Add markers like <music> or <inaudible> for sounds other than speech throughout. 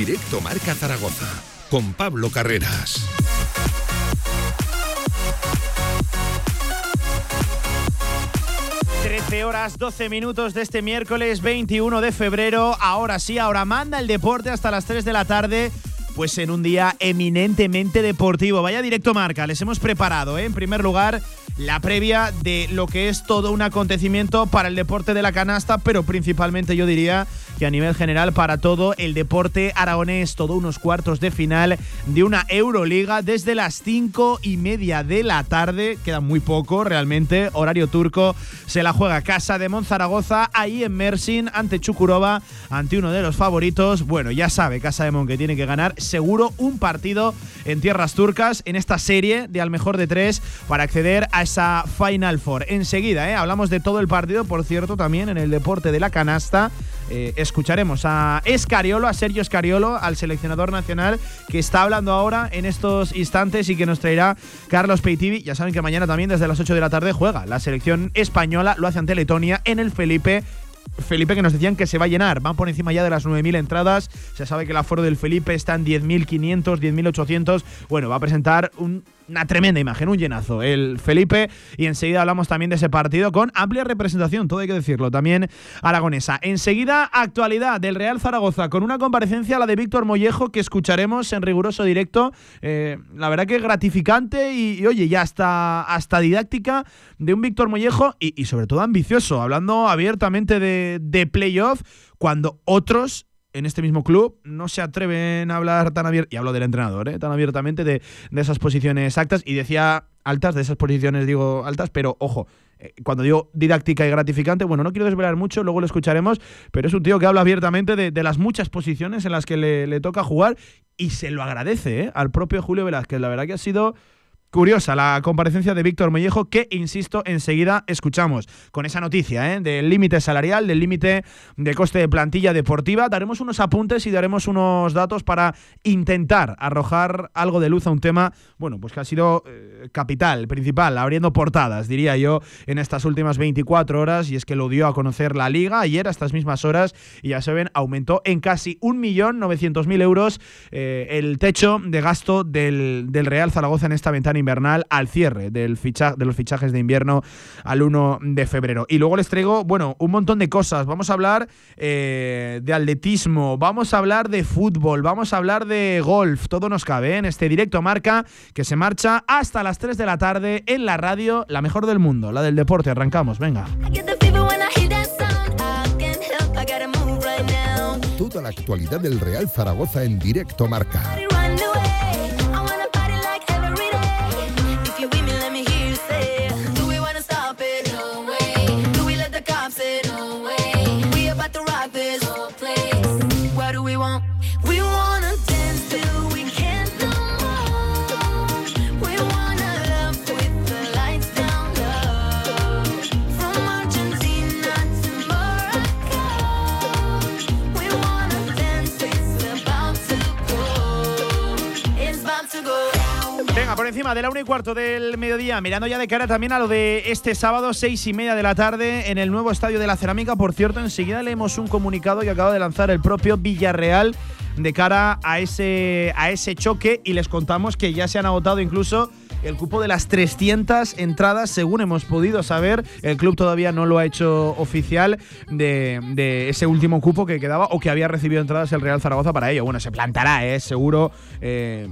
Directo Marca Zaragoza, con Pablo Carreras. horas 12 minutos de este miércoles 21 de febrero. Ahora sí, ahora manda el deporte hasta las 3 de la tarde pues en un día eminentemente deportivo. Vaya directo marca, les hemos preparado, ¿eh? en primer lugar, la previa de lo que es todo un acontecimiento para el deporte de la canasta, pero principalmente yo diría que a nivel general para todo el deporte aragonés, todo unos cuartos de final de una Euroliga desde las cinco y media de la tarde, queda muy poco realmente, horario turco, se la juega Casa de Monzaragoza, ahí en Mersin, ante Chukurova, ante uno de los favoritos, bueno, ya sabe Casa de Mon que tiene que ganar seguro un partido en tierras turcas en esta serie de al mejor de tres para acceder a esa Final Four. Enseguida, ¿eh? hablamos de todo el partido, por cierto, también en el deporte de la canasta. Eh, escucharemos a Escariolo, a Sergio Escariolo, al seleccionador nacional, que está hablando ahora en estos instantes y que nos traerá Carlos Peitivi. Ya saben que mañana también desde las 8 de la tarde juega la selección española, lo hace ante Letonia en el Felipe Felipe que nos decían que se va a llenar, van por encima ya de las 9.000 entradas, se sabe que el aforo del Felipe está en 10.500, 10.800, bueno, va a presentar un una tremenda imagen, un llenazo. El Felipe, y enseguida hablamos también de ese partido con amplia representación, todo hay que decirlo, también aragonesa. Enseguida, actualidad del Real Zaragoza, con una comparecencia, la de Víctor Mollejo, que escucharemos en riguroso directo. Eh, la verdad que gratificante y, oye, ya hasta, hasta didáctica de un Víctor Mollejo y, sobre todo ambicioso, hablando abiertamente de, de playoff, cuando otros en este mismo club no se atreven a hablar tan abiertamente, y hablo del entrenador, ¿eh? tan abiertamente de, esas posiciones altas, y decía altas, de esas posiciones digo altas, pero ojo, eh, cuando digo didáctica y gratificante, bueno, no quiero desvelar mucho, luego lo escucharemos, pero es un tío que habla abiertamente de, las muchas posiciones en las que le, toca jugar y se lo agradece ¿eh? al propio Julio Velázquez. La verdad que ha sido Curiosa la comparecencia de Víctor Mollejo, que, insisto, enseguida escuchamos con esa noticia ¿eh? del límite salarial, del límite de coste de plantilla deportiva. Daremos unos apuntes y daremos unos datos para intentar arrojar algo de luz a un tema, bueno, pues que ha sido eh, capital, principal, abriendo portadas, diría yo, en estas últimas 24 horas, y es que lo dio a conocer la Liga ayer a estas mismas horas, y ya se ven, aumentó en casi 1.900.000 euros eh, el techo de gasto del, del Real Zaragoza en esta ventana invernal al cierre del ficha de los fichajes de invierno al 1 de febrero. Y luego les traigo, bueno, un montón de cosas. Vamos a hablar eh, de atletismo, vamos a hablar de fútbol, vamos a hablar de golf. Todo nos cabe ¿eh? en este directo marca que se marcha hasta las 3 de la tarde en la radio, la mejor del mundo, la del deporte. Arrancamos, venga. Toda la actualidad del Real Zaragoza en directo marca. Encima de la 1 y cuarto del mediodía, mirando ya de cara también a lo de este sábado, seis y media de la tarde, en el nuevo estadio de la Cerámica. Por cierto, enseguida leemos un comunicado que acaba de lanzar el propio Villarreal de cara a ese, a ese choque y les contamos que ya se han agotado incluso el cupo de las 300 entradas, según hemos podido saber. El club todavía no lo ha hecho oficial de, ese último cupo que quedaba o que había recibido entradas el Real Zaragoza para ello. Bueno, se plantará, ¿eh? seguro. Eh,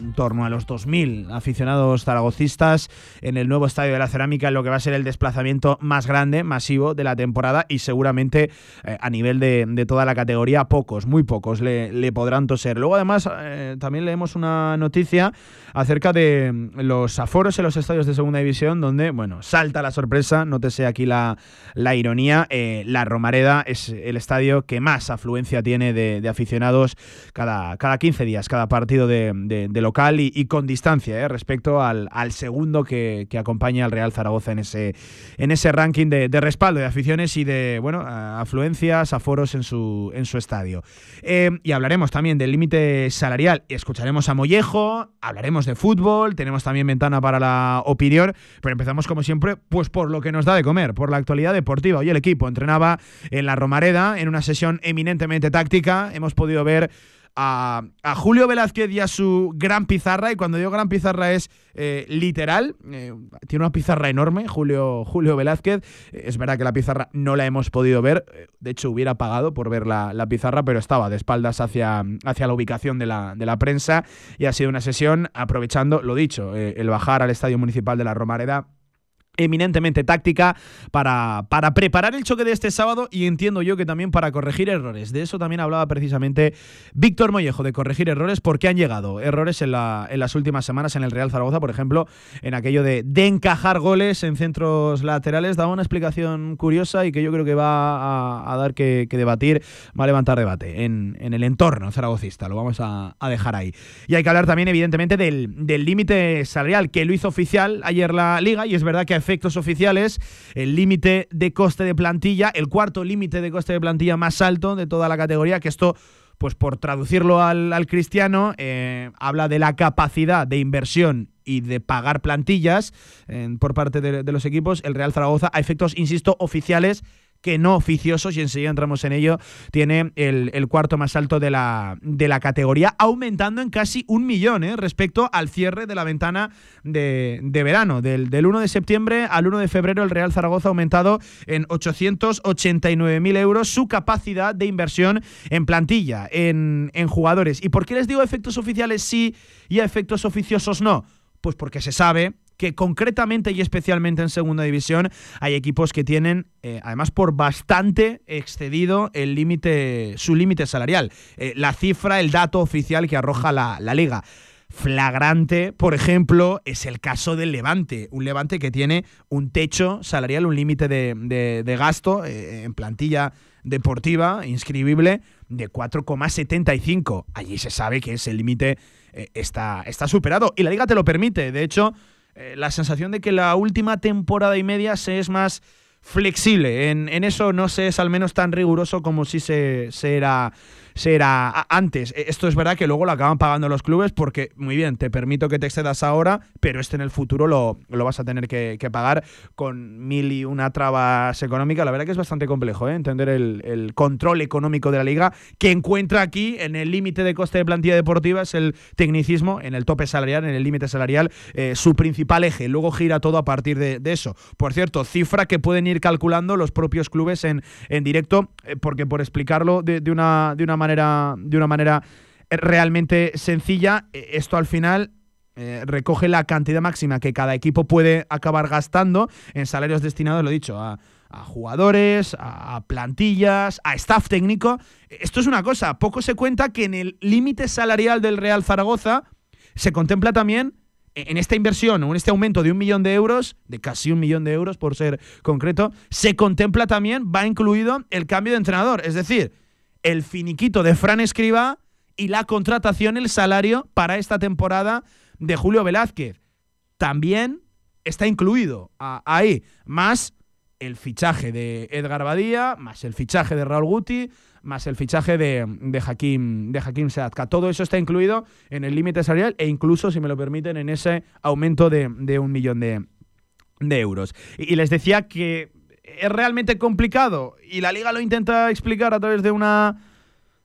en torno a los 2.000 aficionados zaragocistas en el nuevo Estadio de la Cerámica, en lo que va a ser el desplazamiento más grande, masivo de la temporada y seguramente eh, a nivel de, toda la categoría, pocos, muy pocos le, podrán toser. Luego además eh, también leemos una noticia acerca de mm, los aforos en los estadios de segunda división, donde, bueno, salta la sorpresa, nótese aquí la, la ironía, eh, la Romareda es el estadio que más afluencia tiene de, aficionados cada, cada 15 días, cada partido de, de, local y, con distancia eh, respecto al, segundo que, acompaña al Real Zaragoza en ese, en ese ranking de, respaldo de aficiones y de, bueno, afluencias, aforos en su, en su estadio. Eh, y hablaremos también del límite salarial, escucharemos a Mollejo, hablaremos de fútbol, tenemos también ventana para la opinión, pero empezamos como siempre, pues por lo que nos da de comer, por la actualidad deportiva. Hoy el equipo entrenaba en la Romareda en una sesión eminentemente táctica. Hemos podido ver a, Julio Velázquez y a su gran pizarra, y cuando digo gran pizarra es eh, literal, eh, tiene una pizarra enorme, Julio, Julio Velázquez, es verdad que la pizarra no la hemos podido ver, de hecho hubiera pagado por ver la, pizarra, pero estaba de espaldas hacia, hacia la ubicación de la, de la, prensa y ha sido una sesión aprovechando, lo dicho, el bajar al Estadio Municipal de la Romareda eminentemente táctica para, para, preparar el choque de este sábado y entiendo yo que también para corregir errores. De eso también hablaba precisamente Víctor Mollejo, de corregir errores, porque han llegado errores en, la, en, las últimas semanas en el Real Zaragoza, por ejemplo, en aquello de, de, encajar goles en centros laterales. Daba una explicación curiosa y que yo creo que va a, dar que, debatir, va a levantar debate en, en, el entorno zaragocista. Lo vamos a, dejar ahí. Y hay que hablar también, evidentemente, del límite salarial que lo hizo oficial ayer la liga y es verdad que efectos oficiales, el límite de coste de plantilla, el cuarto límite de coste de plantilla más alto de toda la categoría, que esto pues por traducirlo al, cristiano, eh, habla de la capacidad de inversión y de pagar plantillas por parte de, de, los equipos, el Real Zaragoza, a efectos, insisto, oficiales que no oficiosos, y enseguida entramos en ello, tiene el, cuarto más alto de la, de la categoría, aumentando en casi un millón ¿eh? respecto al cierre de la ventana de, verano. Del, del, 1 de septiembre al 1 de febrero, el Real Zaragoza ha aumentado en 889.000 euros su capacidad de inversión en plantilla, en, en jugadores. ¿Y por qué les digo efectos oficiales sí y efectos oficiosos no? Pues porque se sabe que concretamente y especialmente en segunda división hay equipos que tienen, eh, además por bastante excedido el límite, su límite salarial. Eh, la cifra, el dato oficial que arroja la, liga flagrante, por ejemplo, es el caso del Levante. Un Levante que tiene un techo salarial, un límite de, gasto eh, en plantilla deportiva inscribible de 4,75. Allí se sabe que ese límite está, está superado y la liga te lo permite. De hecho, eh, la sensación de que la última temporada y media se es más flexible. En, eso no se es al menos tan riguroso como si se, se era será antes. E, esto es verdad que luego lo acaban pagando los clubes porque, muy bien, te permito que te excedas ahora, pero este en el futuro lo, vas a tener que, pagar con mil y una trabas económicas. La verdad que es bastante complejo ¿eh? entender el, control económico de la liga que encuentra aquí en el límite de coste de plantilla deportiva, es el tecnicismo, en el tope salarial, en el límite salarial, eh, su principal eje. Luego gira todo a partir de, eso. Por cierto, cifra que pueden ir calculando los propios clubes en, en directo, eh, porque por explicarlo de, de, una, de una manera, de una manera eh, realmente sencilla. Eh, esto al final eh, recoge la cantidad máxima que cada equipo puede acabar gastando en salarios destinados, lo dicho, a, jugadores, a plantillas, a staff técnico. Esto es una cosa, poco se cuenta que en el límite salarial del Real Zaragoza se contempla también en esta inversión o en este aumento de un millón de euros, de casi un millón de euros por ser concreto, se contempla también, va incluido el cambio de entrenador. Es decir, el finiquito de Fran Escriba y la contratación, el salario para esta temporada de Julio Velázquez. También está incluido ahí, más el fichaje de Edgar Badía, más el fichaje de Raúl Guti, más el fichaje de, de Hakim, de Seatka. Todo eso está incluido en el límite salarial e incluso, si me lo permiten, en ese aumento de, un millón de, euros. y les decía que es realmente complicado y la liga lo intenta explicar a través de una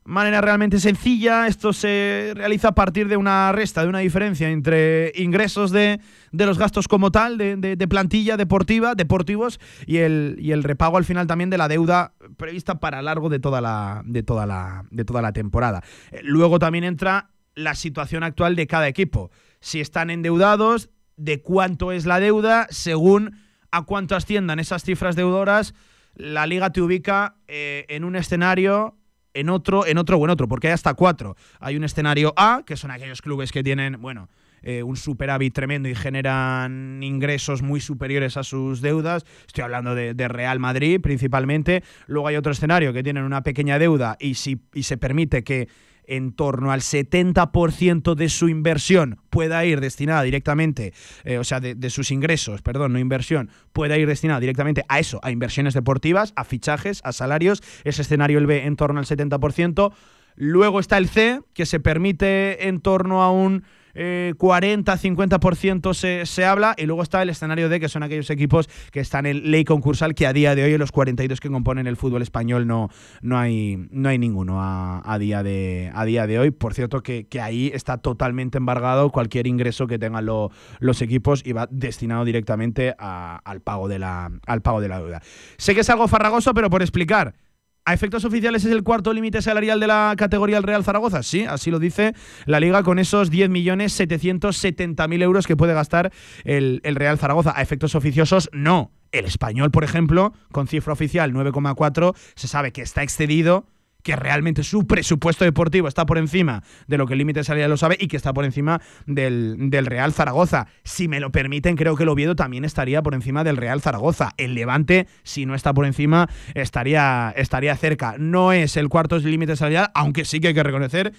manera realmente sencilla. Esto se realiza a partir de una resta, de una diferencia entre ingresos de, los gastos como tal, de, plantilla deportiva, deportivos, y el, y el repago al final también de la deuda prevista para largo de toda la, de toda la, de toda la temporada. Eh, luego también entra la situación actual de cada equipo. Si están endeudados, de cuánto es la deuda, según a cuánto asciendan esas cifras deudoras, la liga te ubica eh, en un escenario, en otro, en otro o en otro, porque hay hasta cuatro. Hay un escenario A, que son aquellos clubes que tienen, bueno, eh, un superávit tremendo y generan ingresos muy superiores a sus deudas. Estoy hablando de, de, Real Madrid principalmente. Luego hay otro escenario que tienen una pequeña deuda y, si, y se permite que en torno al 70% de su inversión pueda ir destinada directamente, eh, o sea, de, sus ingresos, perdón, no inversión, pueda ir destinada directamente a eso, a inversiones deportivas, a fichajes, a salarios. Ese escenario el B en torno al 70%. Luego está el C, que se permite en torno a un 40-50% se, se habla, y luego está el escenario D, que son aquellos equipos que están en ley concursal, que a día de hoy en los 42 que componen el fútbol español no, no, hay, no hay ninguno a, día de, a día de hoy. Por cierto, que, ahí está totalmente embargado cualquier ingreso que tengan los equipos y va destinado directamente al, pago de la, al pago de la deuda. Sé que es algo farragoso, pero por explicar. ¿A efectos oficiales es el cuarto límite salarial de la categoría del Real Zaragoza? Sí, así lo dice la Liga con esos 10.770.000 euros que puede gastar el, el Real Zaragoza. A efectos oficiosos, no. El español, por ejemplo, con cifra oficial 9,4, se sabe que está excedido que realmente su presupuesto deportivo está por encima de lo que el límite de salida lo sabe y que está por encima del, Real Zaragoza. Si me lo permiten, creo que el Oviedo también estaría por encima del Real Zaragoza. El Levante, si no está por encima, estaría, estaría cerca. No es el cuarto límite salarial, aunque sí que hay que reconocer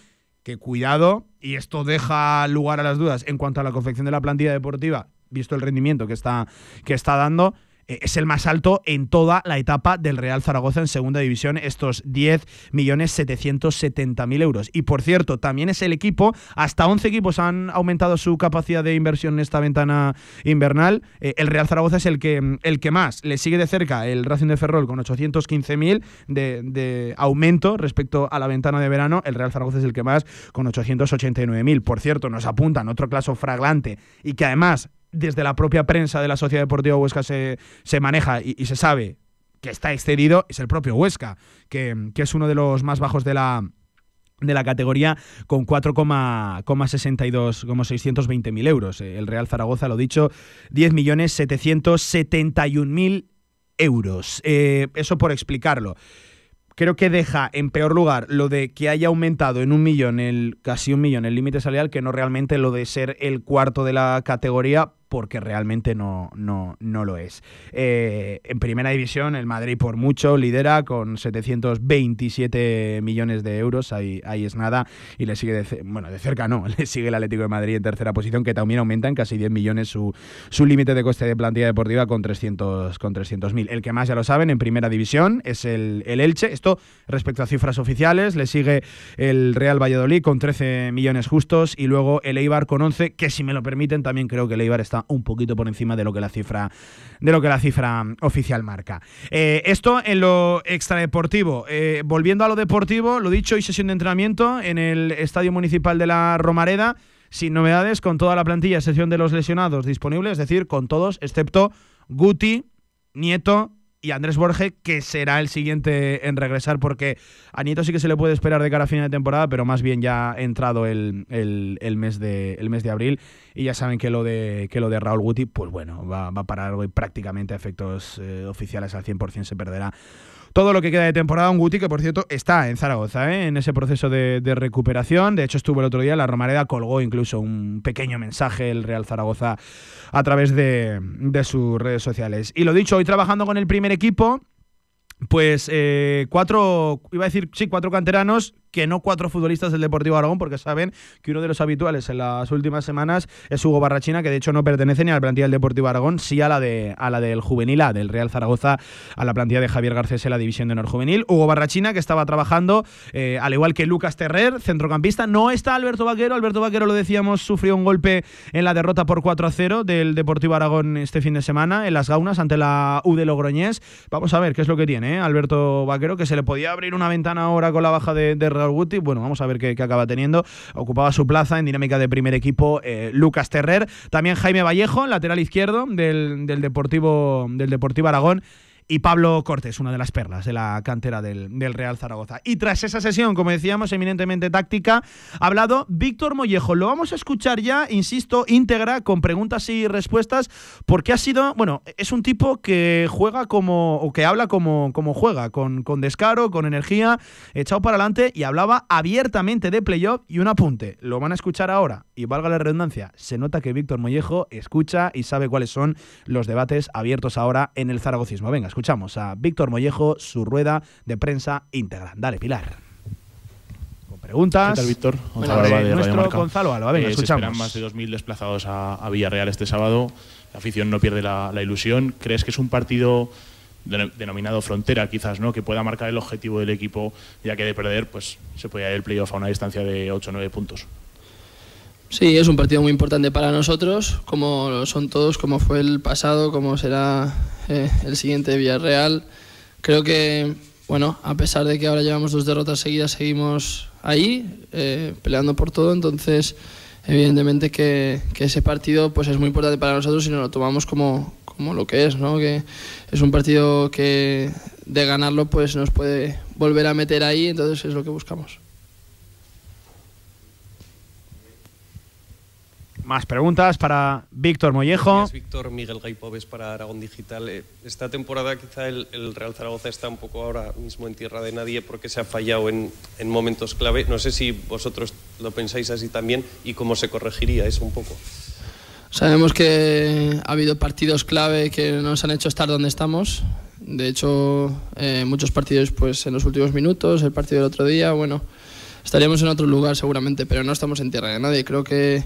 que cuidado, y esto deja lugar a las dudas en cuanto a la confección de la plantilla deportiva, visto el rendimiento que está, que está dando, es el más alto en toda la etapa del Real Zaragoza en segunda división, estos 10.770.000 euros. Y por cierto, también es el equipo, hasta 11 equipos han aumentado su capacidad de inversión en esta ventana invernal. Eh, el Real Zaragoza es el que, el que más le sigue de cerca el Racing de Ferrol con 815.000 de, de aumento respecto a la ventana de verano. El Real Zaragoza es el que más con 889.000. Por cierto, nos apuntan otro caso fraglante y que además desde la propia prensa de la Sociedad Deportiva Huesca se, se maneja y, se sabe que está excedido, es el propio Huesca, que, es uno de los más bajos de la, de la categoría con 4,62, como 620.000 euros. El Real Zaragoza, lo dicho, 10.771.000 euros. Eh, eso por explicarlo creo que deja en peor lugar lo de que haya aumentado en un millón, el casi un millón, el límite salarial, que no realmente lo de ser el cuarto de la categoría porque realmente no, no, no lo es. Eh, en primera división, el Madrid por mucho lidera con 727 millones de euros, ahí, ahí es nada, y le sigue, bueno, de cerca no, <laughs> le sigue el Atlético de Madrid en tercera posición, que también aumenta en casi 10 millones su, su límite de coste de plantilla deportiva con 300 con 300.000. El que más ya lo saben, en primera división, es el, el Elche. Esto respecto a cifras oficiales, le sigue el Real Valladolid con 13 millones justos, y luego el Eibar con 11, que si me lo permiten, también creo que el Eibar está un poquito por encima de lo que la cifra, de lo que la cifra oficial marca. Eh, esto en lo extradeportivo. Eh, volviendo a lo deportivo, lo dicho, hoy sesión de entrenamiento en el Estadio Municipal de la Romareda, sin novedades, con toda la plantilla, sesión de los lesionados disponibles, es decir, con todos, excepto Guti, Nieto, y Andrés Borge, que será el siguiente en regresar, porque a Nieto sí que se le puede esperar de cara a final de temporada, pero más bien ya ha entrado el, mes, de, el mes de abril. Y ya saben que lo de, que lo de Raúl Guti, pues bueno, va, va a parar hoy prácticamente a efectos eh, oficiales al 100% se perderá todo lo que queda de temporada. Un Guti que, por cierto, está en Zaragoza, ¿eh? en ese proceso de, recuperación. De hecho, estuvo el otro día, la Romareda colgó incluso un pequeño mensaje el Real Zaragoza a través de, de sus redes sociales. Y lo dicho, hoy trabajando con el primer equipo, pues eh, cuatro, iba a decir, sí, cuatro canteranos que no cuatro futbolistas del Deportivo Aragón, porque saben que uno de los habituales en las últimas semanas es Hugo Barrachina, que de hecho no pertenece ni a la plantilla del Deportivo Aragón, sí a la, de, a la del Juvenil A, del Real Zaragoza, a la plantilla de Javier Garcés en la división de honor juvenil. Hugo Barrachina, que estaba trabajando, eh, al igual que Lucas Terrer, centrocampista. No está Alberto Vaquero, Alberto Vaquero lo decíamos, sufrió un golpe en la derrota por 4 a 0 del Deportivo Aragón este fin de semana en las Gaunas ante la U de Logroñés. Vamos a ver qué es lo que tiene ¿eh? Alberto Vaquero, que se le podía abrir una ventana ahora con la baja de, de bueno, vamos a ver qué, acaba teniendo. Ocupaba su plaza en dinámica de primer equipo eh, Lucas Terrer. También Jaime Vallejo, lateral izquierdo del, del, Deportivo, del Deportivo Aragón y Pablo Cortés, una de las perlas de la cantera del, Real Zaragoza. Y tras esa sesión, como decíamos, eminentemente táctica, ha hablado Víctor Mollejo. Lo vamos a escuchar ya, insisto, íntegra, con preguntas y respuestas, porque ha sido, bueno, es un tipo que juega como, o que habla como, como juega, con, con descaro, con energía, echado para adelante y hablaba abiertamente de playoff y un apunte. Lo van a escuchar ahora y valga la redundancia, se nota que Víctor Mollejo escucha y sabe cuáles son los debates abiertos ahora en el zaragocismo. Venga, escuchamos a Víctor Mollejo, su rueda de prensa íntegra. Dale, Pilar. Con preguntas. ¿Qué tal, Víctor? Gonzalo Alba de nuestro Gonzalo Alba. Venga, eh, escuchamos. Se esperan más de 2.000 desplazados a, Villarreal este sábado. La afición no pierde la, ilusión. ¿Crees que es un partido denominado frontera, quizás, ¿no? que pueda marcar el objetivo del equipo, ya que de perder, pues se puede ir el playoff a una distancia de 8 o 9 puntos? Sí, es un partido muy importante para nosotros, como lo son todos, como fue el pasado, como será eh, el siguiente Villarreal. Creo que, bueno, a pesar de que ahora llevamos dos derrotas seguidas, seguimos ahí, eh, peleando por todo, entonces evidentemente que, que, ese partido pues es muy importante para nosotros y nos lo tomamos como, como lo que es, ¿no? que es un partido que de ganarlo pues nos puede volver a meter ahí, entonces es lo que buscamos. Más preguntas para Víctor Mollejo. Víctor Miguel Gaipoves para Aragón Digital. Eh, esta temporada quizá el, Real Zaragoza está un poco ahora mismo en tierra de nadie porque se ha fallado en, en, momentos clave. No sé si vosotros lo pensáis así también y cómo se corregiría eso un poco. Sabemos que ha habido partidos clave que nos han hecho estar donde estamos. De hecho, eh, muchos partidos pues en los últimos minutos, el partido del otro día, bueno, estaríamos en otro lugar seguramente, pero no estamos en tierra de nadie. Creo que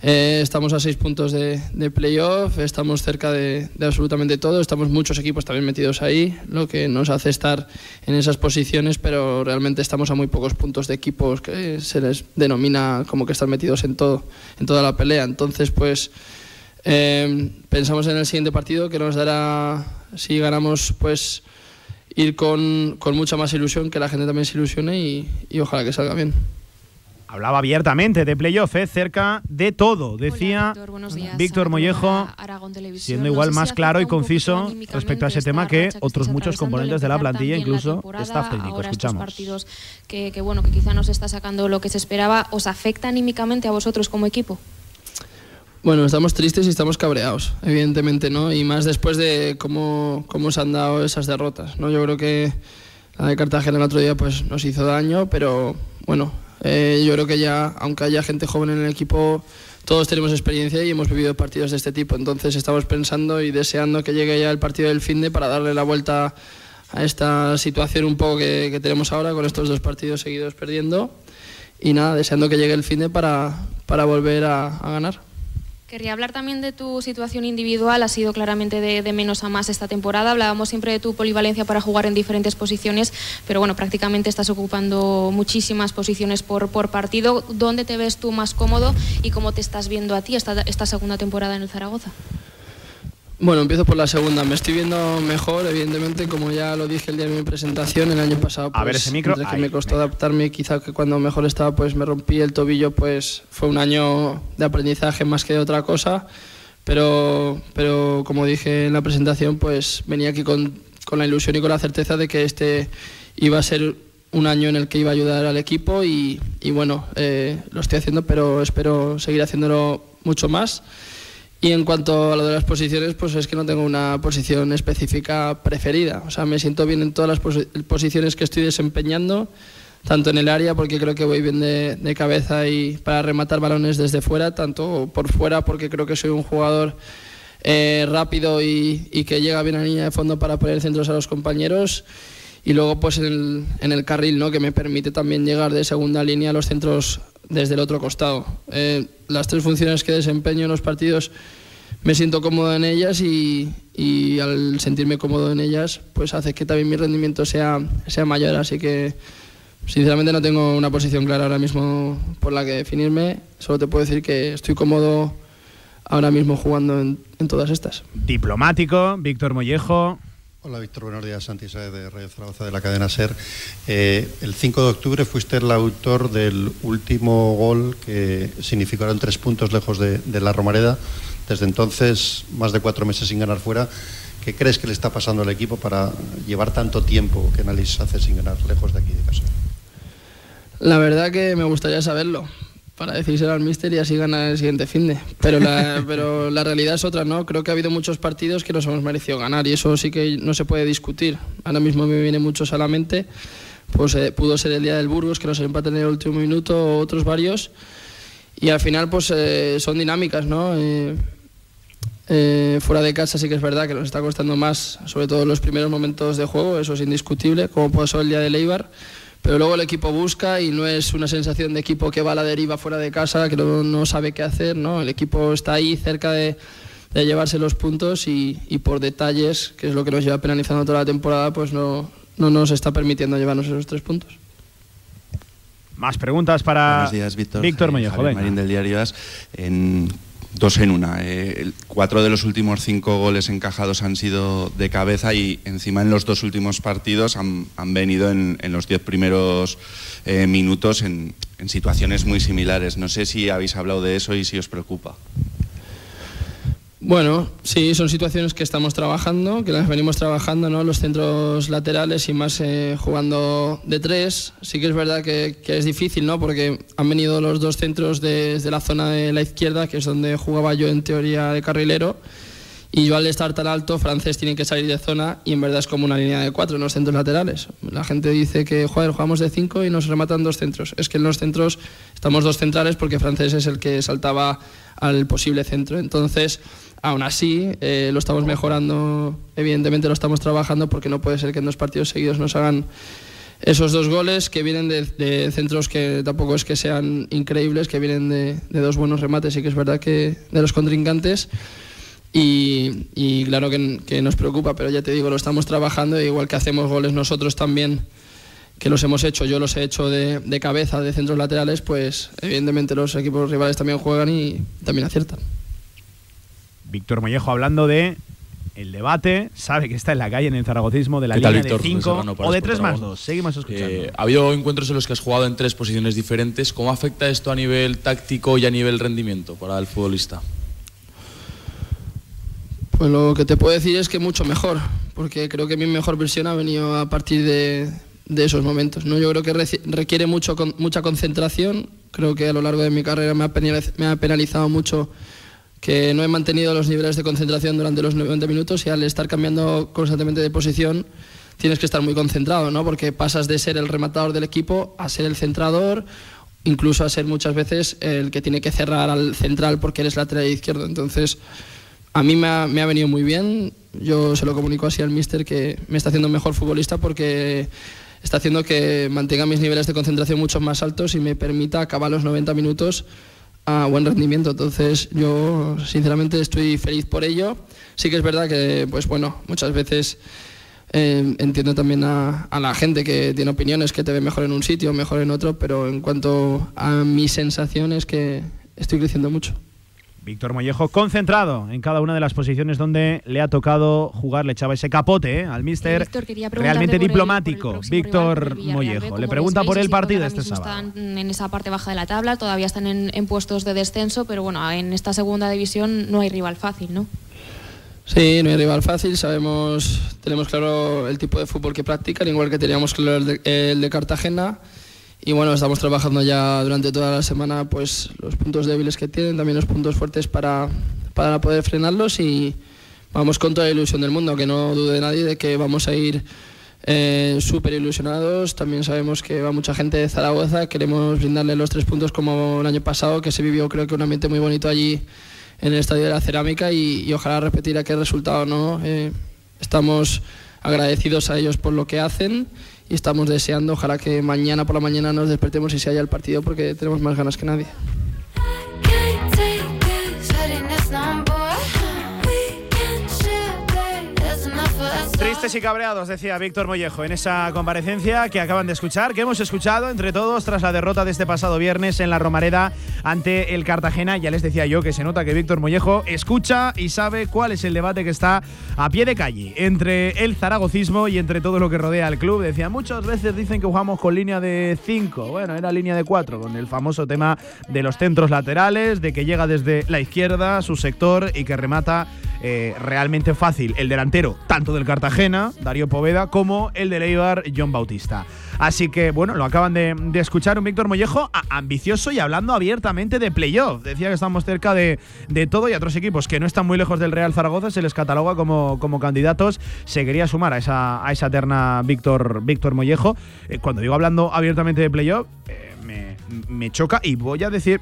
eh, estamos a seis puntos de, playoff, estamos cerca de, absolutamente todo, estamos muchos equipos también metidos ahí, lo que nos hace estar en esas posiciones, pero realmente estamos a muy pocos puntos de equipos que se les denomina como que están metidos en todo, en toda la pelea. Entonces, pues eh, pensamos en el siguiente partido que nos dará, si ganamos, pues ir con, con mucha más ilusión, que la gente también se ilusione y, y ojalá que salga bien. Hablaba abiertamente de playoff, ¿eh? cerca de todo, decía Víctor, Mollejo, siendo igual más claro y conciso respecto a ese tema que otros muchos componentes de la plantilla, incluso staff técnico. Escuchamos. partidos que, que, bueno, que quizá no se está sacando lo que se esperaba, ¿os afecta anímicamente a vosotros como equipo? Bueno, estamos tristes y estamos cabreados, evidentemente, ¿no? Y más después de cómo, cómo se han dado esas derrotas, ¿no? Yo creo que la de Cartagena el otro día pues nos hizo daño, pero bueno, eh, yo creo que ya, aunque haya gente joven en el equipo, todos tenemos experiencia y hemos vivido partidos de este tipo. Entonces estamos pensando y deseando que llegue ya el partido del fin de para darle la vuelta a esta situación un poco que, tenemos ahora con estos dos partidos seguidos perdiendo. Y nada, deseando que llegue el fin de para, para volver a ganar. Querría hablar también de tu situación individual, ha sido claramente de, menos a más esta temporada. Hablábamos siempre de tu polivalencia para jugar en diferentes posiciones, pero bueno, prácticamente estás ocupando muchísimas posiciones por, por partido. ¿Dónde te ves tú más cómodo y cómo te estás viendo a ti esta, esta segunda temporada en el Zaragoza? Bueno, empiezo por la segunda. Me estoy viendo mejor, evidentemente, como ya lo dije el día de mi presentación, el año pasado. a ver pues, ese micro. que me costó adaptarme, quizá que cuando mejor estaba, pues me rompí el tobillo, pues fue un año de aprendizaje más que de otra cosa. Pero, pero como dije en la presentación, pues venía aquí con, con la ilusión y con la certeza de que este iba a ser un año en el que iba a ayudar al equipo y, y bueno, eh, lo estoy haciendo, pero espero seguir haciéndolo mucho más. Y en cuanto a lo de las posiciones, pues es que no tengo una posición específica preferida. O sea, me siento bien en todas las posiciones que estoy desempeñando, tanto en el área, porque creo que voy bien de, cabeza y para rematar balones desde fuera, tanto por fuera, porque creo que soy un jugador eh, rápido y, que llega bien a línea de fondo para poner centros a los compañeros. Y luego, pues en el, en el carril, ¿no? que me permite también llegar de segunda línea a los centros desde el otro costado. Eh, las tres funciones que desempeño en los partidos me siento cómodo en ellas y, y, al sentirme cómodo en ellas pues hace que también mi rendimiento sea, sea mayor. Así que sinceramente no tengo una posición clara ahora mismo por la que definirme. Solo te puedo decir que estoy cómodo ahora mismo jugando en, en todas estas. Diplomático, Víctor Mollejo, Hola Víctor, buenos días. Santi de Radio Zaragoza de la cadena SER. Eh, el 5 de octubre fuiste el autor del último gol que significaron tres puntos lejos de, la Romareda. Desde entonces, más de cuatro meses sin ganar fuera. ¿Qué crees que le está pasando al equipo para llevar tanto tiempo que análisis hace sin ganar lejos de aquí de casa? La verdad que me gustaría saberlo para decírselo al míster y así gana el siguiente fin de. Pero la, <laughs> pero la realidad es otra, ¿no? Creo que ha habido muchos partidos que nos hemos merecido ganar y eso sí que no se puede discutir. Ahora mismo me viene muchos a la mente. Pues eh, pudo ser el día del Burgos, que nos empatan en el último minuto, o otros varios. Y al final, pues eh, son dinámicas, ¿no? Eh, fuera de casa sí que es verdad que nos está costando más, sobre todo en los primeros momentos de juego, eso es indiscutible, como pasó el día de Leibar pero luego el equipo busca y no es una sensación de equipo que va a la deriva fuera de casa, que no, sabe qué hacer, ¿no? El equipo está ahí cerca de, llevarse los puntos y, por detalles, que es lo que nos lleva penalizando toda la temporada, pues no, no nos está permitiendo llevarnos esos tres puntos. Más preguntas para Buenos días, Víctor. Víctor. Javier. Marín del Diario As. En, dos en una. Eh, cuatro de los últimos cinco goles encajados han sido de cabeza y encima en los dos últimos partidos han, han venido en, los diez primeros eh, minutos en situaciones muy similares. No sé si habéis hablado de eso y si os preocupa. Bueno, sí, son situaciones que estamos trabajando, que las venimos trabajando, ¿no? Los centros laterales y más eh, jugando de tres. Sí que es verdad que, es difícil, ¿no? Porque han venido los dos centros desde la zona de la izquierda, que es donde jugaba yo en teoría de carrilero. Y yo al estar tan alto, francés tiene que salir de zona y en verdad es como una línea de cuatro en los centros laterales. La gente dice que, joder, jugamos de cinco y nos rematan dos centros. Es que en los centros estamos dos centrales porque francés es el que saltaba al posible centro. Entonces, aún así, eh, lo estamos mejorando, evidentemente lo estamos trabajando porque no puede ser que en dos partidos seguidos nos hagan esos dos goles que vienen de, de centros que tampoco es que sean increíbles, que vienen de, dos buenos remates y que es verdad que de los contrincantes. Y, claro que, que nos preocupa, pero ya te digo, lo estamos trabajando, e igual que hacemos goles nosotros también, que los hemos hecho, yo los he hecho de, de cabeza, de centros laterales, pues evidentemente los equipos rivales también juegan y también aciertan. Víctor Mollejo hablando de el debate, sabe que está en la calle en el zaragocismo de la ¿Qué tal, línea Víctor? de José 5 Serrano para o de Sport 3 más Aragón. 2. Seguimos escuchando. Eh, ha habido encuentros en los que has jugado en tres posiciones diferentes. ¿Cómo afecta esto a nivel táctico y a nivel rendimiento para el futbolista? Pues lo que te puedo decir es que mucho mejor, porque creo que mi mejor versión ha venido a partir de, de esos momentos. ¿no? Yo creo que requiere mucho, con- mucha concentración. Creo que a lo largo de mi carrera me ha, penaliz- me ha penalizado mucho que no he mantenido los niveles de concentración durante los 90 minutos y al estar cambiando constantemente de posición tienes que estar muy concentrado, ¿no? porque pasas de ser el rematador del equipo a ser el centrador, incluso a ser muchas veces el que tiene que cerrar al central porque eres lateral izquierdo. Entonces, a mí me ha, me ha venido muy bien. Yo se lo comunico así al míster que me está haciendo mejor futbolista porque está haciendo que mantenga mis niveles de concentración mucho más altos y me permita acabar los 90 minutos a buen rendimiento. Entonces yo sinceramente estoy feliz por ello. Sí que es verdad que, pues bueno, muchas veces eh, entiendo también a, a la gente que tiene opiniones que te ve mejor en un sitio, mejor en otro, pero en cuanto a mi sensación es que estoy creciendo mucho. Víctor Mollejo concentrado en cada una de las posiciones donde le ha tocado jugar, le echaba ese capote ¿eh? al míster. Víctor, Realmente el- diplomático, el Víctor el B, Mollejo. ¿cómo Le pregunta por el partido este sábado. Están en esa parte baja de la tabla, todavía están en, en puestos de descenso, pero bueno, en esta segunda división no hay rival fácil, ¿no? Sí, no hay rival fácil, sabemos, tenemos claro el tipo de fútbol que practican, igual que teníamos claro el de, el de Cartagena. Y bueno, estamos trabajando ya durante toda la semana pues los puntos débiles que tienen, también los puntos fuertes para, para poder frenarlos y vamos con toda la ilusión del mundo, que no dude nadie de que vamos a ir eh, súper ilusionados. También sabemos que va mucha gente de Zaragoza, queremos brindarle los tres puntos como el año pasado, que se vivió creo que un ambiente muy bonito allí en el Estadio de la Cerámica y, y ojalá repetir aquel resultado. ¿no? Eh, estamos agradecidos a ellos por lo que hacen y estamos deseando, ojalá que mañana por la mañana nos despertemos y se haya el partido porque tenemos más ganas que nadie. Tristes y cabreados, decía Víctor Mollejo en esa comparecencia que acaban de escuchar, que hemos escuchado entre todos tras la derrota de este pasado viernes en la Romareda ante el Cartagena. Ya les decía yo que se nota que Víctor Mollejo escucha y sabe cuál es el debate que está a pie de calle entre el zaragocismo y entre todo lo que rodea al club. Decía, muchas veces dicen que jugamos con línea de 5, bueno, era línea de 4, con el famoso tema de los centros laterales, de que llega desde la izquierda, su sector, y que remata eh, realmente fácil el delantero, tanto del Cartagena, Darío Poveda, como el del Eibar, John Bautista. Así que, bueno, lo acaban de, escuchar un Víctor Mollejo ambicioso y hablando abiertamente de playoff. Decía que estamos cerca de, de todo y a otros equipos que no están muy lejos del Real Zaragoza se les cataloga como, como candidatos. Se quería sumar a esa, a esa terna Víctor, Víctor Mollejo. Eh, cuando digo hablando abiertamente de playoff, eh, me, me choca y voy a decir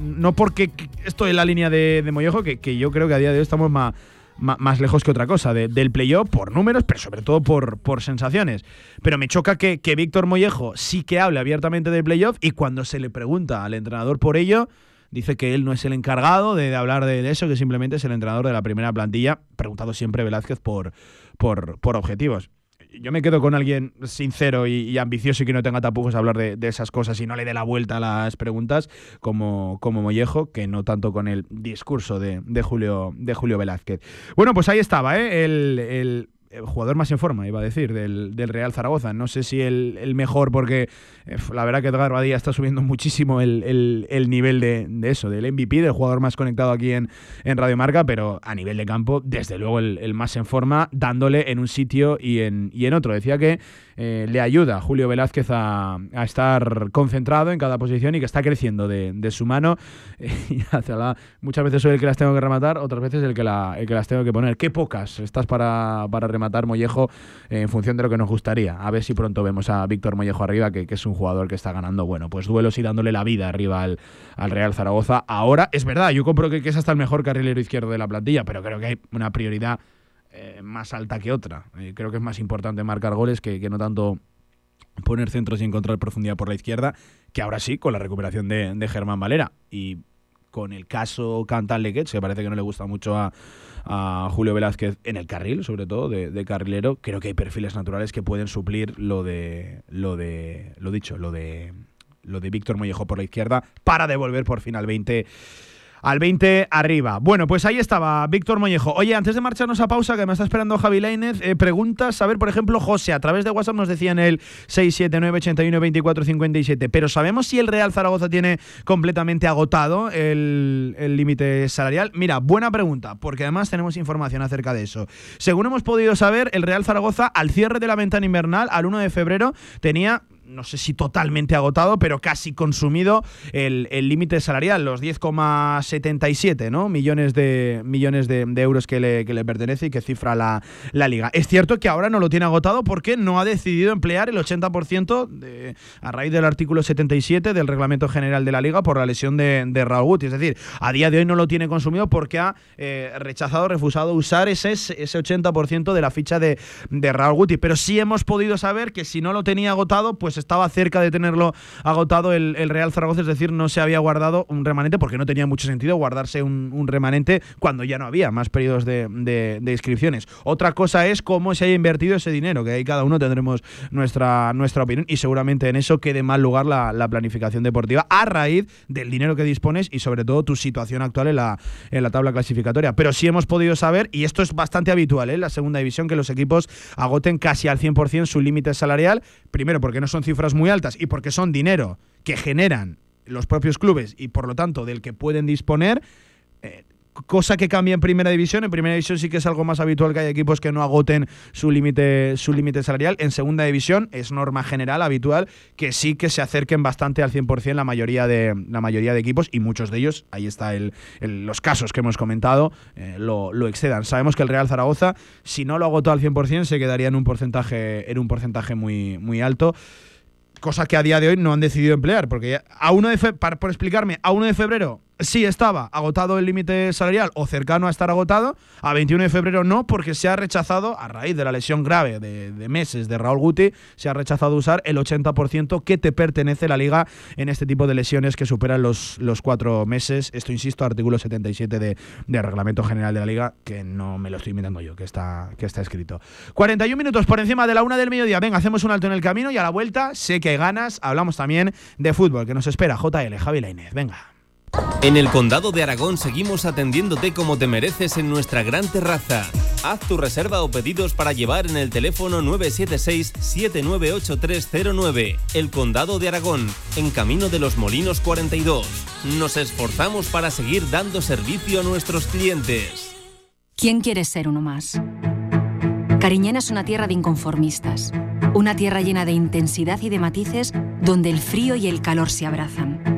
no porque estoy en la línea de, de Mollejo, que, que yo creo que a día de hoy estamos más, más, lejos que otra cosa de- del playoff por números, pero sobre todo por, por sensaciones. Pero me choca que, que Víctor Mollejo sí que hable abiertamente del playoff y cuando se le pregunta al entrenador por ello, dice que él no es el encargado de, de hablar de, de eso, que simplemente es el entrenador de la primera plantilla, preguntado siempre Velázquez por, por, por objetivos. Yo me quedo con alguien sincero y, ambicioso y que no tenga tapujos a hablar de, esas cosas y no le dé la vuelta a las preguntas como, como Mollejo, que no tanto con el discurso de, Julio, de Julio Velázquez. Bueno, pues ahí estaba, ¿eh? el el jugador más en forma, iba a decir, del, Real Zaragoza. No sé si el, mejor, porque eh, la verdad que Edgar Badía está subiendo muchísimo el, nivel de, eso, del MVP, del jugador más conectado aquí en, en Radio Marca, pero a nivel de campo, desde luego el, más en forma, dándole en un sitio y en, y en otro. Decía que eh, le ayuda a Julio Velázquez a, estar concentrado en cada posición y que está creciendo de, su mano. <laughs> muchas veces soy el que las tengo que rematar, otras veces el que, el que las tengo que poner. Qué pocas estás para, rematar Mollejo en función de lo que nos gustaría. A ver si pronto vemos a Víctor Mollejo arriba, que, es un jugador que está ganando, bueno, pues duelos y dándole la vida arriba al, Real Zaragoza. Ahora, es verdad, yo compro que, que es hasta el mejor carrilero izquierdo de la plantilla, pero creo que hay una prioridad eh, más alta que otra. Eh, creo que es más importante marcar goles que, no tanto poner centros y encontrar profundidad por la izquierda, que ahora sí, con la recuperación de, Germán Valera. Y con el caso Cantal Lequet, que parece que no le gusta mucho a, Julio Velázquez en el carril, sobre todo, de, carrilero, creo que hay perfiles naturales que pueden suplir lo de lo de lo dicho, lo de lo de Víctor Mollejo por la izquierda para devolver por fin al 20 al 20 arriba. Bueno, pues ahí estaba Víctor Mollejo. Oye, antes de marcharnos a pausa, que me está esperando Javi Lainez, eh, preguntas, a ver, por ejemplo, José, a través de WhatsApp nos decía en el 679812457, pero ¿sabemos si el Real Zaragoza tiene completamente agotado el límite salarial? Mira, buena pregunta, porque además tenemos información acerca de eso. Según hemos podido saber, el Real Zaragoza al cierre de la ventana invernal, al 1 de febrero, tenía no sé si totalmente agotado, pero casi consumido el límite salarial, los 10,77 ¿no? millones, de, millones de, euros que le, que le, pertenece y que cifra la, la, liga. Es cierto que ahora no lo tiene agotado porque no ha decidido emplear el 80% de, a raíz del artículo 77 del reglamento general de la liga por la lesión de, de Raúl Guti. Es decir, a día de hoy no lo tiene consumido porque ha eh, rechazado, refusado usar ese, ese 80% de la ficha de, de Raúl Guti. Pero sí hemos podido saber que si no lo tenía agotado, pues estaba cerca de tenerlo agotado el, Real Zaragoza, es decir, no se había guardado un remanente porque no tenía mucho sentido guardarse un, remanente cuando ya no había más periodos de, inscripciones. Otra cosa es cómo se haya invertido ese dinero, que ahí cada uno tendremos nuestra, nuestra opinión y seguramente en eso quede mal lugar la, planificación deportiva a raíz del dinero que dispones y sobre todo tu situación actual en la, en la tabla clasificatoria. Pero sí hemos podido saber, y esto es bastante habitual ¿eh? en la segunda división, que los equipos agoten casi al 100% su límite salarial, primero porque no son cifras muy altas y porque son dinero que generan los propios clubes y por lo tanto del que pueden disponer, eh, cosa que cambia en primera división. En primera división sí que es algo más habitual que hay equipos que no agoten su límite su límite salarial. En segunda división es norma general habitual que sí que se acerquen bastante al 100% la mayoría de la mayoría de equipos y muchos de ellos, ahí está el, los casos que hemos comentado, eh, lo, lo, excedan. Sabemos que el Real Zaragoza si no lo agotó al 100% se quedaría en un porcentaje en un porcentaje muy muy alto cosa que a día de hoy no han decidido emplear, porque a uno de por explicarme, a 1 de febrero sí estaba agotado el límite salarial o cercano a estar agotado, a 21 de febrero no, porque se ha rechazado, a raíz de la lesión grave de, meses de Raúl Guti, se ha rechazado usar el 80% que te pertenece la liga en este tipo de lesiones que superan los, los cuatro meses. Esto, insisto, artículo 77 de, de Reglamento General de la Liga, que no me lo estoy inventando yo, que está, que está escrito. 41 minutos por encima de la una del mediodía. Venga, hacemos un alto en el camino y a la vuelta sé que hay ganas. Hablamos también de fútbol, que nos espera JL, Javi Lainez. Venga. En el Condado de Aragón seguimos atendiéndote como te mereces en nuestra gran terraza. Haz tu reserva o pedidos para llevar en el teléfono 976-798309. El Condado de Aragón, en Camino de los Molinos 42. Nos esforzamos para seguir dando servicio a nuestros clientes. ¿Quién quiere ser uno más? Cariñena es una tierra de inconformistas. Una tierra llena de intensidad y de matices donde el frío y el calor se abrazan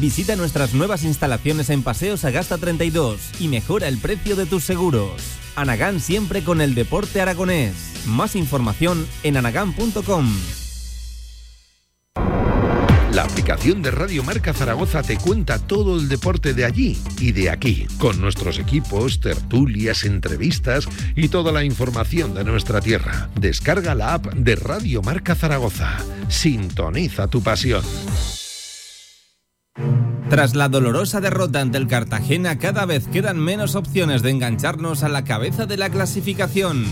Visita nuestras nuevas instalaciones en Paseos Agasta 32 y mejora el precio de tus seguros. Anagán siempre con el deporte aragonés. Más información en anagán.com. La aplicación de Radio Marca Zaragoza te cuenta todo el deporte de allí y de aquí, con nuestros equipos, tertulias, entrevistas y toda la información de nuestra tierra. Descarga la app de Radio Marca Zaragoza. Sintoniza tu pasión. Tras la dolorosa derrota ante el Cartagena, cada vez quedan menos opciones de engancharnos a la cabeza de la clasificación.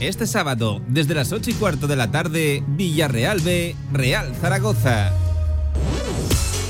Este sábado, desde las 8 y cuarto de la tarde, Villarreal B, Real Zaragoza.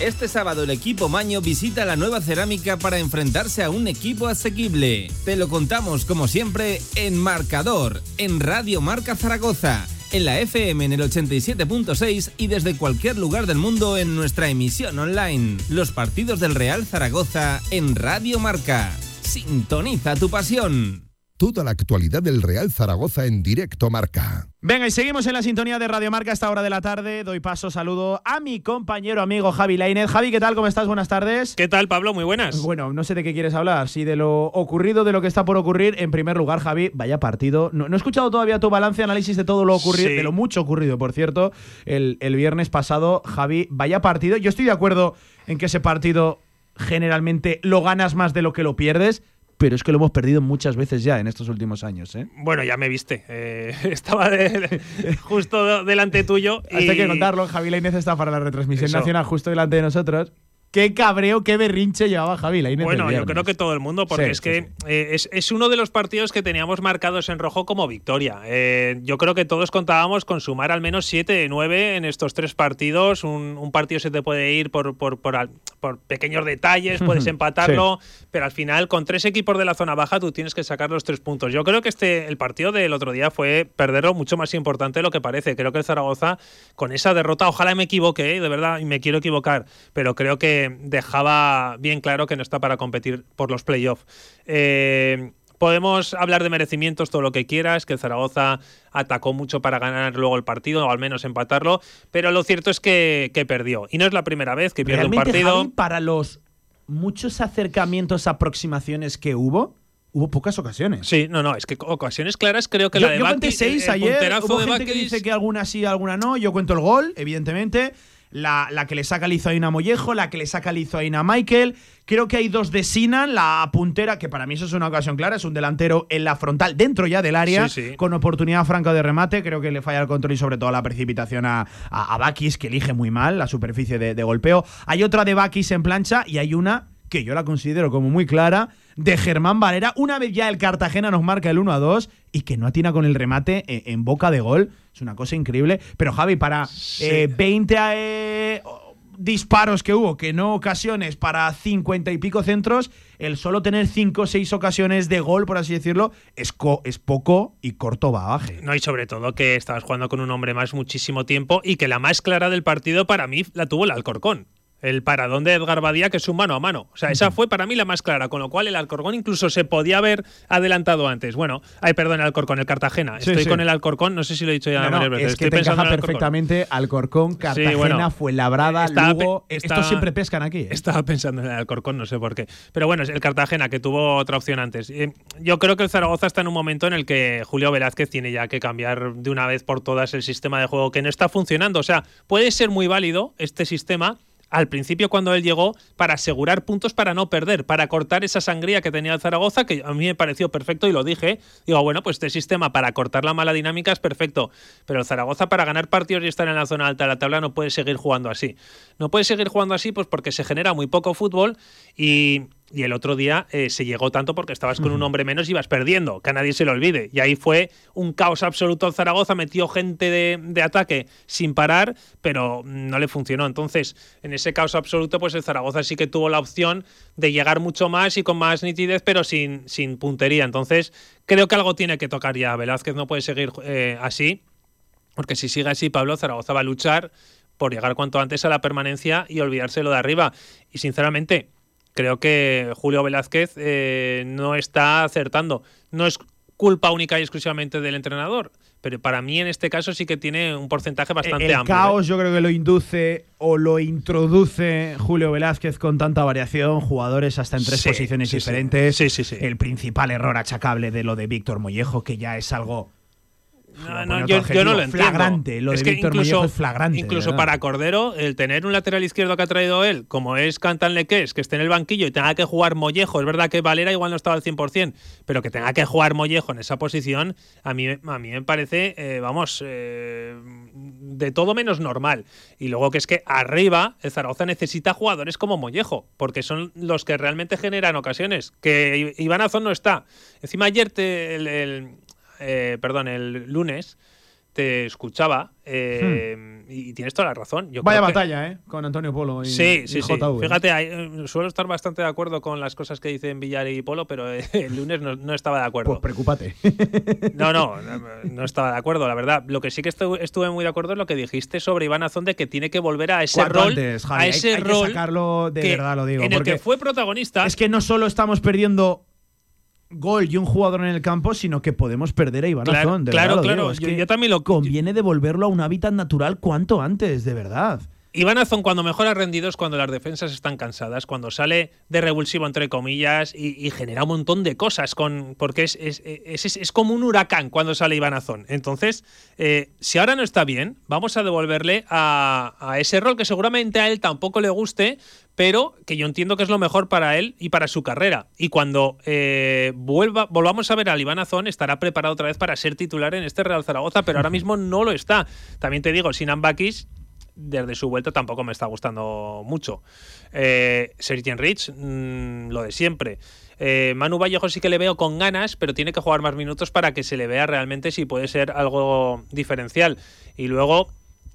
Este sábado el equipo Maño visita la nueva cerámica para enfrentarse a un equipo asequible. Te lo contamos como siempre en Marcador, en Radio Marca Zaragoza, en la FM en el 87.6 y desde cualquier lugar del mundo en nuestra emisión online. Los partidos del Real Zaragoza en Radio Marca. Sintoniza tu pasión. Toda la actualidad del Real Zaragoza en directo marca. Venga, y seguimos en la sintonía de Radio Marca a esta hora de la tarde. Doy paso, saludo a mi compañero amigo Javi Lainez. Javi, ¿qué tal? ¿Cómo estás? Buenas tardes. ¿Qué tal, Pablo? Muy buenas. Bueno, no sé de qué quieres hablar. Si de lo ocurrido, de lo que está por ocurrir. En primer lugar, Javi, vaya partido. No, no he escuchado todavía tu balance, análisis de todo lo ocurrido, Sí. de lo mucho ocurrido, por cierto, el, el viernes pasado. Javi, vaya partido. Yo estoy de acuerdo en que ese partido generalmente lo ganas más de lo que lo pierdes. Pero es que lo hemos perdido muchas veces ya en estos últimos años, ¿eh? Bueno, ya me viste. Eh, <laughs> estaba de- justo delante tuyo. Hasta y- hay que contarlo, Javi Lainez está para la retransmisión Eso. nacional justo delante de nosotros. Qué cabreo, qué berrinche llevaba Javi Lainez. Bueno, yo creo que todo el mundo, porque Sí, es sí, que eh, es, es uno de los partidos que teníamos marcados en rojo como victoria. Eh, yo creo que todos contábamos con sumar al menos 7 de 9 en estos tres partidos. Un, un partido se te puede ir por, por, por, al- por pequeños detalles, <laughs> puedes empatarlo, pero al final con tres equipos de la zona baja tú tienes que sacar los tres puntos. Yo creo que este el partido del otro día fue perderlo mucho más importante de lo que parece. Creo que el Zaragoza con esa derrota, ojalá me equivoque, ¿eh? de verdad, y me quiero equivocar, pero creo que dejaba bien claro que no está para competir por los playoffs. Eh, Podemos hablar de merecimientos todo lo que quieras, que el Zaragoza atacó mucho para ganar luego el partido, o al menos empatarlo, pero lo cierto es que, que perdió. Y no es la primera vez que pierde un partido. Javi, para los muchos acercamientos, aproximaciones que hubo, hubo pocas ocasiones. Sí, no, no, es que ocasiones claras creo que yo, la de yo conté seis el- el ayer. punterazo Hubo de gente que dice que alguna sí, alguna no. Yo cuento el gol, evidentemente. La, la que le saca Lizoaina a Mollejo, la que le saca Lizoaina a Michael. Creo que hay dos de Sinan, la puntera, que para mí eso es una ocasión clara, es un delantero en la frontal, dentro ya del área, Sí, sí. con oportunidad franca de remate. Creo que le falla el control y sobre todo la precipitación a, a, a Bakis, que elige muy mal la superficie de, de golpeo. Hay otra de Bakis en plancha y hay una que yo la considero como muy clara, de Germán Valera. Una vez ya el Cartagena nos marca el 1 a 2 y que no atina con el remate eh, en boca de gol. Es una cosa increíble. Pero Javi, para eh, 20 eh, disparos que hubo, que no ocasiones, para 50 y pico centros, el solo tener 5 o 6 ocasiones de gol, por así decirlo, es, co- es poco y corto bagaje. No, y sobre todo que estabas jugando con un hombre más muchísimo tiempo y que la más clara del partido para mí la tuvo el Alcorcón. El paradón de Edgar Badía, que es un mano a mano. O sea, esa fue para mí la más clara, con lo cual el Alcorcón incluso se podía haber adelantado antes. Bueno, ay, perdón, el Alcorcón, el Cartagena. Sí, Estoy sí. con el Alcorcón, no sé si lo he dicho ya No, no, es que Estoy te pensando encaja en perfectamente Alcorcón, Cartagena, bueno. Fuenlabrada, Estaba pe- Lugo. estaba- Estos siempre pescan aquí. ¿eh? Estaba pensando en el Alcorcón, no sé por qué. Pero bueno, es el Cartagena, que tuvo otra opción antes. Eh, Yo creo que el Zaragoza está en un momento en el que Julio Velázquez tiene ya que cambiar de una vez por todas el sistema de juego que no está funcionando. O sea, puede ser muy válido este sistema al principio cuando él llegó para asegurar puntos para no perder, para cortar esa sangría que tenía el Zaragoza, que a mí me pareció perfecto y lo dije. Digo, bueno, pues este sistema para cortar la mala dinámica es perfecto, pero el Zaragoza para ganar partidos y estar en la zona alta de la tabla no puede seguir jugando así. No puede seguir jugando así pues porque se genera muy poco fútbol y, y el otro día eh, se llegó tanto porque estabas con un hombre menos y ibas perdiendo, que a nadie se lo olvide. Y ahí fue un caos absoluto el Zaragoza, metió gente de, de ataque sin parar, pero no le funcionó. Entonces, en ese caos absoluto, pues el Zaragoza sí que tuvo la opción de llegar mucho más y con más nitidez, pero sin, sin puntería. Entonces, creo que algo tiene que tocar ya. Velázquez no puede seguir eh, así, porque si sigue así, Pablo Zaragoza va a luchar por llegar cuanto antes a la permanencia y olvidárselo de arriba. Y sinceramente, creo que Julio Velázquez eh, no está acertando. No es culpa única y exclusivamente del entrenador, pero para mí en este caso sí que tiene un porcentaje bastante el amplio. ¿eh? caos yo creo que lo induce o lo introduce Julio Velázquez con tanta variación, jugadores hasta en tres Sí, posiciones sí, sí. diferentes. Sí, sí, sí. El principal error achacable de lo de Víctor Mollejo, que ya es algo No, pone yo, no lo entiendo. Flagrante, lo de es que Víctor incluso, es flagrante, Incluso para. Cordero, el tener un lateral izquierdo que ha traído él, como es Cantan Leques, que esté en el banquillo y tenga que jugar Mollejo, es verdad que Valera igual no estaba al 100%, pero que tenga que jugar Mollejo en esa posición, a mí, a mí me parece, eh, vamos, eh, de todo menos normal. Y luego que es que arriba el Zaragoza necesita jugadores como Mollejo, porque son los que realmente generan ocasiones. Que Iván Azón no está. Encima ayer, te- el, el- eh, perdón, el lunes te escuchaba eh, y tienes toda la razón. Yo Hmm. Vaya creo que- batalla, ¿eh? Con Antonio Polo y, Sí, y sí, sí. JV. Fíjate, eh, suelo estar bastante de acuerdo con las cosas que dicen Villar y Polo, pero eh, <laughs> el lunes no, no estaba de acuerdo. Pues preocúpate. No, no, <laughs> no, no estaba de acuerdo, la verdad. Lo que sí que estu- estuve muy de acuerdo es lo que dijiste sobre Iván Azón de que tiene que volver a ese rol, antes, Javi, a ese hay que rol sacarlo de que- verdad, lo digo, en el porque que fue protagonista. Es que no solo estamos perdiendo gol y un jugador en el campo, sino que podemos perder a Iván Claro, Azón. de claro, claro. Es Yo- que yo también lo conviene devolverlo a un hábitat natural cuanto antes, de verdad. Iván Azón cuando mejor ha rendido es cuando las defensas están cansadas, cuando sale de revulsivo entre comillas y, y genera un montón de cosas con porque es, es, es- es- es como un huracán cuando sale Iván Azón. Entonces, eh, si ahora no está bien, vamos a devolverle a, a ese rol que seguramente a él tampoco le guste, pero que yo entiendo que es lo mejor para él y para su carrera. Y cuando eh, vuelva, volvamos a ver al Iván Azón, estará preparado otra vez para ser titular en este Real Zaragoza, pero ahora mismo no lo está. También te digo, Sinan Bakis desde su vuelta tampoco me está gustando mucho. Eh, Sergio Rich, mm, lo de siempre. Eh, Manu Vallejo sí que le veo con ganas, pero tiene que jugar más minutos para que se le vea realmente si puede ser algo diferencial. Y luego,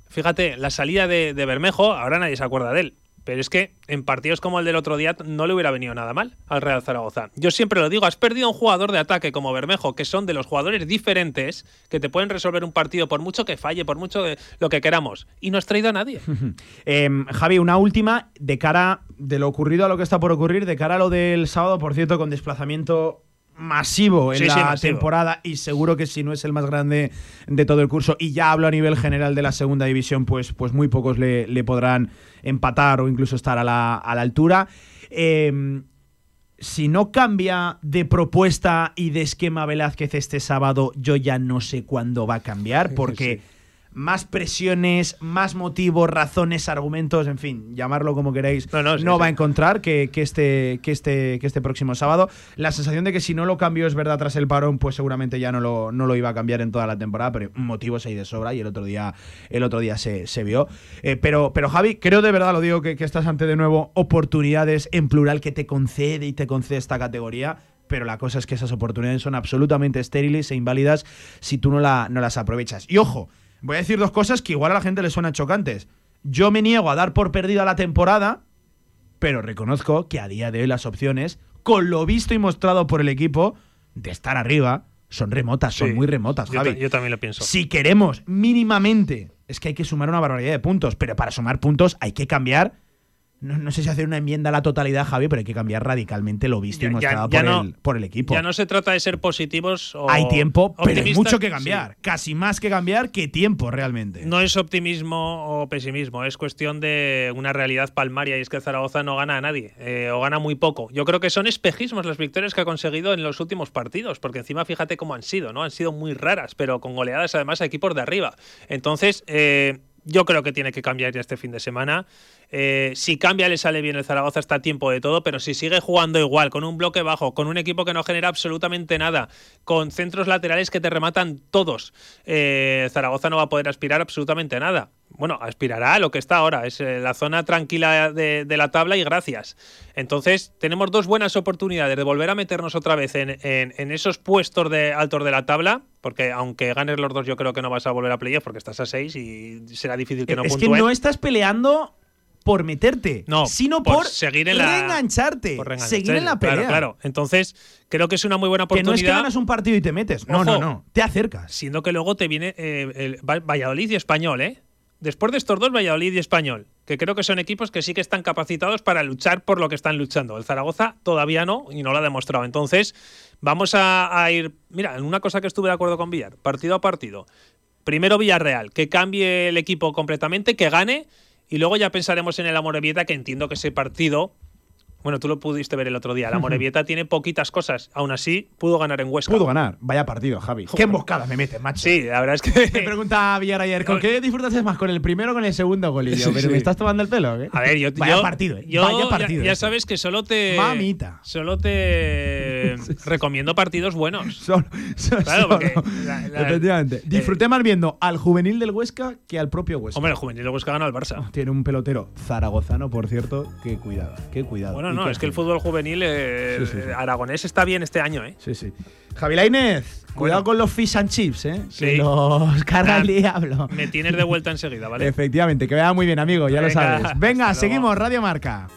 fíjate, la salida de, de Bermejo, ahora nadie se acuerda de él. Pero es que en partidos como el del otro día no le hubiera venido nada mal al Real Zaragoza. Yo siempre lo digo, has perdido un jugador de ataque como Bermejo, que son de los jugadores diferentes, que te pueden resolver un partido por mucho que falle, por mucho de lo que queramos. Y no has traído a nadie. <laughs> Em, Javi, una última de cara de lo ocurrido a lo que está por ocurrir, de cara a lo del sábado, por cierto, con desplazamiento masivo en Sí, la sí, masivo. temporada y seguro que si no es el más grande de todo el curso y ya hablo a nivel general de la segunda división, pues, pues muy pocos le, le podrán empatar o incluso estar a la, a la altura. Em, si no cambia de propuesta y de esquema Velázquez este sábado, yo ya no sé cuándo va a cambiar, porque más presiones, más motivos, razones, argumentos, en fin, llamarlo como queráis, no, sí, va sí. a encontrar que, que este, que, este, que este próximo sábado. La sensación de que si no lo cambió es verdad tras el parón, pues seguramente ya no lo, no lo iba a cambiar en toda la temporada, pero motivos hay de sobra y el otro día, el otro día se, se vio. Eh, pero, pero Javi, creo de verdad, lo digo, que, que estás ante de nuevo oportunidades en plural que te concede y te concede esta categoría. Pero la cosa es que esas oportunidades son absolutamente estériles e inválidas si tú no, la, no las aprovechas. Y ojo, voy a decir dos cosas que igual a la gente le suenan chocantes. Yo me niego a dar por perdida la temporada, pero reconozco que a día de hoy las opciones, con lo visto y mostrado por el equipo, de estar arriba, son remotas, son Sí, muy remotas, yo Javi. ta- yo también lo pienso. Si queremos mínimamente, es que hay que sumar una barbaridad de puntos, pero para sumar puntos hay que cambiar. No, no sé si hacer una enmienda a la totalidad, Javi, pero hay que cambiar radicalmente lo visto y Ya- mostrado ya por, no- el, por el equipo. Ya no se trata de ser positivos o hay tiempo, pero hay mucho que cambiar. Casi más que cambiar que tiempo realmente. No es optimismo o pesimismo, es cuestión de una realidad palmaria y es que Zaragoza no gana a nadie eh, o gana muy poco. Yo creo que son espejismos las victorias que ha conseguido en los últimos partidos, porque encima fíjate cómo han sido, ¿no? Han sido muy raras, pero con goleadas además a equipos de arriba. Entonces, eh, yo creo que tiene que cambiar ya este fin de semana. Eh, si cambia, le sale bien el Zaragoza, está a tiempo de todo, pero si sigue jugando igual, con un bloque bajo, con un equipo que no genera absolutamente nada, con centros laterales que te rematan todos, eh, Zaragoza no va a poder aspirar absolutamente nada. Bueno, aspirará a lo que está ahora, es eh, la zona tranquila de, de la tabla y gracias. Entonces, tenemos dos buenas oportunidades de volver a meternos otra vez en, en- en esos puestos de altos de la tabla, porque aunque ganes los dos, yo creo que no vas a volver a playoff porque estás a seis y será difícil que no es que puntúes. no estás peleando por meterte, No, sino por por, seguir en la- reengancharte, por reengancharte. seguir en la pelea. Claro, claro. Entonces, creo que es una muy buena Que no oportunidad. es que ganas un partido y te metes. No, Ojo. no, no. Te acercas. Siendo que luego te viene eh, el Va- Valladolid y Español, ¿eh? Después de estos dos, Valladolid y Español, que creo que son equipos que sí que están capacitados para luchar por lo que están luchando. El Zaragoza todavía no y no lo ha demostrado. Entonces, vamos a, a ir. Mira, en una cosa que estuve de acuerdo con Villar, partido a partido. Primero Villarreal, que cambie el equipo completamente, que gane, y luego ya pensaremos en el Amorebieta, que entiendo que ese partido Bueno, tú lo pudiste ver el otro día. La <laughs> Morevieta tiene poquitas cosas. Aún así, pudo ganar en Huesca. Pudo ganar. Vaya partido, Javi. Qué emboscada me metes, macho. Sí, la verdad es que. Me pregunta Villar ayer, ¿con <laughs> qué disfrutas más? ¿Con el primero o con el segundo golillo? Sí, ¿Pero sí. me estás tomando el pelo? ¿eh? A ver, yo. Vaya yo- partido, ¿eh? yo Vaya ya- partido. Ya, sabes que solo te. Mamita. Solo te. <laughs> recomiendo partidos buenos. Solo- solo- Claro, porque. solo. la- la- Efectivamente. eh, Disfruté más viendo al juvenil del Huesca que al propio Huesca. Hombre, el juvenil de Huesca ganó al Barça. Tiene un pelotero zaragozano, por cierto, que cuidado, qué cuidado. Bueno, no, es que el fútbol juvenil eh, Sí, sí, sí. aragonés está bien este año, ¿eh? Sí, sí. Javi Lainez, cuidado con los fish and chips, ¿eh? Que los carga el diablo. <laughs> Me tienes de vuelta enseguida, ¿vale? Efectivamente, que vaya muy bien, amigo, ya lo sabes. Venga, seguimos. Radio Marca.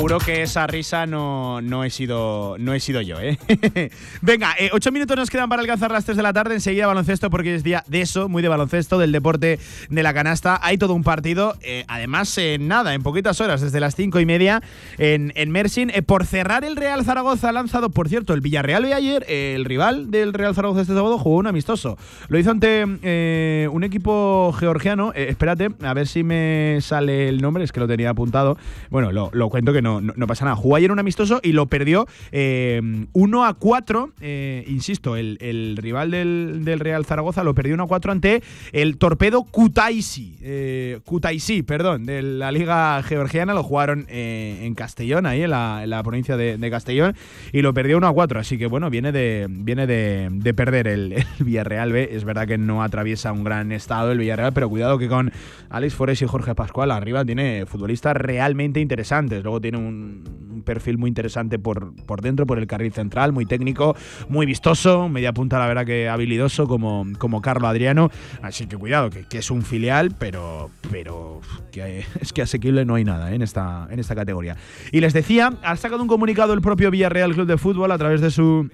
Juro que esa risa no, no, he, sido, no he sido yo, ¿eh? <laughs> Venga, eh, ocho minutos nos quedan para alcanzar las 3 de la tarde. Enseguida baloncesto, porque es día de eso, muy de baloncesto, del deporte de la canasta. Hay todo un partido, eh, además, en nada, en poquitas horas, desde las cinco y media en, en Mersin. Eh, por cerrar el Real Zaragoza ha lanzado, por cierto, el Villarreal de ayer, el rival del Real Zaragoza este sábado, jugó un amistoso. Lo hizo ante un equipo georgiano. Espérate, a ver si me sale el nombre, es que lo tenía apuntado. Bueno, lo, lo cuento que no, no, no pasa nada. Jugó ayer un amistoso y lo perdió eh, 1 a 4. eh, insisto, el, rival del, Real Zaragoza lo perdió 1 a 4 ante el torpedo Kutaisi. Eh, Kutaisi, perdón, de la Liga Georgiana. Lo jugaron eh, en Castellón, ahí en la, provincia de, Castellón, y lo perdió 1 a 4. Así que bueno, viene de, viene de, de perder el, <laughs> Villarreal. Es verdad que no atraviesa un gran estado el Villarreal, pero cuidado que con Alex Forés y Jorge Pascual arriba tiene futbolistas realmente interesantes. Luego tiene un, perfil muy interesante por, por dentro, por el carril central, muy técnico, muy vistoso, media punta la verdad que habilidoso como, como Carlo Adriano. Así que cuidado, que, es un filial, pero, pero <laughs> es que asequible no hay nada ¿eh? en, esta, en esta categoría. Y les decía, ha sacado un comunicado el propio Villarreal Club de Fútbol a través de su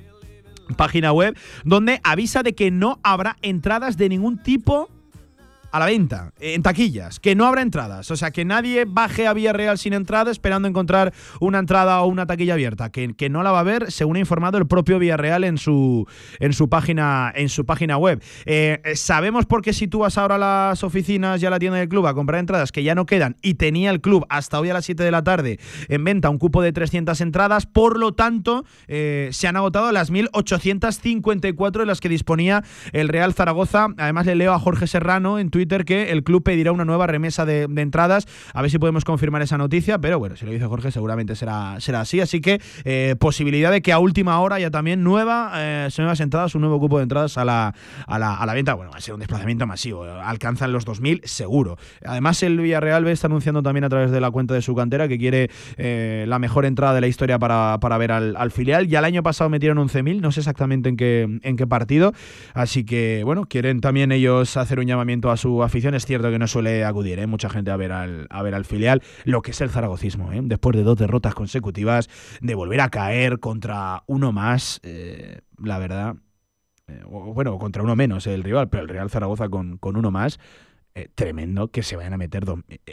página web, donde avisa de que no habrá entradas de ningún tipo a la venta, en taquillas, que no habrá entradas. O sea, que nadie baje a Villarreal sin entrada esperando encontrar una entrada o una taquilla abierta, que, que no la va a haber, según ha informado el propio Villarreal en su, en su, página, en su página web. Eh, sabemos por qué si tú vas ahora a las oficinas y a la tienda del club a comprar entradas que ya no quedan y tenía el club hasta hoy a las 7 de la tarde en venta un cupo de 300 entradas, por lo tanto, eh, se han agotado las 1.854 de las que disponía el Real Zaragoza. Además, le leo a Jorge Serrano en Twitter que el club pedirá una nueva remesa de, entradas. A ver si podemos confirmar esa noticia, pero bueno, si lo dice Jorge, seguramente será, será así. Así que eh, posibilidad de que a última hora haya también nueva, eh, nuevas entradas, un nuevo cupo de entradas a la, a, la, a la venta. Bueno, va a ser un desplazamiento masivo. Alcanzan los 2.000 seguro. Además, el Villarreal B está anunciando también a través de la cuenta de su cantera que quiere eh, la mejor entrada de la historia para, para ver al, al filial. Ya el año pasado metieron 11.000, no sé exactamente en qué, en qué partido. Así que, bueno, quieren también ellos hacer un llamamiento a su afición. Es cierto que no suele acudir ¿eh? mucha gente a ver, al, a ver al filial, lo que es el zaragocismo. ¿eh? Después de dos derrotas consecutivas, de volver a caer contra uno más, eh, la verdad. eh, bueno, contra uno menos el rival, pero el Real Zaragoza con, con uno más. Eh, tremendo que se vayan a meter.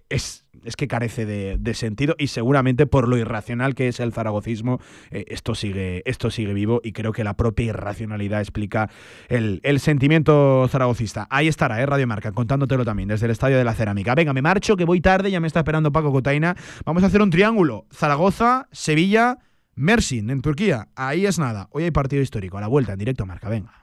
Es, es que carece de, de sentido y seguramente por lo irracional que es el zaragocismo, eh, esto, sigue, esto sigue vivo y creo que la propia irracionalidad explica el, el sentimiento zaragocista. Ahí estará, ¿eh? Radio Marca, contándotelo también desde el Estadio de la Cerámica. Venga, me marcho, que voy tarde, ya me está esperando Paco Cotaina. Vamos a hacer un triángulo. Zaragoza, Sevilla, Mersin, en Turquía. Ahí es nada. Hoy hay partido histórico. A la vuelta, en directo Marca, venga.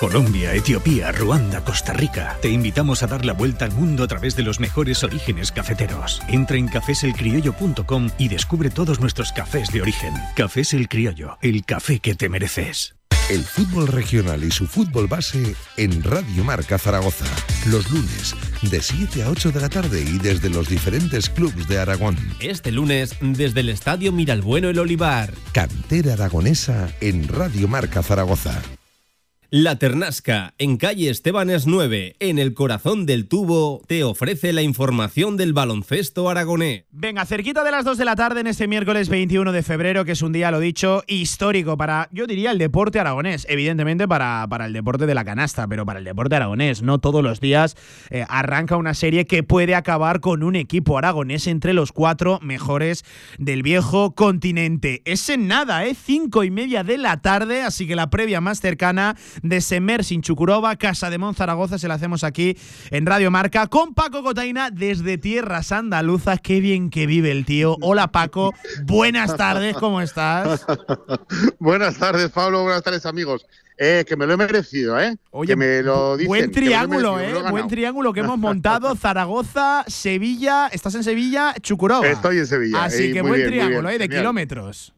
Colombia, Etiopía, Ruanda, Costa Rica. Te invitamos a dar la vuelta al mundo a través de los mejores orígenes cafeteros. Entra en cafeselcriollo.com y descubre todos nuestros cafés de origen. Cafés El Criollo, el café que te mereces. El fútbol regional y su fútbol base en Radio Marca Zaragoza. Los lunes de 7 a 8 de la tarde y desde los diferentes clubes de Aragón. Este lunes desde el Estadio Miralbueno El Olivar. Cantera aragonesa en Radio Marca Zaragoza. La Ternasca, en calle Estebanes 9, en el corazón del tubo, te ofrece la información del baloncesto aragonés. Venga, cerquita de las 2 de la tarde en este miércoles 21 de febrero, que es un día, lo dicho, histórico para, yo diría, el deporte aragonés. Evidentemente para, para el deporte de la canasta, pero para el deporte aragonés. No todos los días eh, arranca una serie que puede acabar con un equipo aragonés entre los cuatro mejores del viejo continente. Es en nada, ¿eh? Cinco y media de la tarde, así que la previa más cercana de Semer sin Chucurova, Casa de Monzaragoza, se la hacemos aquí en Radio Marca con Paco Cotaina desde tierras andaluzas. Qué bien que vive el tío. Hola Paco, buenas tardes, ¿cómo estás? <laughs> buenas tardes Pablo, buenas tardes amigos. Eh, que me lo he merecido, ¿eh? que me lo dicen, buen triángulo, ¿eh? Buen triángulo que hemos montado. <laughs> Zaragoza, Sevilla. ¿Estás en Sevilla? Chucurova. Estoy en Sevilla. Así eh, que buen triángulo, ¿eh? De kilómetros.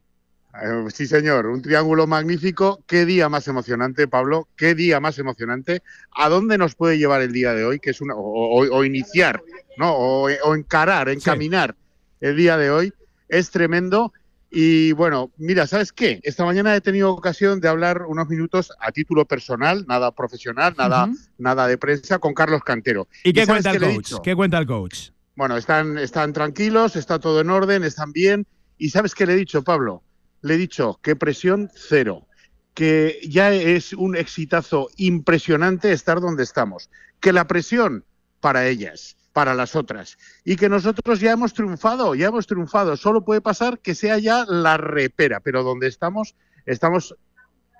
Eh, sí, señor, un triángulo magnífico. Qué día más emocionante, Pablo. Qué día más emocionante. ¿A dónde nos puede llevar el día de hoy? Que es una o, iniciar, ¿no? O, encarar, encaminar el día de hoy. Es tremendo. Y bueno, mira, ¿sabes qué? Esta mañana he tenido ocasión de hablar unos minutos a título personal, nada profesional, nada, nada de prensa, con Carlos Cantero. ¿Y qué cuenta el coach? ¿Qué cuenta el coach? Bueno, están, están tranquilos, está todo en orden, están bien. ¿Y sabes qué le he dicho, Pablo? Le he dicho que presión cero, que ya es un exitazo impresionante estar donde estamos, que la presión para ellas, para las otras, y que nosotros ya hemos triunfado, ya hemos triunfado, solo puede pasar que sea ya la repera, pero donde estamos, estamos,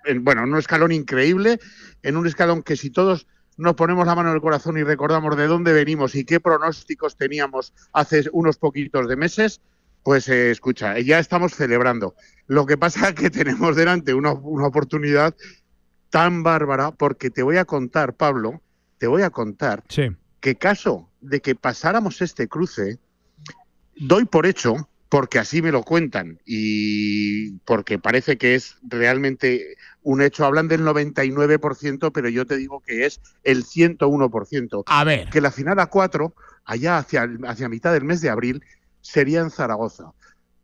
en, bueno, en un escalón increíble, en un escalón que si todos nos ponemos la mano en el corazón y recordamos de dónde venimos y qué pronósticos teníamos hace unos poquitos de meses, pues eh, escucha, ya estamos celebrando. Lo que pasa es que <laughs> tenemos delante una, oportunidad tan bárbara porque te voy a contar, Pablo, te voy a contar que caso de que pasáramos este cruce, doy por hecho, porque así me lo cuentan y porque parece que es realmente un hecho, hablan del 99%, pero yo te digo que es el 101%. A ver. Que la final a 4, allá hacia, hacia mitad del mes de abril, sería en Zaragoza.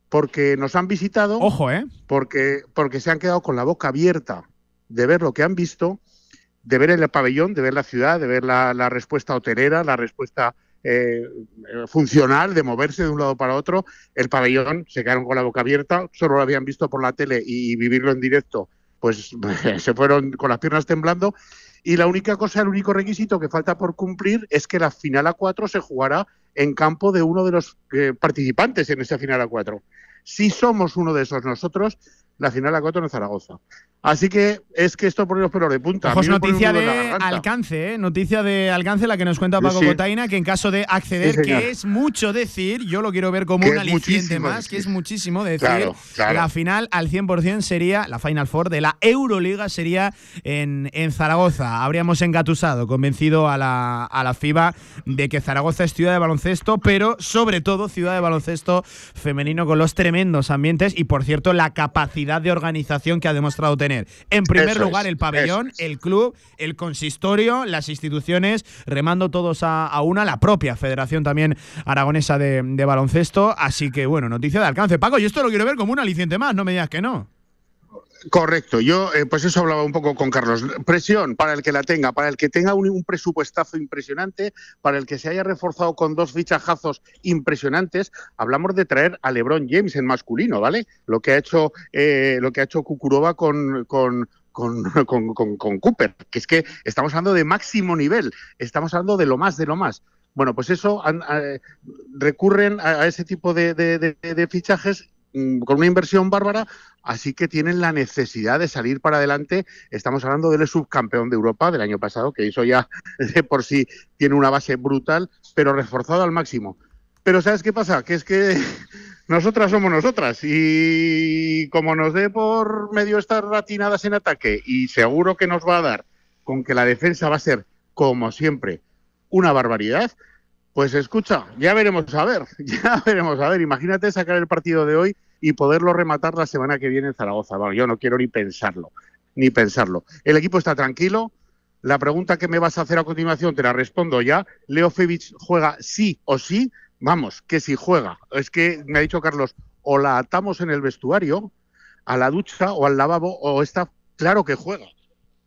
Porque nos han visitado. Ojo, ¿eh? Porque, porque se han quedado con la boca abierta de ver lo que han visto, de ver el pabellón, de ver la ciudad, de ver la, respuesta hotelera, la respuesta eh, funcional, de moverse de un lado para otro. El pabellón se quedaron con la boca abierta, solo lo habían visto por la tele y, vivirlo en directo, pues <laughs> se fueron con las piernas temblando. Y la única cosa, el único requisito que falta por cumplir es que la final a cuatro se jugará en campo de uno de los eh, participantes en esa final a cuatro. Si somos uno de esos nosotros, la final a cuatro en Zaragoza. Así que es que esto pone los pelos de punta. noticia de alcance, ¿eh? noticia de alcance la que nos cuenta Paco Cotaina, que en caso de acceder, que es mucho decir, yo lo quiero ver como un aliciente más, que es muchísimo decir, la final al 100% sería, la Final Four de la Euroliga sería en, en Zaragoza. Habríamos engatusado, convencido a la, a la FIBA de que Zaragoza es ciudad de baloncesto, pero sobre todo ciudad de baloncesto femenino con los tremendos ambientes y, por cierto, la capacidad de organización que ha demostrado tener en primer lugar el pabellón, el club, el consistorio, las instituciones, remando todos a, una, la propia Federación también Aragonesa de, de Baloncesto. Así que, bueno, noticia de alcance. Paco, yo esto lo quiero ver como un aliciente más, no me digas que no. Correcto, yo eh, pues eso hablaba un poco con Carlos. Presión para el que la tenga, para el que tenga un, presupuestazo impresionante, para el que se haya reforzado con dos fichajazos impresionantes. Hablamos de traer a LeBron James en masculino, ¿vale? Lo que ha hecho, eh, lo que ha hecho Kukurova con, con, con, con, Cooper, que es que estamos hablando de máximo nivel, estamos hablando de lo más, de lo más. Bueno, pues eso recurren a, ese tipo de, de, fichajes con una inversión bárbara, así que tienen la necesidad de salir para adelante. Estamos hablando del subcampeón de Europa del año pasado, que eso ya <laughs> de por sí tiene una base brutal, pero reforzado al máximo. Pero ¿sabes qué pasa? Que es que <laughs> nosotras somos nosotras y como nos dé por medio estar ratinadas en ataque y seguro que nos va a dar con que la defensa va a ser, como siempre, una barbaridad, pues escucha, ya veremos a ver, <laughs> ya veremos a ver. Imagínate sacar el partido de hoy y poderlo rematar la semana que viene en Zaragoza. Bueno, yo no quiero ni pensarlo, ni pensarlo. El equipo está tranquilo. La pregunta que me vas a hacer a continuación te la respondo ya. Leo Fevich juega sí o sí. Vamos, que si juega. Es que me ha dicho Carlos, o la atamos en el vestuario, a la ducha o al lavabo, o está claro que juega.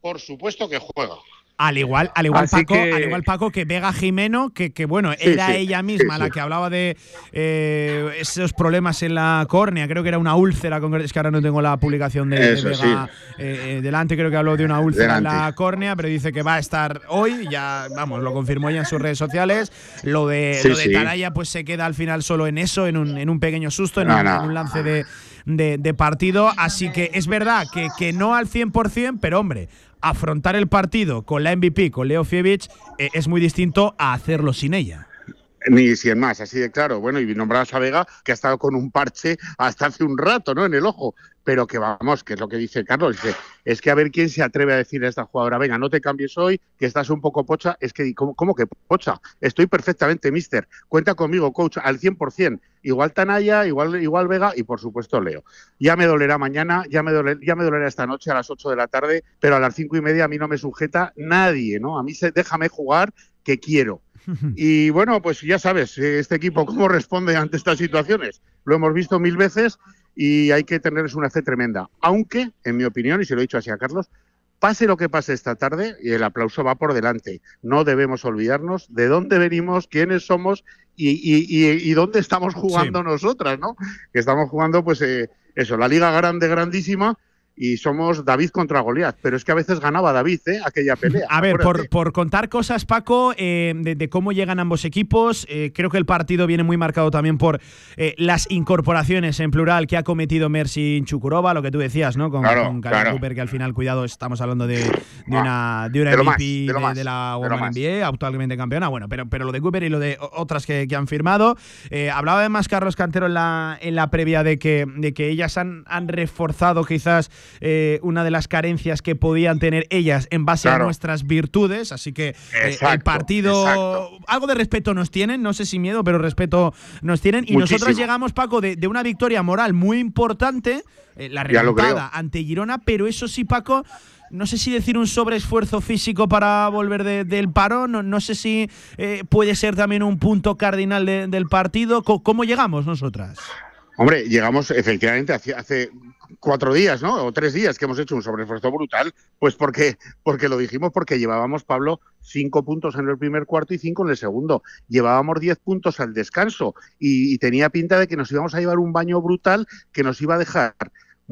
Por supuesto que juega. Al igual, al igual Así Paco, que- al igual Paco que Vega Jimeno, que, que bueno, Sí, era sí, ella misma sí, la que hablaba de eh, esos problemas en la córnea, creo que era una úlcera, es que ahora no tengo la publicación de, Vega eh, eh, delante, creo que habló de una úlcera en la córnea, pero dice que va a estar hoy, ya, vamos, lo confirmó ella en sus redes sociales. Lo de, lo de. Taraya pues se queda al final solo en eso, en un, en un pequeño susto, en, No, un, no. en un lance de, de- de partido, así que es verdad que, que no al 100%, pero hombre, afrontar el partido con la MVP, con Leo Fievich, eh, es muy distinto a hacerlo sin ella. Ni cien más, así de claro. Bueno, y nombramos a Vega, que ha estado con un parche hasta hace un rato, ¿no? En el ojo. Pero que vamos, que es lo que dice Carlos, dice, es que a ver quién se atreve a decir a esta jugadora, venga, no te cambies hoy, que estás un poco pocha. Es que, ¿cómo, cómo que pocha? Estoy perfectamente, mister. Cuenta conmigo, coach, al 100%. Igual Tanaya, igual, igual Vega y por supuesto Leo. Ya me dolerá mañana, ya me, doler- ya me dolerá esta noche a las 8 de la tarde, pero a las cinco y media a mí no me sujeta nadie, ¿no? A mí se, déjame jugar que quiero. <laughs> Y bueno, pues ya sabes, eh, este equipo <laughs> cómo responde ante estas situaciones. Lo hemos visto mil veces y hay que tenerles una fe tremenda. Aunque, en mi opinión, y se lo he dicho así a Carlos, pase lo que pase esta tarde, y el aplauso va por delante. No debemos olvidarnos de dónde venimos, quiénes somos y, y- y- y dónde estamos jugando nosotras, ¿no? Que estamos jugando, pues, eh, eso, la liga grande, grandísima. Y somos David contra Goliat, pero es que a veces ganaba David, ¿eh? Aquella pelea. A ver, por, por contar cosas, Paco, eh, de, de cómo llegan ambos equipos, eh, creo que el partido viene muy marcado también por eh, las incorporaciones en plural que ha cometido Mercy Chukurova, lo que tú decías, ¿no? Con, Claro, con claro. Cooper, que al final, cuidado, estamos hablando de, de Ah, una, de una MVP más, de más, la Women. NBA, actualmente campeona. Bueno, pero, pero lo de Cooper y lo de otras que, que han firmado. Hablaba además Carlos Cantero en la, en la previa de que, de que ellas han, han reforzado quizás eh, una de las carencias que podían tener ellas en base a nuestras virtudes. Así que eh, el partido. exacto. Algo de respeto nos tienen, no sé si miedo, pero respeto nos tienen. Y Muchísimo. llegamos, Paco, de, de una victoria moral muy importante, eh, la remontada ante Girona, pero eso sí, Paco. No sé si decir un sobreesfuerzo físico para volver de- del paro, no, no sé si eh, puede ser también un punto cardinal de- del partido. ¿Cómo llegamos nosotras? Hombre, llegamos efectivamente hace, hace cuatro días, ¿no? O tres días que hemos hecho un sobreesfuerzo brutal, pues porque, porque lo dijimos, porque llevábamos, Pablo, cinco puntos en el primer cuarto y cinco en el segundo. Llevábamos diez puntos al descanso y, y tenía pinta de que nos íbamos a llevar un baño brutal que nos iba a dejar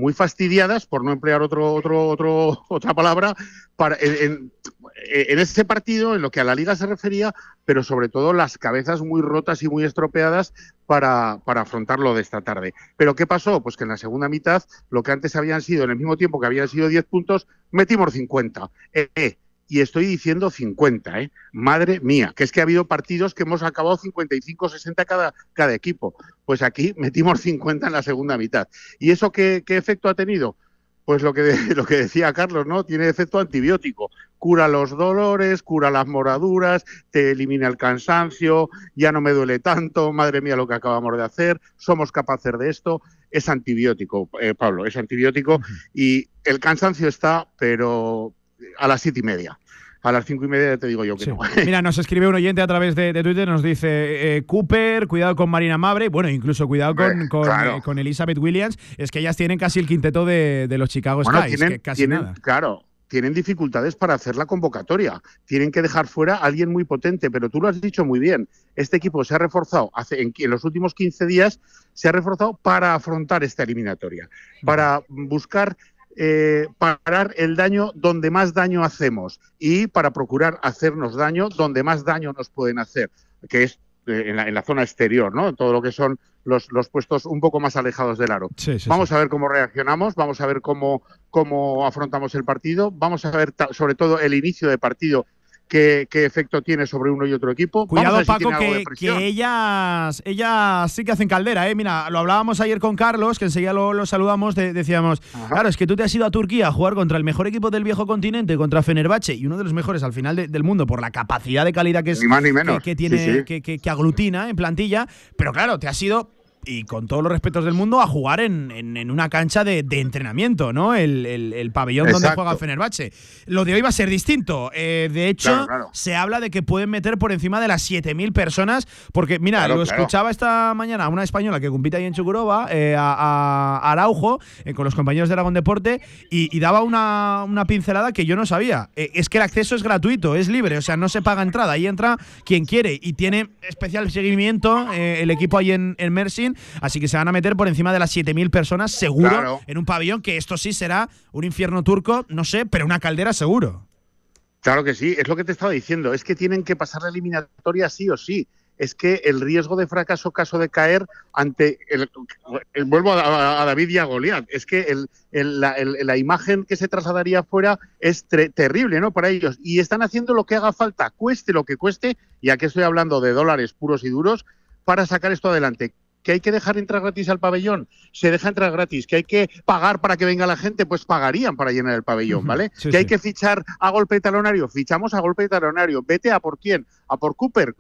muy fastidiadas, por no emplear otro, otro, <laughs> otra palabra, para, en ese partido, en lo que a la liga se refería, pero sobre todo las cabezas muy rotas y muy estropeadas para, para afrontarlo de esta tarde. Pero ¿qué pasó? Pues que en la segunda mitad, lo que antes habían sido, en el mismo tiempo que habían sido 10 puntos, metimos 50. Eh, eh, y estoy diciendo 50, ¿eh? Madre mía, que es que ha habido partidos que hemos acabado 55-60 cada, cada equipo. Pues aquí metimos 50 en la segunda mitad. ¿Y eso qué, qué efecto ha tenido? Pues lo que, <laughs> lo que decía Carlos, ¿no? Tiene efecto antibiótico. Cura los dolores, cura las moraduras, te elimina el cansancio, ya no me duele tanto, madre mía lo que acabamos de hacer, somos capaces de esto. Es antibiótico, eh, Pablo, es antibiótico. Y el cansancio está, pero a las siete y media. A las cinco y media te digo yo que no. <laughs> Mira, nos escribe un oyente a través de, de Twitter, nos dice eh, Cooper, cuidado con Marina Mabre, bueno, incluso cuidado con, Hombre, con, claro. eh, con Elizabeth Williams, es que ellas tienen casi el quinteto de, de los Chicago Bueno, Skies, tienen, que casi tienen- nada. claro, tienen dificultades para hacer la convocatoria. Tienen que dejar fuera a alguien muy potente, pero tú lo has dicho muy bien. Este equipo se ha reforzado hace, en, en los últimos 15 días, se ha reforzado para afrontar esta eliminatoria, para buscar eh, parar el daño donde más daño hacemos y para procurar hacernos daño donde más daño nos pueden hacer, que es en, la, en, la, zona exterior, ¿no? Todo lo que son los, los puestos un poco más alejados del aro. Sí, sí, vamos sí. a ver cómo reaccionamos, vamos a ver cómo, cómo afrontamos el partido, vamos a ver sobre todo el inicio de partido Qué, qué, efecto tiene sobre uno y otro equipo. Cuidado, si Paco, que, que, ellas, ellas sí que hacen caldera, ¿eh? Mira, lo hablábamos ayer con Carlos, que enseguida lo, lo saludamos, de, decíamos, Ajá. claro, es que tú te has ido a Turquía a jugar contra el mejor equipo del viejo continente, contra Fenerbahce, y uno de los mejores al final de, del mundo, por la capacidad de calidad que es ni más ni menos. Que, que tiene, sí, sí. Que, que, aglutina en plantilla, pero claro, te has ido y con todos los respetos del mundo, a jugar en, en, en una cancha de, de, entrenamiento, ¿no? El, el, el pabellón Exacto. donde juega Fenerbahce. Lo de hoy va a ser distinto. Eh, de hecho, claro, claro. se habla de que pueden meter por encima de las 7.000 personas, porque, mira, claro, lo escuchaba esta mañana a una española que compite ahí en Chukurova, eh, a, a, Araujo, eh, con los compañeros de Aragón Deporte, y, y daba una, una, pincelada que yo no sabía. Eh, es que el acceso es gratuito, es libre, o sea, no se paga entrada. Ahí entra quien quiere y tiene especial seguimiento eh, el equipo ahí en, en Mersin Así que se van a meter por encima de las 7.000 personas seguro claro. en un pabellón que esto sí será un infierno turco, no sé, pero una caldera seguro. Claro que sí, es lo que te estaba diciendo, es que tienen que pasar la eliminatoria sí o sí. Es que el riesgo de fracaso caso de caer ante el, el vuelvo a, a, David y a Goliat, es que el, la, la, imagen que se trasladaría afuera es terrible, ¿no? Para ellos y están haciendo lo que haga falta, cueste lo que cueste, y aquí estoy hablando de dólares puros y duros para sacar esto adelante que hay que dejar entrar gratis al pabellón, se deja entrar gratis, que hay que pagar para que venga la gente, pues pagarían para llenar el pabellón, ¿vale? Sí, que hay que fichar a golpe de talonario, fichamos a golpe de talonario, vete a por quién, a por Cooper,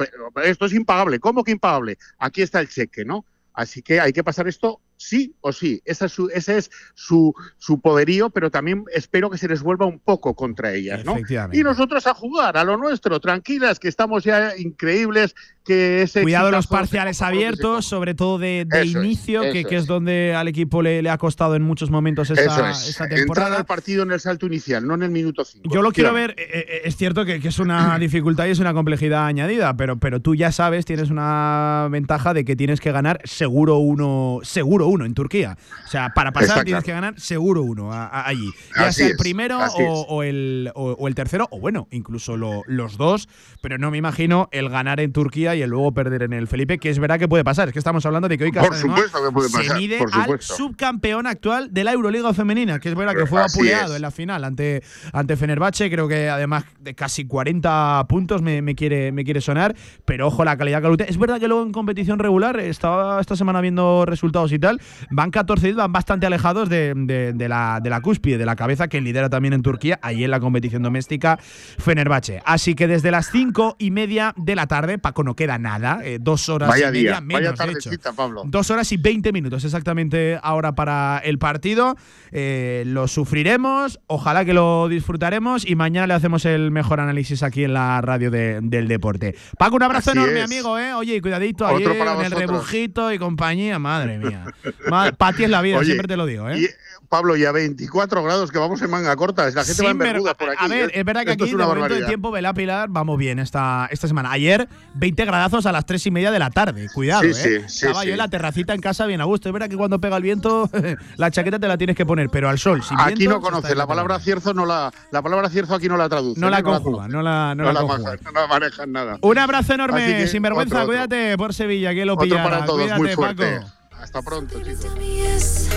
esto es impagable, ¿cómo que impagable? Aquí está el cheque, ¿no? Así que hay que pasar esto sí o sí. Esa es su, ese es su, su poderío, pero también espero que se les vuelva un poco contra ellas, ¿no? Y nosotros a jugar, a lo nuestro, tranquilas, que estamos ya increíbles, que ese Cuidado los parciales abiertos, sobre todo de, inicio, es, que, es donde al equipo le, le, ha costado en muchos momentos esta, es. esta temporada. Entrar al partido en el salto inicial, no en el minuto 5. Yo lo quiero ver, eh, es cierto que, que, es una <clears throat> dificultad y es una complejidad añadida, pero, pero tú ya sabes, tienes una ventaja de que tienes que ganar seguro uno, seguro uno en Turquía. O sea, para pasar Exacto. tienes que ganar seguro uno a, a allí. Ya Así sea el es, primero o, o, el, o, o, el tercero, o bueno, incluso lo, los dos, pero no me imagino el ganar en Turquía y el luego perder en el Felipe, que es verdad que puede pasar. Es que estamos hablando de que hoy Por supuesto que puede se mide por al subcampeón actual de la Euroliga femenina, que es verdad que fue apuleado en la final ante, ante Fenerbahce. Creo que además de casi 40 puntos me, me quiere, me quiere sonar, pero ojo, la calidad que Es verdad que luego en competición regular, estaba esta semana viendo resultados y tal, van 14 van bastante alejados de, de, de, la, de la cúspide, de la cabeza que lidera también en Turquía, ahí en la competición doméstica, Fenerbahce. Así que desde las 5 y media de la tarde, Paco, no queda nada, eh, dos horas vaya y media día, menos, vaya de hecho. tardecita, Pablo. Dos horas y 20 minutos exactamente ahora para el partido. Eh, lo sufriremos, ojalá que lo disfrutaremos y mañana le hacemos el mejor análisis aquí en la radio de, del deporte. Paco, un abrazo Así enorme, es. amigo, ¿eh? Oye, cuidadito ahí en el rebujito y compañía, madre mía. <laughs> Pati es la vida, Oye, siempre te lo digo, ¿eh? Y, Pablo, y a 24 grados que vamos en manga corta. La gente va en por aquí. A ver, ¿eh? es verdad que Esto aquí de momento de tiempo, Vela Pilar, vamos bien esta, esta semana. Ayer, 20 gradazos a las 3 y media de la tarde. Cuidado, Sí, ¿eh? sí, sí, Estaba yo sí. en la terracita en casa bien a gusto. Es verdad que cuando pega el viento, <laughs> la chaqueta te la tienes que poner, pero al sol, sin Aquí viento, no conoces la palabra cierzo, no la, la palabra cierzo aquí no la traduce. No la ¿eh? conjuga, no la, no no la la manejan, no la manejan nada. Un abrazo enorme, sinvergüenza. otro, otro. Cuídate por Sevilla, que lo Otro pillara. para todos, Cuídate, muy fuerte. Paco. Hasta pronto, chicos.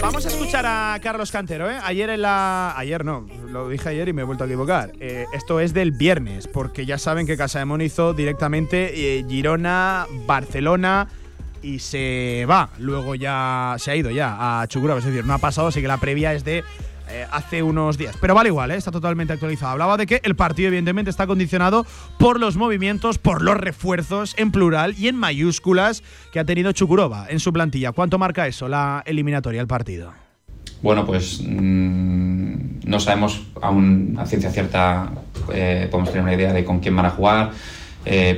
Vamos a escuchar a Carlos Cantero, ¿eh? Ayer en la. Ayer no, lo dije ayer y me he vuelto a equivocar. Eh, esto es del viernes, porque ya saben que Casa de Mon hizo directamente eh, Girona, Barcelona y se va. Luego ya se ha ido ya a Chucuraba, es decir, no ha pasado, así que la previa es de eh, hace unos días. Pero vale igual, ¿eh? está totalmente actualizado. Hablaba de que el partido, evidentemente, está condicionado por los movimientos, por los refuerzos en plural y en mayúsculas que ha tenido Chukurova en su plantilla. ¿Cuánto marca eso, la eliminatoria, el partido? Bueno, pues mm, no sabemos aún a ciencia cierta, eh, podemos tener una idea de con quién van a jugar.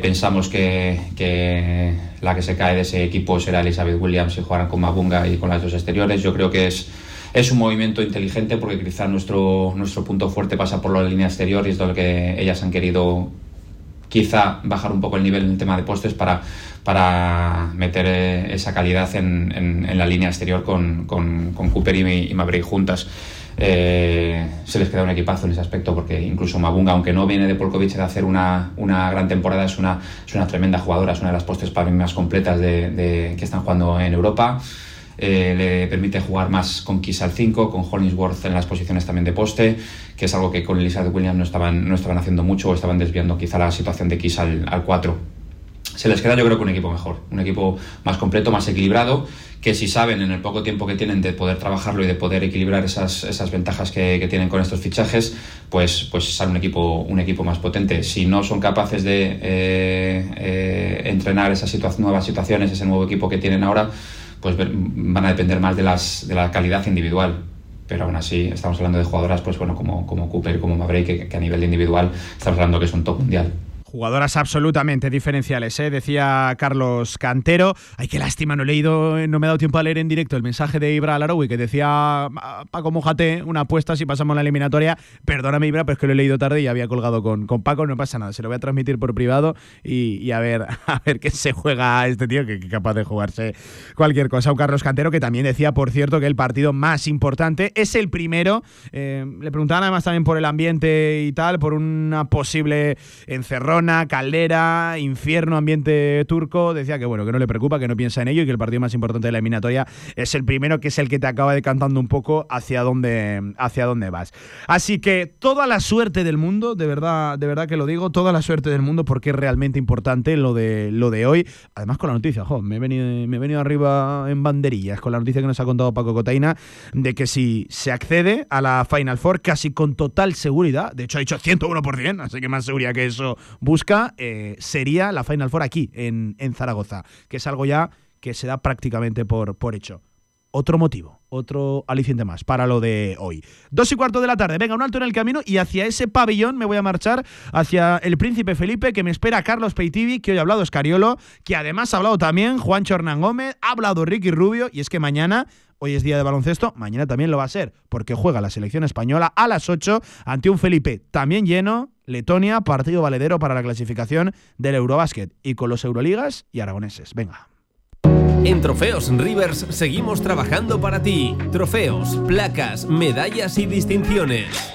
Pensamos que, que la que se cae de ese equipo será Elizabeth Williams y jugarán con Mabunga y con las dos exteriores. Yo creo que es, es un movimiento inteligente porque quizá nuestro, nuestro punto fuerte pasa por la línea exterior y es lo que ellas han querido quizá bajar un poco el nivel en el tema de postes para, para meter eh, esa calidad en, en- la línea exterior con, con- Cooper y, y juntas. eh, se les queda un equipazo en ese aspecto porque incluso Mabunga, aunque no viene de Polkovic de hacer una, una gran temporada, es una, es una tremenda jugadora, es una de las postes para mí más completas de, que están jugando en Europa. Eh, le permite jugar más con Kiss al 5, con Hollingsworth en las posiciones también de poste, que es algo que con Elizabeth Williams no estaban, no estaban haciendo mucho o estaban desviando quizá la situación de Kiss al, al 4. Se les queda yo creo que un equipo mejor, un equipo más completo, más equilibrado que si saben en el poco tiempo que tienen de poder trabajarlo y de poder equilibrar esas, esas ventajas que, tienen con estos fichajes, pues, pues sale un equipo, un equipo más potente. Si no son capaces de eh, eh, entrenar esas nuevas situaciones, ese nuevo equipo que tienen ahora, pues van a depender más de, las, de la calidad individual pero aún así estamos hablando de jugadoras pues bueno como, como Cooper, como Maverick, que, que a nivel individual estamos hablando que es un top mundial. Jugadoras absolutamente diferenciales, ¿eh? decía Carlos Cantero. Ay, qué lástima, no he leído, no me he dado tiempo a leer en directo el mensaje de Ibra Laraui que decía ah, Paco, mojate una apuesta si pasamos la eliminatoria. Perdóname, Ibra, pero es que lo he leído tarde y había colgado con, con Paco, no pasa nada, se lo voy a transmitir por privado y, a ver <laughs> a ver qué se juega este tío, que, es capaz de jugarse cualquier cosa. Un Carlos Cantero que también decía, por cierto, que el partido más importante es el primero. Eh, le preguntaban además también por el ambiente y tal, por una posible encerrón Caldera, infierno, ambiente turco, decía que bueno, que no le preocupa, que no piensa en ello y que el partido más importante de la eliminatoria es el primero, que es el que te acaba decantando un poco hacia dónde, hacia dónde vas. Así que toda la suerte del mundo, de verdad, de verdad que lo digo, toda la suerte del mundo porque es realmente importante lo de, lo de hoy. Además con la noticia, me, he venido, me he venido arriba en banderillas con la noticia que nos ha contado Paco Cotaina de que si se accede a la Final Four casi con total seguridad, de hecho ha dicho 101%, así que más seguridad que eso busca eh, sería la Final Four aquí, en, Zaragoza, que es algo ya que se da prácticamente por, por hecho. Otro motivo, otro aliciente más para lo de hoy. Dos y cuarto de la tarde, venga, un alto en el camino y hacia ese pabellón me voy a marchar hacia el Príncipe Felipe, que me espera Carlos Peitivi, que hoy ha hablado Escariolo, que además ha hablado también Juan Hernán Gómez, ha hablado Ricky Rubio, y es que mañana Hoy es día de baloncesto, mañana también lo va a ser, porque juega la selección española a las 8 ante un Felipe también lleno, Letonia, partido valedero para la clasificación del Eurobásquet y con los Euroligas y aragoneses. Venga. En Trofeos Rivers seguimos trabajando para ti. Trofeos, placas, medallas y distinciones.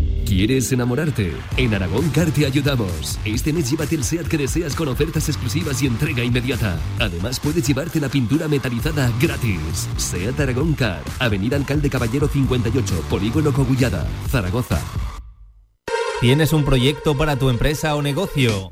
¿Quieres enamorarte? En Aragón Car te ayudamos. Este mes llévate el SEAT que deseas con ofertas exclusivas y entrega inmediata. Además puedes llevarte la pintura metalizada gratis. SEAT Aragón Car, Avenida Alcalde Caballero 58, Polígono Cogullada, Zaragoza. ¿Tienes un proyecto para tu empresa o negocio?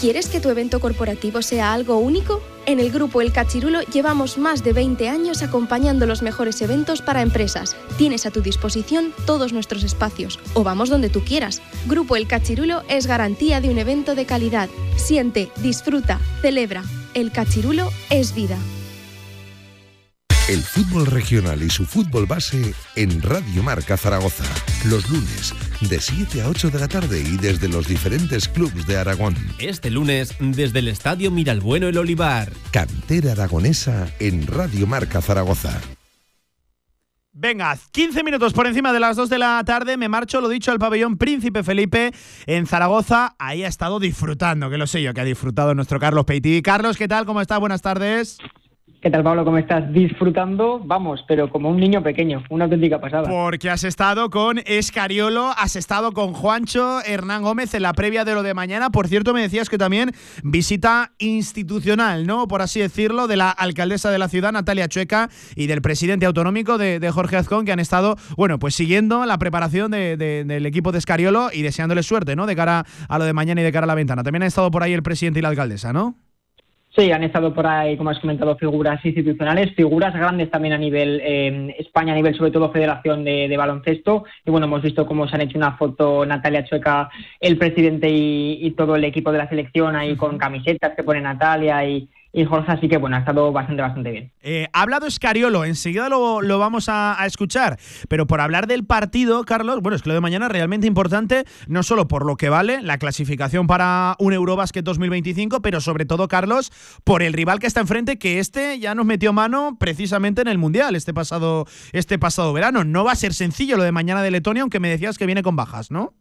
¿Quieres que tu evento corporativo sea algo único? En el grupo El Cachirulo llevamos más de 20 años acompañando los mejores eventos para empresas. Tienes a tu disposición todos nuestros espacios o vamos donde tú quieras. Grupo El Cachirulo es garantía de un evento de calidad. Siente, disfruta, celebra. El Cachirulo es vida. El fútbol regional y su fútbol base en Radio Marca Zaragoza. Los lunes de 7 a 8 de la tarde y desde los diferentes clubes de Aragón. Este lunes desde el Estadio Miralbueno El Olivar. Cantera aragonesa en Radio Marca Zaragoza. Venga, 15 minutos por encima de las 2 de la tarde, me marcho, lo dicho, al pabellón Príncipe Felipe en Zaragoza. Ahí ha estado disfrutando, que lo sé yo, que ha disfrutado nuestro Carlos Peiti. Carlos, ¿qué tal? ¿Cómo está? Buenas tardes. ¿Qué tal, Pablo? ¿Cómo estás? Disfrutando, vamos, pero como un niño pequeño, una auténtica pasada. Porque has estado con Escariolo, has estado con Juancho Hernán Gómez en la previa de lo de mañana. Por cierto, me decías que también visita institucional, ¿no? Por así decirlo, de la alcaldesa de la ciudad, Natalia Chueca, y del presidente autonómico de, Jorge Azcón, que han estado, bueno, pues siguiendo la preparación del equipo de Escariolo y deseándole suerte, ¿no? De cara a lo de mañana y de cara a la ventana. También ha estado por ahí el presidente y la alcaldesa, ¿no? Sí, han estado por ahí, como has comentado, figuras institucionales, figuras grandes también a nivel eh, España, a nivel sobre todo Federación de, Baloncesto. Y bueno, hemos visto cómo se han hecho una foto Natalia Chueca, el presidente y, todo el equipo de la selección ahí con camisetas que pone Natalia y, y Jorge, así que bueno, ha estado bastante, bastante bien. Eh, ha hablado Escariolo, enseguida lo, lo vamos a, escuchar, pero por hablar del partido, Carlos, bueno, es que lo de mañana es realmente importante, no solo por lo que vale la clasificación para un Eurobasket 2025, pero sobre todo, Carlos, por el rival que está enfrente, que este ya nos metió mano precisamente en el Mundial este pasado, este pasado verano. No va a ser sencillo lo de mañana de Letonia, aunque me decías que viene con bajas, ¿no?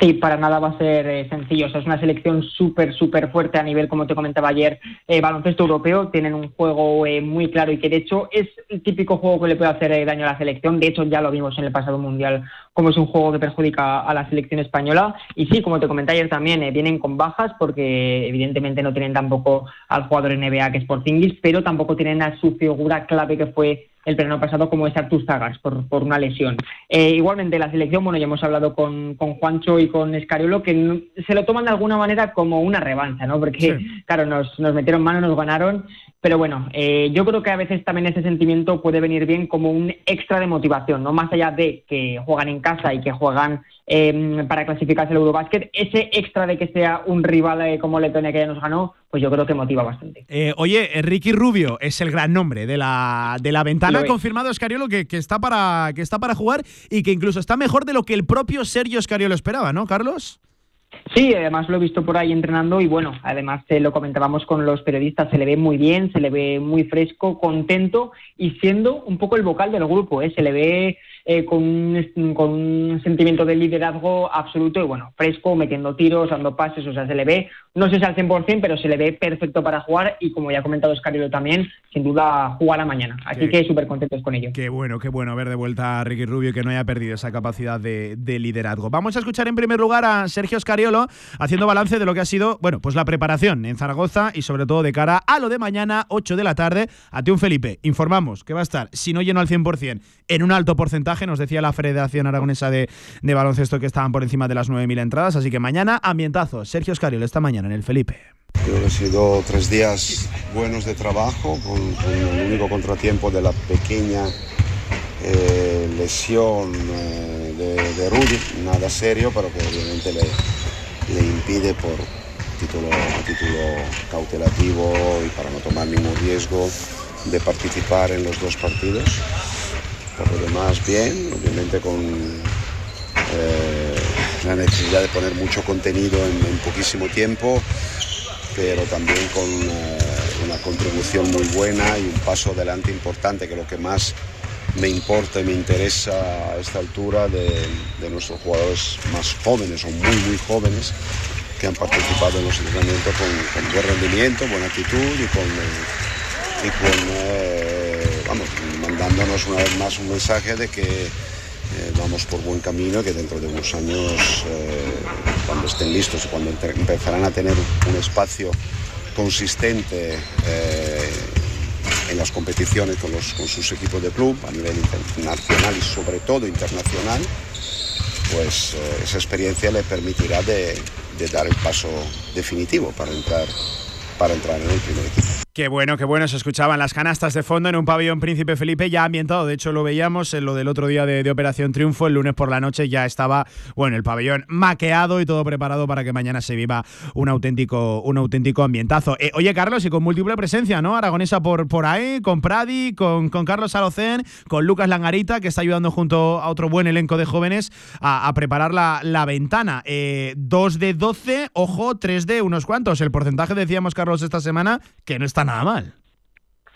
Sí, para nada va a ser eh, sencillo. es una selección súper, súper fuerte a nivel, como te comentaba ayer, eh, baloncesto europeo. Tienen un juego eh, muy claro y que, de hecho, es el típico juego que le puede hacer daño a la selección. De hecho, ya lo vimos en el pasado mundial, como es un juego que perjudica a la selección española. Y sí, como te comenté ayer también, vienen con bajas porque, evidentemente, no tienen tampoco al jugador NBA que es Porzingis, pero tampoco tienen a su figura clave que fue el verano pasado como es Artur Zagas por, por una lesión. Eh, igualmente la selección, bueno, ya hemos hablado con, con Juancho y con Escariolo que se lo toman de alguna manera como una revancha, ¿no? Porque, claro, nos, nos metieron mano, nos ganaron pero bueno, eh, yo creo que a veces también ese sentimiento puede venir bien como un extra de motivación, no más allá de que juegan en casa y que juegan em, para clasificarse el Eurobasket, ese extra de que sea un rival eh, como Letonia que ya nos ganó, pues yo creo que motiva bastante. Eh, oye, Ricky Rubio es el gran nombre de la, de la ventana. Ha confirmado Escariolo que, que, está para, que está para jugar y que incluso está mejor de lo que el propio Sergio Escariolo esperaba, ¿no, Carlos? Sí, además lo he visto por ahí entrenando y bueno, además se lo comentábamos con los periodistas, se le ve muy bien, se le ve muy fresco, contento y siendo un poco el vocal del grupo, ¿eh? se le ve eh, con, un, con, un, sentimiento de liderazgo absoluto y bueno, fresco, metiendo tiros, dando pases, o sea, se le ve, no sé si al 100%, pero se le ve perfecto para jugar y como ya ha comentado Escarilo también, sin duda jugará mañana. Así que súper contentos con ello. Qué bueno, qué bueno ver de vuelta a Ricky Rubio que no haya perdido esa capacidad de, de liderazgo. Vamos a escuchar en primer lugar a Sergio Escariolo haciendo balance de lo que ha sido, bueno, pues la preparación en Zaragoza y sobre todo de cara a lo de mañana, 8 de la tarde, a un Felipe. Informamos que va a estar, si no lleno al 100%, en un alto porcentaje nos decía la Federación Aragonesa de, Baloncesto que estaban por encima de las 9.000 entradas, así que mañana ambientazo. Sergio Escariol esta mañana en el Felipe. Creo que han sido tres días buenos de trabajo, con, el único contratiempo de la pequeña eh, lesión eh, de, de, Rudy, nada serio, pero que obviamente le, le impide por título, título cautelativo y para no tomar ningún riesgo de participar en los dos partidos. Por lo demás, bien, obviamente con eh, la necesidad de poner mucho contenido en, poquísimo tiempo, pero también con eh, una contribución muy buena y un paso adelante importante, que lo que más me importa y me interesa a esta altura de, nuestros jugadores más jóvenes o muy, muy jóvenes que han participado en los entrenamientos con, buen rendimiento, buena actitud y con, y con vamos, dándonos una vez más un mensaje de que eh, vamos por buen camino y que dentro de unos años, eh, cuando estén listos y cuando empezarán a tener un espacio consistente eh, en las competiciones con, los, con sus equipos de club a nivel nacional y sobre todo internacional, pues esa experiencia le permitirá de, de, dar el paso definitivo para entrar, para entrar en el primer equipo. Qué bueno, qué bueno. Se escuchaban las canastas de fondo en un pabellón Príncipe Felipe ya ambientado. De hecho, lo veíamos en lo del otro día de, Operación Triunfo. El lunes por la noche ya estaba, bueno, el pabellón maqueado y todo preparado para que mañana se viva un auténtico, un auténtico ambientazo. Eh, oye, Carlos, y con múltiple presencia, ¿no? Aragonesa por, por ahí, con Pradi, con, con Carlos Salocén, con Lucas Langarita, que está ayudando junto a otro buen elenco de jóvenes a, preparar la, la ventana. Eh, 2 de 12, ojo, 3 de unos cuantos. El porcentaje, decíamos, Carlos, esta semana, que no está nada mal.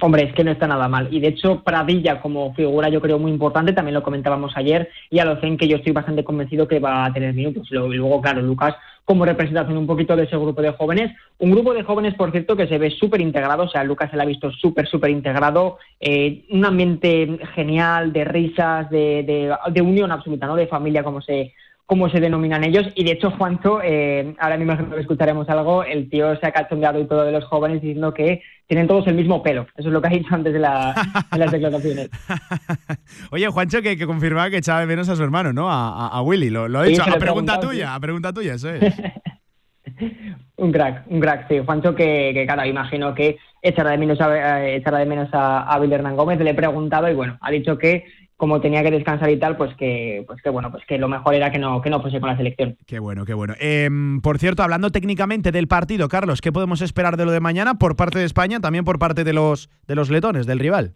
Hombre, es que no está nada mal. Y de hecho, Pradilla como figura yo creo muy importante, también lo comentábamos ayer, y a en que yo estoy bastante convencido que va a tener minutos. Y luego, claro, Lucas como representación un poquito de ese grupo de jóvenes. Un grupo de jóvenes, por cierto, que se ve súper integrado, o sea, Lucas se la ha visto súper, súper integrado, eh, un ambiente genial de risas, de, de, de unión absoluta, ¿no? De familia, como se cómo se denominan ellos. Y de hecho, Juancho, eh, ahora mismo que escucharemos algo, el tío se ha cachondeado y todo de los jóvenes diciendo que tienen todos el mismo pelo. Eso es lo que ha dicho antes de, las declaraciones. <laughs> Oye, Juancho, que, que, confirmaba que echaba de menos a su hermano, ¿no? A, Willy. Lo, lo ha dicho. a pregunta tuya, a pregunta tuya, eso es. <laughs> un crack, un crack, sí. Juancho, que, que claro, imagino que echará de menos a, echará de menos a, a Hernán Gómez. Le he preguntado y bueno, ha dicho que como tenía que descansar y tal, pues que, pues que bueno, pues que lo mejor era que no, que no fuese con la selección. Qué bueno, qué bueno. Em, por cierto, hablando técnicamente del partido, Carlos, ¿qué podemos esperar de lo de mañana por parte de España, también por parte de los de los letones, del rival?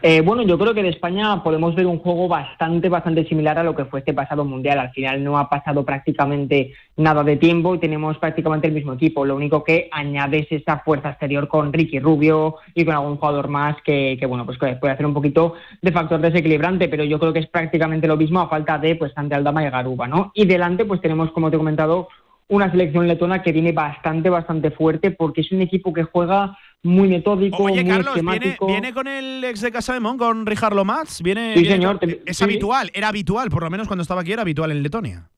Eh, bueno, yo creo que de España podemos ver un juego bastante, bastante similar a lo que fue este pasado mundial. Al final no ha pasado prácticamente nada de tiempo y tenemos prácticamente el mismo equipo. Lo único que añades esa fuerza exterior con Ricky Rubio y con algún jugador más que, bueno, pues puede hacer un poquito de factor desequilibrante, pero yo creo que es prácticamente lo mismo a falta de pues Ante Aldama y Garuba, ¿no? Y delante pues tenemos, como te he comentado, una selección letona que viene bastante, bastante fuerte porque es un equipo que juega muy metódico, Oye, muy Carlos, esquemático. ¿viene, viene con el ex de Casa de Mon, con Richard Lomatz? ¿Viene, Sí, viene señor, con- te- es sí. habitual, era habitual, por lo menos cuando estaba aquí era habitual en Letonia.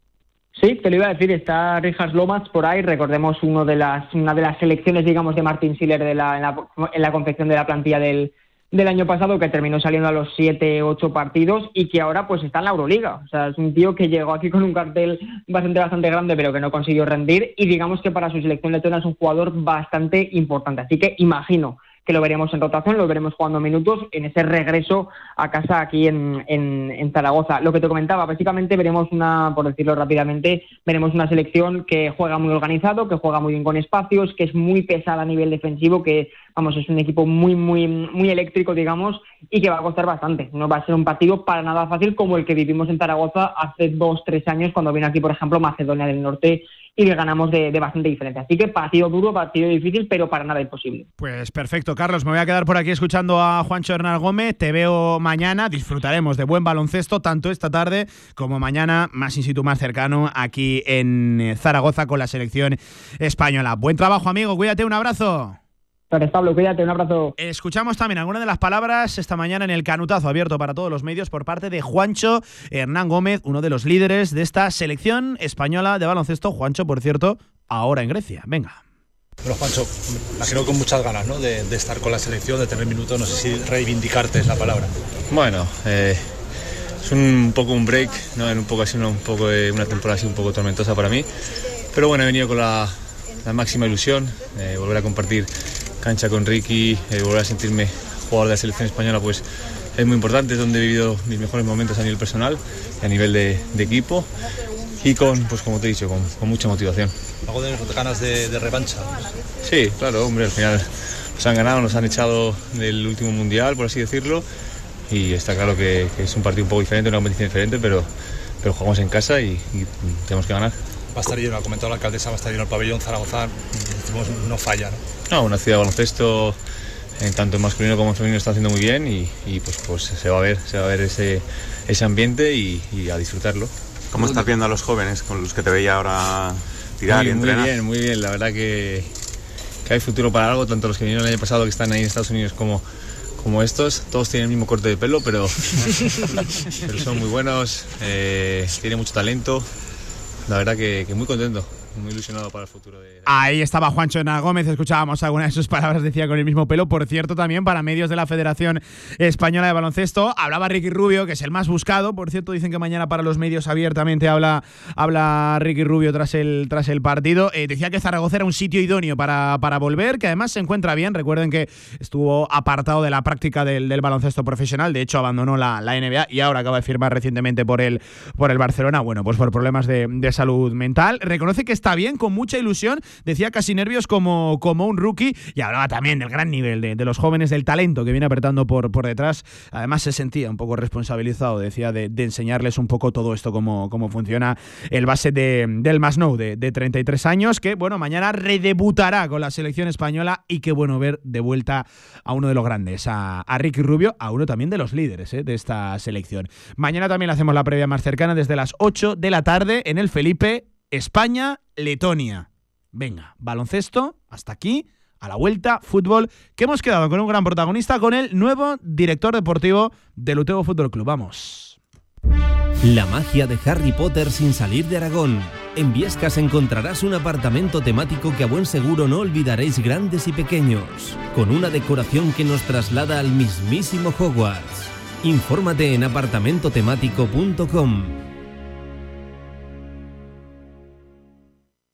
Sí, te lo iba a decir, está Richard Lomas por ahí, recordemos uno de las, una de las selecciones, digamos, de Martin Schiller de la, en, la, en la confección de la plantilla del, del año pasado, que terminó saliendo a los 7, 8 partidos y que ahora pues está en la Euroliga. O sea, es un tío que llegó aquí con un cartel bastante, bastante grande, pero que no consiguió rendir y digamos que para su selección letona es un jugador bastante importante. Así que imagino que lo veremos en rotación, lo veremos jugando minutos en ese regreso a casa aquí en, en, en Zaragoza. Lo que te comentaba, básicamente veremos una, por decirlo rápidamente, veremos una selección que juega muy organizado, que juega muy bien con espacios, que es muy pesada a nivel defensivo, que vamos, es un equipo muy, muy, muy eléctrico, digamos, y que va a costar bastante. No va a ser un partido para nada fácil como el que vivimos en Zaragoza hace dos, tres años, cuando vino aquí, por ejemplo, Macedonia del Norte y le ganamos de, de bastante diferencia. Así que partido duro, partido difícil, pero para nada imposible. Pues perfecto, Carlos. Me voy a quedar por aquí escuchando a Juancho Hernán Gómez. Te veo mañana. Disfrutaremos de buen baloncesto, tanto esta tarde como mañana, más in situ, más cercano, aquí en Zaragoza con la selección española. Buen trabajo, amigo. Cuídate, un abrazo. Gracias, Pablo. Cuídate, un abrazo. Escuchamos también algunas de las palabras esta mañana en el canutazo abierto para todos los medios por parte de Juancho Hernán Gómez, uno de los líderes de esta selección española de baloncesto. Juancho, por cierto, ahora en Grecia. Venga. Bueno, Juancho, me imagino con muchas ganas ¿no? de, de estar con la selección, de tener minutos, no sé si reivindicarte es la palabra. Bueno, eh, es un poco un break, ¿no? En un poco así, un poco de una temporada así un poco tormentosa para mí. Pero bueno, he venido con la, la máxima ilusión, eh, volver a compartir cancha con Ricky, eh, volver a sentirme jugador de la selección española, pues es muy importante, es donde he vivido mis mejores momentos a nivel personal y a nivel de, de equipo. Y con, pues como te he dicho, con, con mucha motivación. Algo de ganas de, de revancha. Sí, claro, hombre, al final nos han ganado, nos han echado del último mundial, por así decirlo, y está claro que, que es un partido un poco diferente, una competición diferente, pero, pero jugamos en casa y, y tenemos que ganar. Va a estar lleno, ha comentado la alcaldesa, va a estar lleno el pabellón Zaragoza, decimos, no falla, ¿no? No, una ciudad de baloncesto, en tanto en masculino como en femenino, está haciendo muy bien y, y, pues, pues se va a ver, se va a ver ese, ese ambiente y, y a disfrutarlo. ¿Cómo estás viendo a los jóvenes con los que te veía ahora tirar muy, y muy entrenar? bien, muy bien. La verdad que, que hay futuro para algo, tanto los que vinieron el año pasado que están ahí en Estados Unidos como, como estos. Todos tienen el mismo corte de pelo, pero, <laughs> pero son muy buenos, eh, tienen mucho talento. La verdad que, muy contento, muy ilusionado para el futuro de, Ahí estaba Juancho Hernán Gómez, escuchábamos algunas de sus palabras, decía con el mismo pelo. Por cierto, también para medios de la Federación Española de Baloncesto, hablaba Ricky Rubio, que es el más buscado. Por cierto, dicen que mañana para los medios abiertamente habla, habla Ricky Rubio tras el, tras el partido. Eh, decía que Zaragoza era un sitio idóneo para, para volver, que además se encuentra bien. Recuerden que estuvo apartado de la práctica del, baloncesto profesional, de hecho abandonó la, la, NBA y ahora acaba de firmar recientemente por el, por el Barcelona, bueno, pues por problemas de salud mental. Reconoce que está bien, con mucha ilusión decía casi nervios como, como un rookie y hablaba también del gran nivel de, de, los jóvenes, del talento que viene apretando por, por detrás. Además se sentía un poco responsabilizado, decía, de, enseñarles un poco todo esto, cómo, cómo funciona el base de, del Masnou de, de 33 años, que bueno, mañana redebutará con la selección española y qué bueno ver de vuelta a uno de los grandes, a, a Ricky Rubio, a uno también de los líderes eh, de esta selección. Mañana también hacemos la previa más cercana desde las 8 de la tarde en el Felipe, España, Letonia. Venga, baloncesto, hasta aquí, a la vuelta, fútbol, que hemos quedado con un gran protagonista, con el nuevo director deportivo del Utebo Fútbol Club. Vamos. La magia de Harry Potter sin salir de Aragón. En Viescas encontrarás un apartamento temático que a buen seguro no olvidaréis grandes y pequeños, con una decoración que nos traslada al mismísimo Hogwarts. Infórmate en apartamentotemático.com.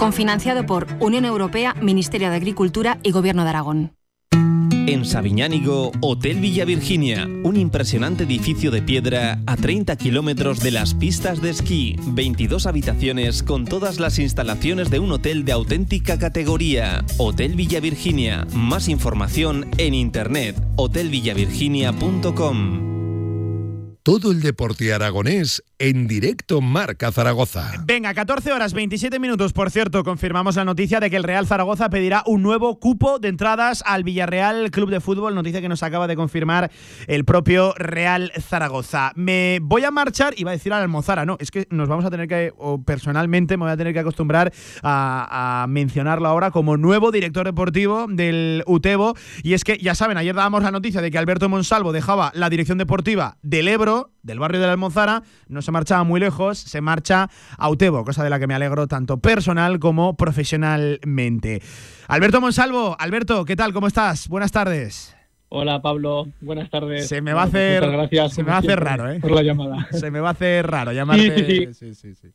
Confinanciado por Unión Europea, Ministerio de Agricultura y Gobierno de Aragón. En Sabiñánigo, Hotel Villa Virginia, un impresionante edificio de piedra a 30 kilómetros de las pistas de esquí, 22 habitaciones con todas las instalaciones de un hotel de auténtica categoría. Hotel Villa Virginia, más información en internet, hotelvillavirginia.com. Todo el deporte aragonés en directo Marca Zaragoza. Venga, 14 horas 27 minutos. Por cierto, confirmamos la noticia de que el Real Zaragoza pedirá un nuevo cupo de entradas al Villarreal Club de Fútbol. Noticia que nos acaba de confirmar el propio Real Zaragoza. Me voy a marchar, iba a decir a la Almozara, no, es que nos vamos a tener que, o personalmente me voy a tener que acostumbrar a, mencionarlo ahora como nuevo director deportivo del UTEBO. Y es que, ya saben, ayer dábamos la noticia de que Alberto Monsalvo dejaba la dirección deportiva del Ebro del barrio de la Almozara, se marchaba muy lejos, se marcha a Utebo, cosa de la que me alegro tanto personal como profesionalmente. Alberto Monsalvo, Alberto, ¿qué tal? ¿Cómo estás? Buenas tardes. Hola Pablo, buenas tardes. Se me va a hacer, gracias, se me va a hacer raro, ¿eh? Por la llamada. <laughs> Se me va a hacer raro llamarte. Sí, sí, sí.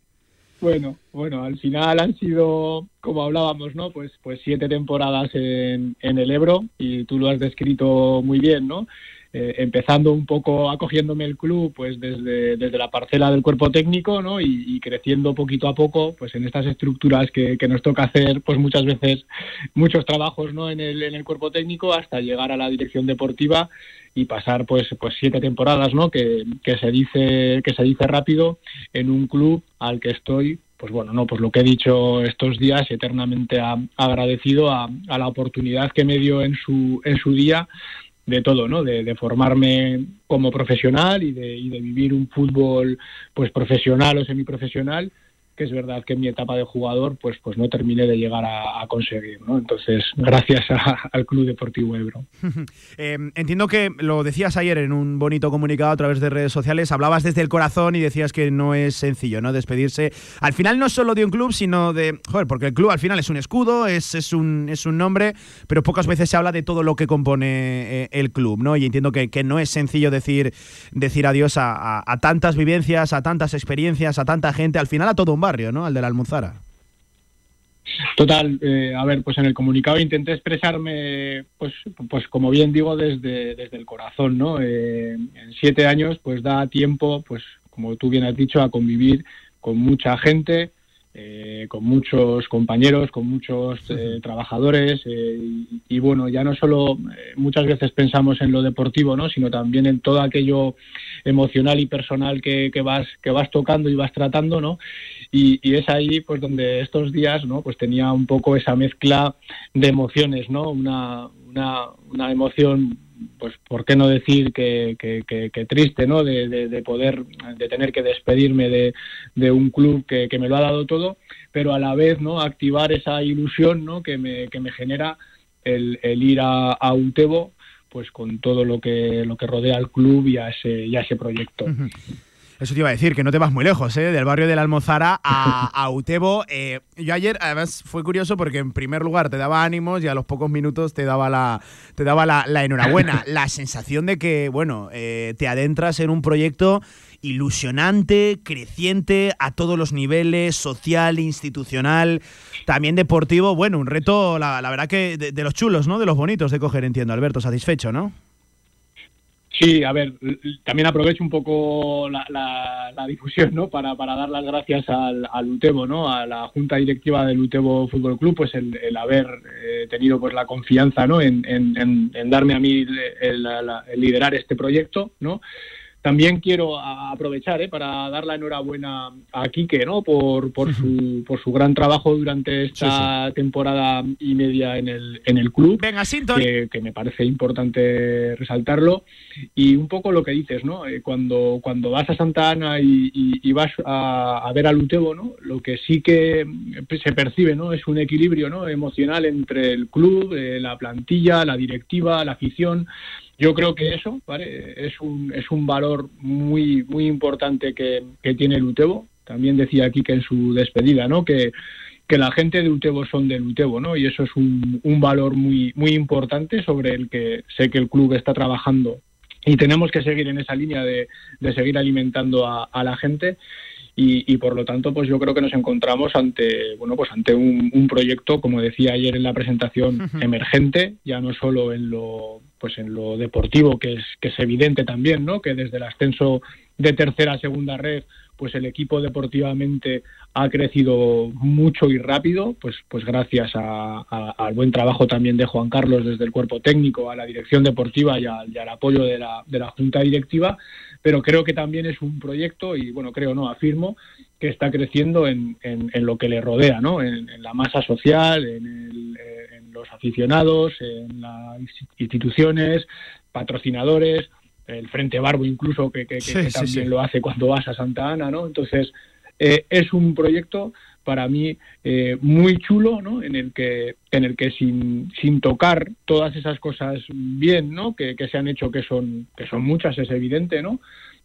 Bueno, bueno, al final han sido, como hablábamos, ¿no? Pues, pues siete temporadas en, en el Ebro y tú lo has descrito muy bien, ¿no? Eh, empezando un poco acogiéndome el club pues desde, desde la parcela del cuerpo técnico ¿no? y, creciendo poquito a poco pues en estas estructuras que, nos toca hacer pues muchas veces muchos trabajos ¿no? en, el, en el cuerpo técnico hasta llegar a la dirección deportiva y pasar pues pues siete temporadas ¿no? que, que se dice que se dice rápido en un club al que estoy pues bueno, no, pues lo que he dicho estos días, eternamente agradecido a, a, la oportunidad que me dio en su, en su día de todo, ¿no? De, formarme como profesional y de, y de, vivir un fútbol pues profesional o semiprofesional que es verdad que en mi etapa de jugador pues pues no terminé de llegar a, conseguir ¿no? entonces gracias al Club Deportivo Ebro. <laughs> Eh, entiendo que lo decías ayer en un bonito comunicado a través de redes sociales hablabas desde el corazón y decías que no es sencillo no despedirse. Al final no solo de un club sino de joder porque el club al final es un escudo es, es un es un nombre pero pocas veces se habla de todo lo que compone eh, el club no y entiendo que, que, no es sencillo decir decir adiós a, a tantas vivencias a tantas experiencias a tanta gente. Al final a todo un barrio, ¿no? Al de la Almuzara. Total, eh, a ver, pues en el comunicado intenté expresarme, pues, pues como bien digo, desde, desde el corazón, ¿no? Eh, en siete años, pues da tiempo, pues como tú bien has dicho, a convivir con mucha gente, eh, con muchos compañeros, con muchos trabajadores y, bueno, ya no solo muchas veces pensamos en lo deportivo, ¿no? Sino también en todo aquello emocional y personal que, que vas que vas tocando y vas tratando, ¿no? Y, es ahí pues donde estos días no pues tenía un poco esa mezcla de emociones no una, una, una emoción pues por qué no decir que, que, triste no de, de, poder de tener que despedirme de, de un club que, me lo ha dado todo pero a la vez no activar esa ilusión no que me, que me genera el, el ir a, a Utebo pues con todo lo que lo que rodea al club y a ese, y a ese proyecto. Eso te iba a decir, que no te vas muy lejos, ¿eh? Del barrio de la Almozara a, <laughs> a Utebo. Eh, yo ayer, además, fue curioso porque en primer lugar te daba ánimos y a los pocos minutos te daba la, te daba la, enhorabuena. <laughs> la sensación de que, bueno, eh, te adentras en un proyecto ilusionante, creciente a todos los niveles, social, institucional, también deportivo. Bueno, un reto, la, verdad que de, de, los chulos, ¿no? De los bonitos de coger, entiendo, Alberto, satisfecho, ¿no? Sí, a ver, también aprovecho un poco la, difusión, ¿no? Para, para, dar las gracias al, al, UTEBO, ¿no? A la Junta Directiva del UTEBO Fútbol Club, pues el, haber eh, tenido pues la confianza, ¿no? En, en, darme a mí el, el, liderar este proyecto, ¿no? También quiero aprovechar ¿eh? para dar la enhorabuena a Quique ¿no? por, por, su, por su gran trabajo durante esta temporada y media en el, en el club. Venga, que, que, me parece importante resaltarlo. Y un poco lo que dices, ¿no? Eh, cuando, cuando vas a Santa Ana y, vas a, ver al Utebo, ¿no? lo que sí que se percibe ¿no? es un equilibrio ¿no? emocional entre el club, eh, la plantilla, la directiva, la afición yo creo que eso ¿vale? es, un, es un valor muy, muy importante que, que tiene el. También decía aquí que en su despedida, ¿no? Que, que la gente de Utebo son del Utebo, ¿no? Y eso es un, un valor muy, muy importante sobre el que sé que el club está trabajando y tenemos que seguir en esa línea de, de seguir alimentando a, a la gente y, y, por lo tanto pues yo creo que nos encontramos ante bueno pues ante un, un proyecto como decía ayer en la presentación uh -huh. emergente ya no solo en lo pues en lo deportivo que es que es evidente también no que desde el ascenso de tercera a segunda red pues el equipo deportivamente ha crecido mucho y rápido, pues, pues gracias a, al buen trabajo también de Juan Carlos desde el cuerpo técnico, a la dirección deportiva y, al apoyo de la, de la Junta Directiva, pero creo que también es un proyecto, y bueno, creo no, afirmo, que está creciendo en, en, lo que le rodea, ¿no? En, la masa social, en, el, en los aficionados, en las instituciones, patrocinadores, el Frente Barbo incluso, que, que, sí, que sí, también sí. lo hace cuando vas a Santa Ana, ¿no? Entonces, eh, es un proyecto para mí eh, muy chulo, ¿no? En el que, en el que sin, sin tocar todas esas cosas bien, ¿no? Que, que se han hecho, que son, que son muchas, es evidente, ¿no?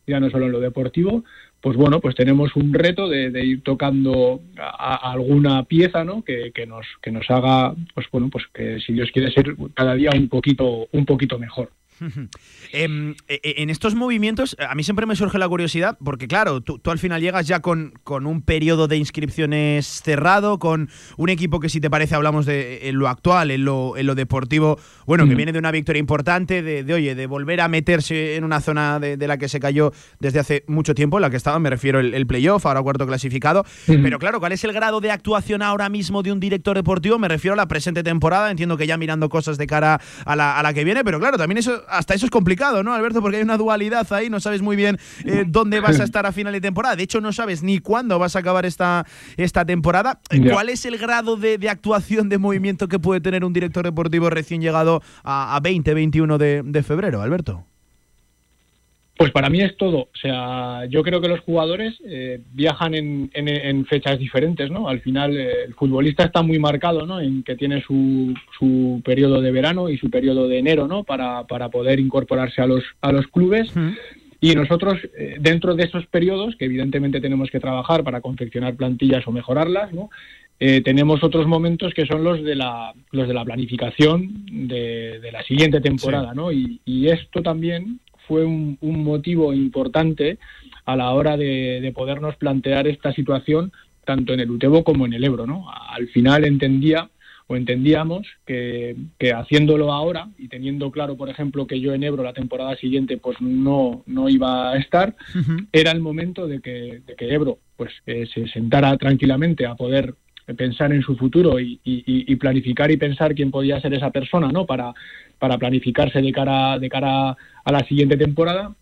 Ya no solo en lo deportivo, pues bueno, pues tenemos un reto de, de ir tocando a, a alguna pieza, ¿no? Que, que, nos, que nos haga, pues bueno, pues que si Dios quiere ser cada día un poquito, un poquito mejor. <laughs> Em, e, e, en estos movimientos, a mí siempre me surge la curiosidad, porque claro, tú, tú al final llegas ya con, con, un periodo de inscripciones cerrado, con un equipo que si te parece hablamos de en lo actual, en lo, en lo deportivo, bueno, mm. que viene de una victoria importante, de, de, oye, de volver a meterse en una zona de, de, la que se cayó desde hace mucho tiempo, en la que estaba, me refiero el, el playoff, ahora cuarto clasificado, mm. pero claro, ¿cuál es el grado de actuación ahora mismo de un director deportivo? Me refiero a la presente temporada, entiendo que ya mirando cosas de cara a la, a la que viene, pero claro, también eso hasta eso es complicado, ¿no, Alberto? Porque hay una dualidad ahí, no sabes muy bien eh, dónde vas a <laughs> estar a final de temporada. De hecho, no sabes ni cuándo vas a acabar esta, esta temporada. Yeah. ¿Cuál es el grado de, de, actuación, de movimiento que puede tener un director deportivo recién llegado a, a 20, 21 de, de febrero, Alberto? Pues para mí es todo. O sea, yo creo que los jugadores eh, viajan en, en, en, fechas diferentes, ¿no? Al final, eh, el futbolista está muy marcado, ¿no? En que tiene su, su periodo de verano y su periodo de enero, ¿no? Para, para poder incorporarse a los, a los clubes. Uh -huh. Y nosotros, eh, dentro de esos periodos, que evidentemente tenemos que trabajar para confeccionar plantillas o mejorarlas, ¿no? Eh, tenemos otros momentos que son los de la, los de la planificación de, de la siguiente temporada, sí. ¿no? Y, y, esto también fue un, un, motivo importante a la hora de, de, podernos plantear esta situación tanto en el Utebo como en el Ebro. ¿no? Al final entendía o entendíamos que, que, haciéndolo ahora y teniendo claro, por ejemplo, que yo en Ebro la temporada siguiente pues no, no iba a estar, uh -huh. era el momento de que, de que Ebro pues eh, se sentara tranquilamente a poder pensar en su futuro y, y, y, planificar y pensar quién podía ser esa persona, ¿no? Para, para planificarse de cara, de cara a la siguiente temporada.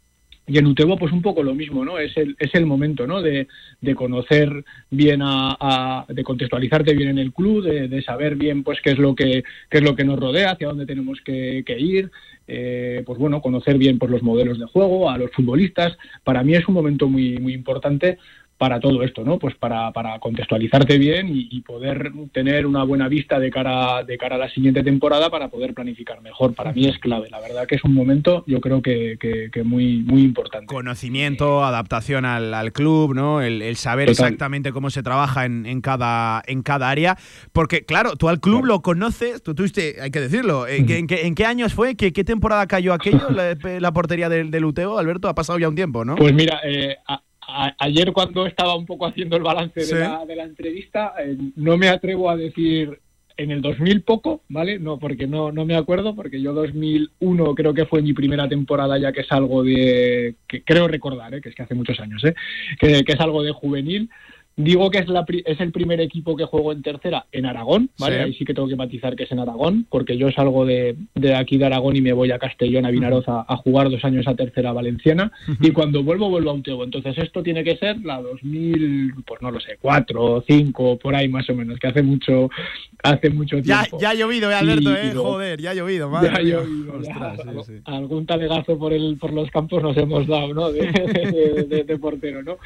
Y en Utebo, pues un poco lo mismo, ¿no? Es el, es el momento, ¿no? De, de conocer bien a, de contextualizarte bien en el club, de, de, saber bien, pues, qué es lo que, qué es lo que nos rodea, hacia dónde tenemos que, que ir, eh, pues bueno, conocer bien, pues, los modelos de juego, a los futbolistas. Para mí es un momento muy, muy importante para todo esto, ¿no? Pues para, para contextualizarte bien y, y, poder tener una buena vista de cara, de cara a la siguiente temporada para poder planificar mejor. Para mí es clave, la verdad que es un momento, yo creo que, que, que muy, muy importante. Conocimiento, adaptación al, al club, ¿no? El, el saber Total. exactamente cómo se trabaja en, en, cada, en cada área. Porque, claro, tú al club claro. lo conoces, tú tuviste, hay que decirlo, ¿en, qué, en, qué, en qué, años fue? ¿Qué, ¿Qué, temporada cayó aquello, <laughs> la, la portería del, del Uteo, Alberto? Ha pasado ya un tiempo, ¿no? Pues mira, eh, a a, ayer cuando estaba un poco haciendo el balance ¿Sí? de, la, de, la, entrevista, eh, no me atrevo a decir en el 2000 poco, ¿vale? No, porque no, no me acuerdo, porque yo 2001 creo que fue mi primera temporada ya que es algo de, que creo recordar, ¿eh? que es que hace muchos años, ¿eh? que, que es algo de juvenil. Digo que es, la, es el primer equipo que juego en tercera en Aragón, ¿vale? Sí. Ahí sí que tengo que matizar que es en Aragón, porque yo salgo de, de aquí de Aragón y me voy a Castellón, a Vinaroz, a, a jugar dos años a tercera valenciana, uh -huh. y cuando vuelvo, vuelvo a Utebo. Entonces esto tiene que ser la 2000, pues no lo sé, cuatro o cinco, por ahí más o menos, que hace mucho, hace mucho Ya, tiempo. ya ha llovido, eh, Alberto, Y- eh. Joder, ya ha llovido, Ya madre ha ya. Ostras, sí, sí. algún talegazo por el por los campos nos hemos dado no <laughs> de, de- de- de portero no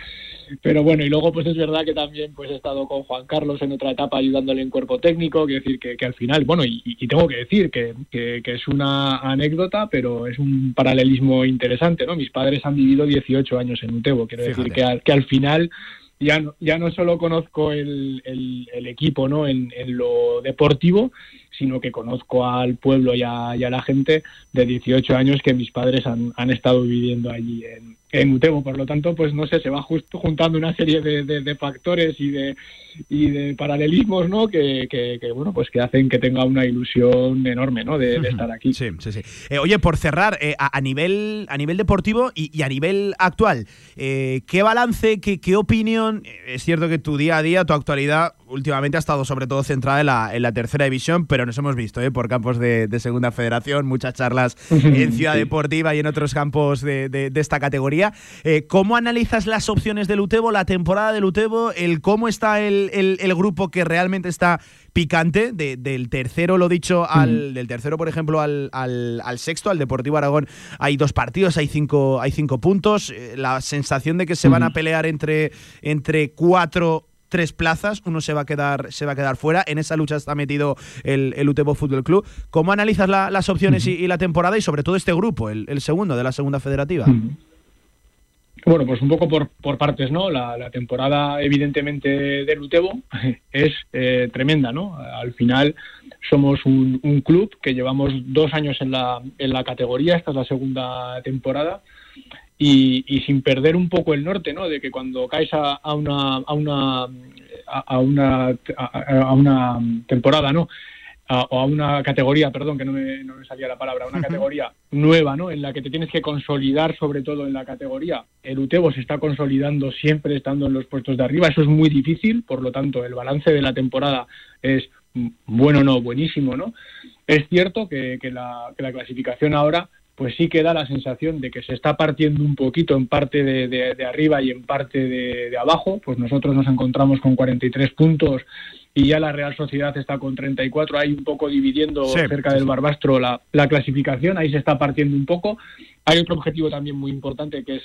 pero bueno y luego pues es verdad que también pues he estado con Juan Carlos en otra etapa ayudándole en cuerpo técnico quiero decir que, que al final bueno y, y tengo que decir que, que- que es una anécdota pero es un paralelismo interesante no mis padres han vivido 18 años en Utebo quiero decir Fíjate. que al, que al final ya no, ya no solo conozco el, el- el equipo ¿no? en, lo deportivo, sino que conozco al pueblo y a, y a la gente de 18 años que mis padres han, han estado viviendo allí en, en Utebo. Por lo tanto, pues no sé, se va justo juntando una serie de, de- de factores y de, y de paralelismos ¿no? que, que- que, bueno, pues que hacen que tenga una ilusión enorme ¿no? de, de estar aquí. Sí, sí, sí. Eh, oye, por cerrar, eh, a, a nivel, a nivel deportivo y, y a nivel actual, eh, ¿qué balance, qué, qué opinión? Es cierto que tu día a día, tu actualidad, últimamente ha estado sobre todo centrada en la, en la tercera división, pero nos hemos visto eh, por campos de, de Segunda Federación, muchas charlas en Ciudad Sí. Deportiva y en otros campos de, de- de esta categoría. Eh, ¿Cómo analizas las opciones del Utebo, la temporada del Utebo, el cómo está el, el- el grupo que realmente está picante, de- del tercero, lo dicho, al, del tercero, por ejemplo, al, al- al sexto, al Deportivo Aragón, hay dos partidos, hay cinco, hay cinco puntos. eh, la sensación de que se van a pelear entre, entre cuatro tres plazas, uno se va a quedar, se va a quedar fuera. En esa lucha está metido el, el Utebo Fútbol Club. ¿Cómo analizas la- las opciones y, y la temporada y sobre todo este grupo, el, el segundo de la segunda federativa? Bueno, pues un poco por, por partes, ¿no? La, temporada, evidentemente, del Utebo <laughs> es eh, tremenda, ¿no? Al final somos un, club que llevamos dos años en la, en la categoría, esta es la segunda temporada, y, sin perder un poco el norte, ¿no? De que cuando caes a, una, a una, a, una, a una temporada, ¿no? A, o a una categoría, perdón, que no me, no me salía la palabra, una categoría nueva, ¿no? En la que te tienes que consolidar sobre todo en la categoría. El Utebo se está consolidando siempre estando en los puestos de arriba, eso es muy difícil, por lo tanto el balance de la temporada es bueno, no, buenísimo, ¿no? Es cierto que, que la, que la clasificación ahora pues sí que da la sensación de que se está partiendo un poquito en parte de, de- de arriba y en parte de, de abajo. Pues nosotros nos encontramos con 43 puntos y ya la Real Sociedad está con 34, ahí un poco dividiendo Sí, cerca del. Barbastro la, la clasificación, ahí se está partiendo un poco. Hay otro objetivo también muy importante que es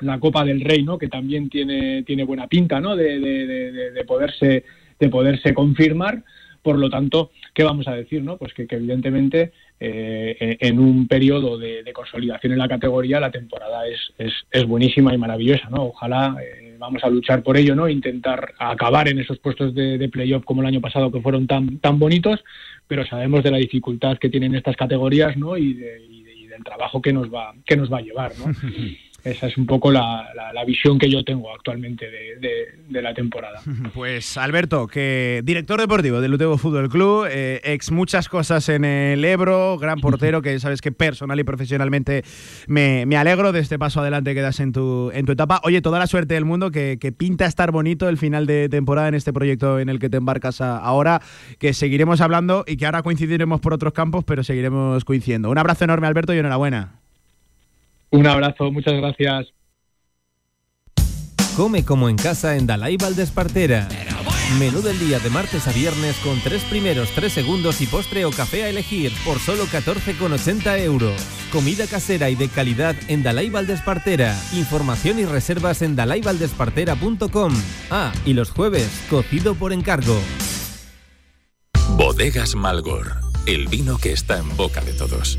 la Copa del Rey, ¿no? que también tiene, tiene buena pinta ¿no? de, de- de- de- de poderse, de poderse confirmar. Por lo tanto, ¿qué vamos a decir? No? Pues que, que evidentemente eh, en un periodo de, de consolidación en la categoría la temporada es, es, es buenísima y maravillosa. ¿no? Ojalá eh, vamos a luchar por ello, ¿no? intentar acabar en esos puestos de, playoff como el año pasado que fueron tan, tan bonitos, pero sabemos de la dificultad que tienen estas categorías ¿no? y, y de- y del trabajo que nos va, que nos va a llevar. ¿no? <laughs> Esa es un poco la, la- la visión que yo tengo actualmente de, de- de la temporada. <laughs> Pues Alberto, que director deportivo del Utebo Fútbol Club, eh, ex muchas cosas en el Ebro, gran <laughs> portero que sabes que personal y profesionalmente me, me alegro de este paso adelante que das en tu, en tu etapa. Oye, toda la suerte del mundo, que, que pinta estar bonito el final de temporada en este proyecto en el que te embarcas a- ahora, que seguiremos hablando y que ahora coincidiremos por otros campos, pero seguiremos coincidiendo. Un abrazo enorme Alberto y enhorabuena. Un abrazo, muchas gracias. Come como en casa en Dalai Valdespartera. Menú del día de martes a viernes con tres primeros, tres segundos y postre o café a elegir por solo 14,80 euros. Comida casera y de calidad en Dalai Valdespartera. Información y reservas en dalaivaldespartera.com. Ah, y los jueves, cocido por encargo. Bodegas Malgor, el vino que está en boca de todos.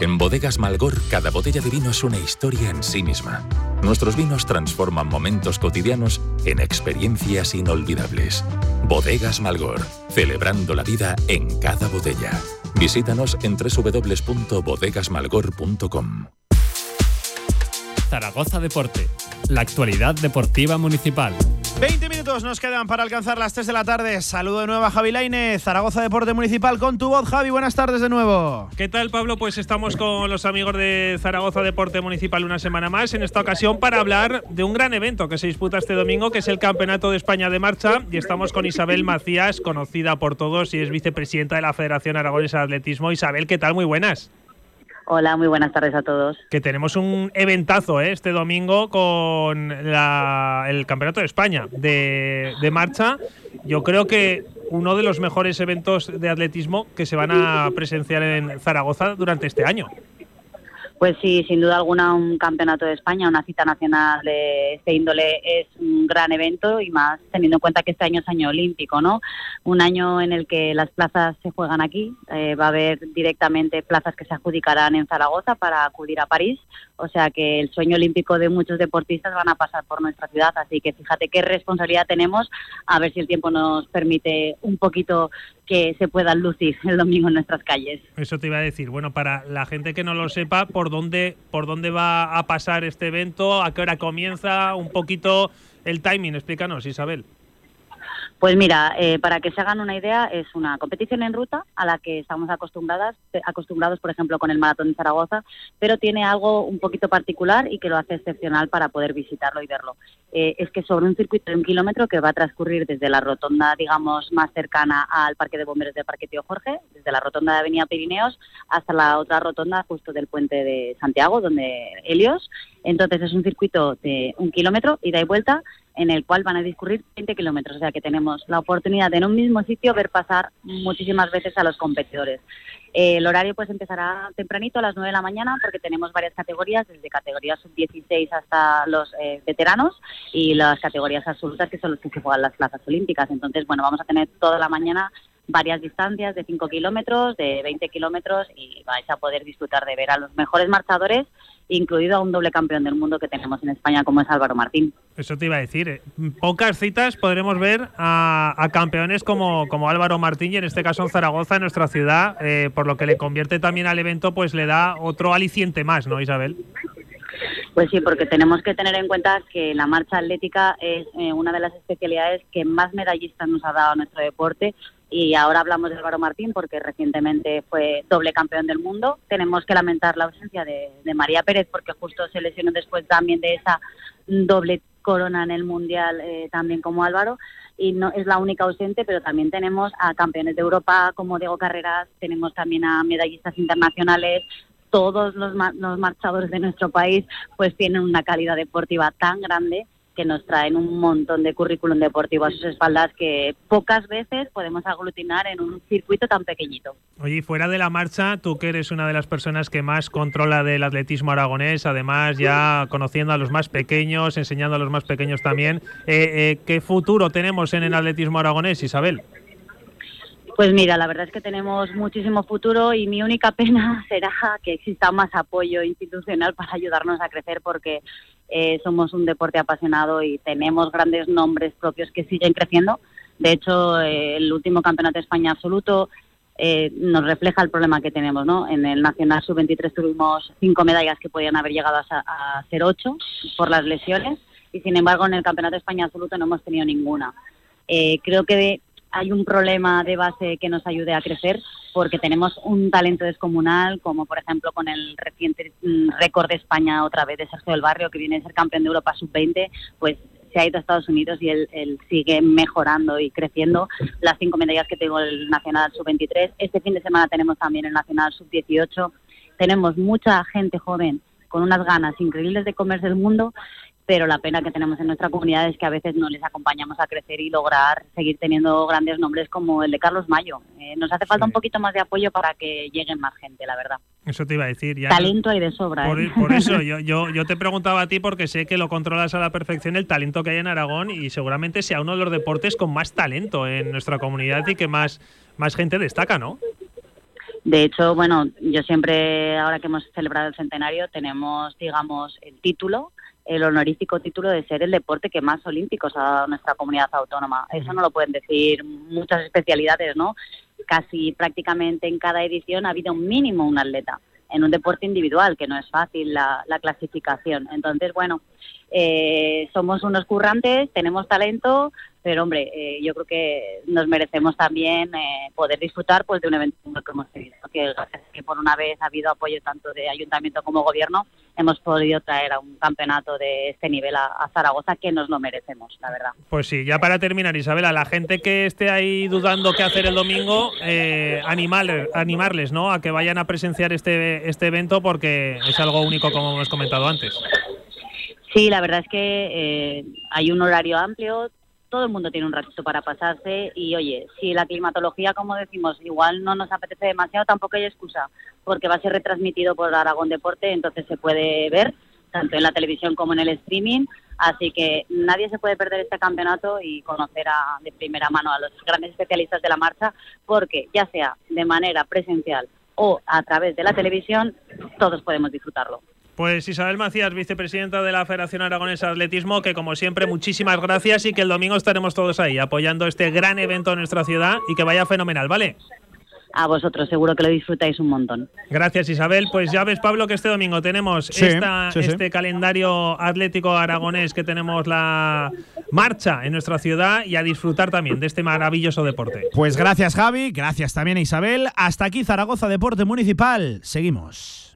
En Bodegas Malgor, cada botella de vino es una historia en sí misma. Nuestros vinos transforman momentos cotidianos en experiencias inolvidables. Bodegas Malgor, celebrando la vida en cada botella. Visítanos en www.bodegasmalgor.com. Zaragoza Deporte, la actualidad deportiva municipal. 20 minutos nos quedan para alcanzar las 3 de la tarde. Saludo de nuevo a Javi Lainez, Zaragoza Deporte Municipal con tu voz. Javi, buenas tardes de nuevo. ¿Qué tal, Pablo? Pues estamos con los amigos de Zaragoza Deporte Municipal una semana más, en esta ocasión para hablar de un gran evento que se disputa este domingo, que es el Campeonato de España de Marcha. Y estamos con Isabel Macías, conocida por todos y es vicepresidenta de la Federación Aragonesa de Atletismo. Isabel, ¿qué tal? Muy buenas. Hola, muy buenas tardes a todos. Que tenemos un eventazo ¿eh? este domingo con la- el Campeonato de España de, de marcha. Yo creo que uno de los mejores eventos de atletismo que se van a presenciar en Zaragoza durante este año. Pues sí, sin duda alguna un campeonato de España, una cita nacional de este índole es un gran evento y más teniendo en cuenta que este año es año olímpico, ¿no? Un año en el que las plazas se juegan aquí, eh, va a haber directamente plazas que se adjudicarán en Zaragoza para acudir a París, o sea que el sueño olímpico de muchos deportistas van a pasar por nuestra ciudad, así que fíjate qué responsabilidad tenemos, a ver si el tiempo nos permite un poquito que se puedan lucir el domingo en nuestras calles. Eso te iba a decir. Bueno, para la gente que no lo sepa, ¿por dónde, por dónde va a pasar este evento? ¿A qué hora comienza? Un poquito el timing, explícanos, Isabel. Pues mira, eh, para que se hagan una idea, es una competición en ruta a la que estamos acostumbradas, acostumbrados, por ejemplo, con el Maratón de Zaragoza, pero tiene algo un poquito particular y que lo hace excepcional para poder visitarlo y verlo. Eh, es que sobre un circuito de un kilómetro que va a transcurrir desde la rotonda, digamos, más cercana al Parque de Bomberos del Parque Tío Jorge, desde la rotonda de Avenida Pirineos hasta la otra rotonda justo del puente de Santiago, donde Helios. Entonces es un circuito de un kilómetro, ida y vuelta, en el cual van a discurrir 20 kilómetros. O sea que tenemos la oportunidad de en un mismo sitio ver pasar muchísimas veces a los competidores. Eh, el horario pues empezará tempranito a las 9 de la mañana porque tenemos varias categorías, desde categorías sub-16 hasta los eh, veteranos y las categorías absolutas que son los que se juegan las plazas olímpicas. Entonces, bueno, vamos a tener toda la mañana varias distancias de 5 kilómetros, de 20 kilómetros y vais a poder disfrutar de ver a los mejores marchadores, incluido a un doble campeón del mundo que tenemos en España como es Álvaro Martín. Eso te iba a decir. Eh, pocas citas podremos ver a, campeones como, como Álvaro Martín y en este caso en Zaragoza, en nuestra ciudad, eh, por lo que le convierte también al evento, pues le da otro aliciente más, ¿no, Isabel? Pues sí, porque tenemos que tener en cuenta que la marcha atlética es eh, una de las especialidades que más medallistas nos ha dado a nuestro deporte y ahora hablamos de Álvaro Martín porque recientemente fue doble campeón del mundo. Tenemos que lamentar la ausencia de, María Pérez porque justo se lesionó después también de esa doble corona en el Mundial eh, también como Álvaro y no es la única ausente, pero también tenemos a campeones de Europa como Diego Carreras, tenemos también a medallistas internacionales, todos los, los marchadores de nuestro país pues tienen una calidad deportiva tan grande que nos traen un montón de currículum deportivo a sus espaldas que pocas veces podemos aglutinar en un circuito tan pequeñito. Oye, fuera de la marcha, tú que eres una de las personas que más controla del atletismo aragonés, además ya conociendo a los más pequeños, enseñando a los más pequeños también, eh, eh, ¿qué futuro tenemos en el atletismo aragonés, Isabel? Pues mira, la verdad es que tenemos muchísimo futuro y mi única pena <laughs> será que exista más apoyo institucional para ayudarnos a crecer porque eh, somos un deporte apasionado y tenemos grandes nombres propios que siguen creciendo. De hecho, eh, el último campeonato de España absoluto eh, nos refleja el problema que tenemos. ¿no? En el Nacional Sub-23 tuvimos cinco medallas que podían haber llegado a, a ser ocho por las lesiones y, sin embargo, en el Campeonato de España absoluto no hemos tenido ninguna. creo que hay un problema de base que nos ayude a crecer porque tenemos un talento descomunal, como por ejemplo con el reciente récord de España otra vez de Sergio del Barrio, que viene a ser campeón de Europa sub-20, pues se ha ido a Estados Unidos y él, sigue mejorando y creciendo. Las cinco medallas que tengo el Nacional sub-23. Este fin de semana tenemos también el Nacional sub-18. Tenemos mucha gente joven con unas ganas increíbles de comerse el mundo pero la pena que tenemos en nuestra comunidad es que a veces no les acompañamos a crecer y lograr seguir teniendo grandes nombres como el de Carlos Mayo. Eh, nos hace falta un poquito más de apoyo para que lleguen más gente, la verdad. Eso te iba a decir. Ya talento hay de sobra. Por, ¿eh? por eso, <laughs> yo, yo, yo te preguntaba a ti porque sé que lo controlas a la perfección el talento que hay en Aragón y seguramente sea uno de los deportes con más talento en nuestra comunidad y que más, más gente destaca, ¿no? De hecho, bueno, yo siempre, ahora que hemos celebrado el centenario, tenemos, digamos, el título el honorífico título de ser el deporte que más olímpicos ha dado nuestra comunidad autónoma. Eso no lo pueden decir muchas especialidades, ¿no? Casi prácticamente en cada edición ha habido un mínimo un atleta en un deporte individual, que no es fácil la, clasificación. Entonces, bueno, eh, somos unos currantes, tenemos talento, pero hombre, eh, yo creo que nos merecemos también eh, poder disfrutar pues de un evento como hemos tenido, que gracias que por una vez ha habido apoyo tanto de ayuntamiento como gobierno, hemos podido traer a un campeonato de este nivel a, Zaragoza que nos lo merecemos, la verdad. Pues sí, ya para terminar, Isabela, la gente que esté ahí dudando qué hacer el domingo, eh, animarles, ¿no? A que vayan a presenciar este, este evento porque es algo único como hemos comentado antes. Sí, la verdad es que hay un horario amplio, todo el mundo tiene un ratito para pasarse y oye, si la climatología, como decimos, igual no nos apetece demasiado, tampoco hay excusa, porque va a ser retransmitido por Aragón Deporte, entonces se puede ver tanto en la televisión como en el streaming, así que nadie se puede perder este campeonato y conocer a, de primera mano a los grandes especialistas de la marcha, porque ya sea de manera presencial o a través de la televisión, todos podemos disfrutarlo. Pues Isabel Macías, vicepresidenta de la Federación Aragonesa de Atletismo, que como siempre, muchísimas gracias y que el domingo estaremos todos ahí apoyando este gran evento en nuestra ciudad y que vaya fenomenal, ¿vale? A vosotros, seguro que lo disfrutáis un montón. Gracias, Isabel. Pues ya ves, Pablo, que este domingo tenemos Sí, esta- sí, sí. este calendario atlético aragonés, que tenemos la marcha en nuestra ciudad y a disfrutar también de este maravilloso deporte. Pues gracias, Javi. Gracias también a Isabel. Hasta aquí Zaragoza Deporte Municipal. Seguimos.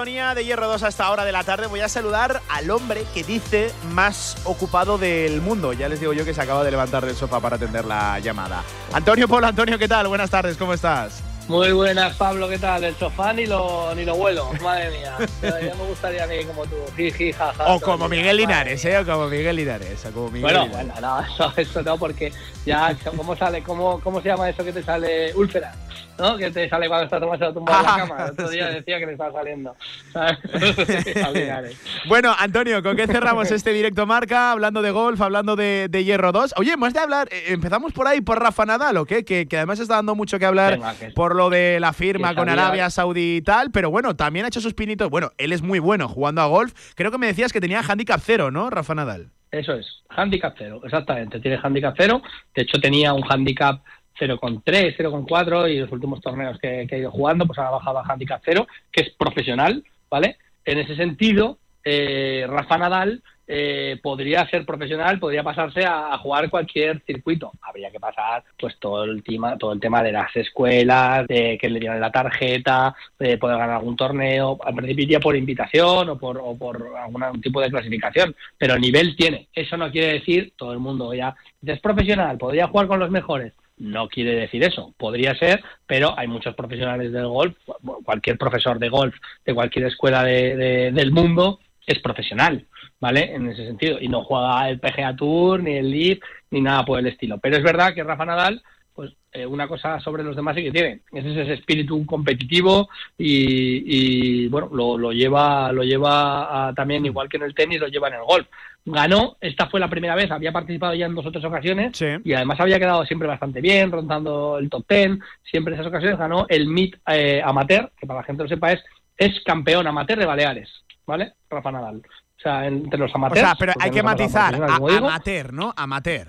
De Hierro 2 hasta hora de la tarde. Voy a saludar al hombre que dice más ocupado del mundo. Ya les digo yo que se acaba de levantar del sofá para atender la llamada. Antonio Polo, Antonio, ¿qué tal? Buenas tardes, ¿cómo estás? Muy buenas, Pablo, ¿qué tal? El sofá ni lo, ni lo vuelo, madre mía. Ya me gustaría a mí como tú, jiji, jaja. O como Miguel Linares, ¿eh? O como Miguel Linares. O como Miguel Bueno, Linares. bueno, no, eso, eso no, porque ya, ¿cómo sale? ¿Cómo, ¿Cómo se llama eso que te sale? Úlcera, ¿no? Que te sale cuando estás demasiado tumbado en la <laughs> cama. El otro día decía que me estaba saliendo. <laughs> Bueno, Antonio, ¿con qué cerramos <laughs> este directo marca? Hablando de golf, hablando de, de Hierro 2. Oye, hemos de hablar, eh, empezamos por ahí, por Rafa Nadal, ¿o qué? Que, que además está dando mucho que hablar Venga, que- por lo de la firma con Arabia Saudí y tal, pero bueno, también ha hecho sus pinitos. Bueno, él es muy bueno jugando a golf. Creo que me decías que tenía handicap cero, ¿no, Rafa Nadal? Eso es, handicap cero, exactamente. Tiene handicap cero. De hecho, tenía un handicap 0,3, 0,4 y los últimos torneos que, que ha ido jugando, pues ha bajado a handicap cero, que es profesional, ¿vale? En ese sentido, eh, Rafa Nadal eh, podría ser profesional, podría pasarse a, jugar cualquier circuito. Habría que pasar pues todo el tema, todo el tema de las escuelas, de que le dieran la tarjeta, de poder ganar algún torneo. Al principio iría por invitación o por, o por algún tipo de clasificación, pero nivel tiene. Eso no quiere decir, todo el mundo ya es profesional, podría jugar con los mejores. No quiere decir eso, podría ser, pero hay muchos profesionales del golf, cualquier profesor de golf de cualquier escuela de- de- del mundo es profesional, ¿vale? En ese sentido, y no juega el PGA Tour, ni el LIV, ni nada por el estilo. Pero es verdad que Rafa Nadal, pues eh, una cosa sobre los demás sí que tiene, es ese espíritu competitivo y, y, bueno, lo, lo lleva, lo lleva a- también, igual que en el tenis, lo lleva en el golf. Ganó, esta fue la primera vez, había participado ya en dos o tres ocasiones y además había quedado siempre bastante bien, rondando el top ten, siempre en esas ocasiones ganó el MIT eh, Amateur, que para la gente lo sepa es, es campeón amateur de Baleares, ¿vale? Rafa Nadal. O sea, entre los O amateurs. sea, pero hay que matizar. a- amateur, ¿no? Amateur.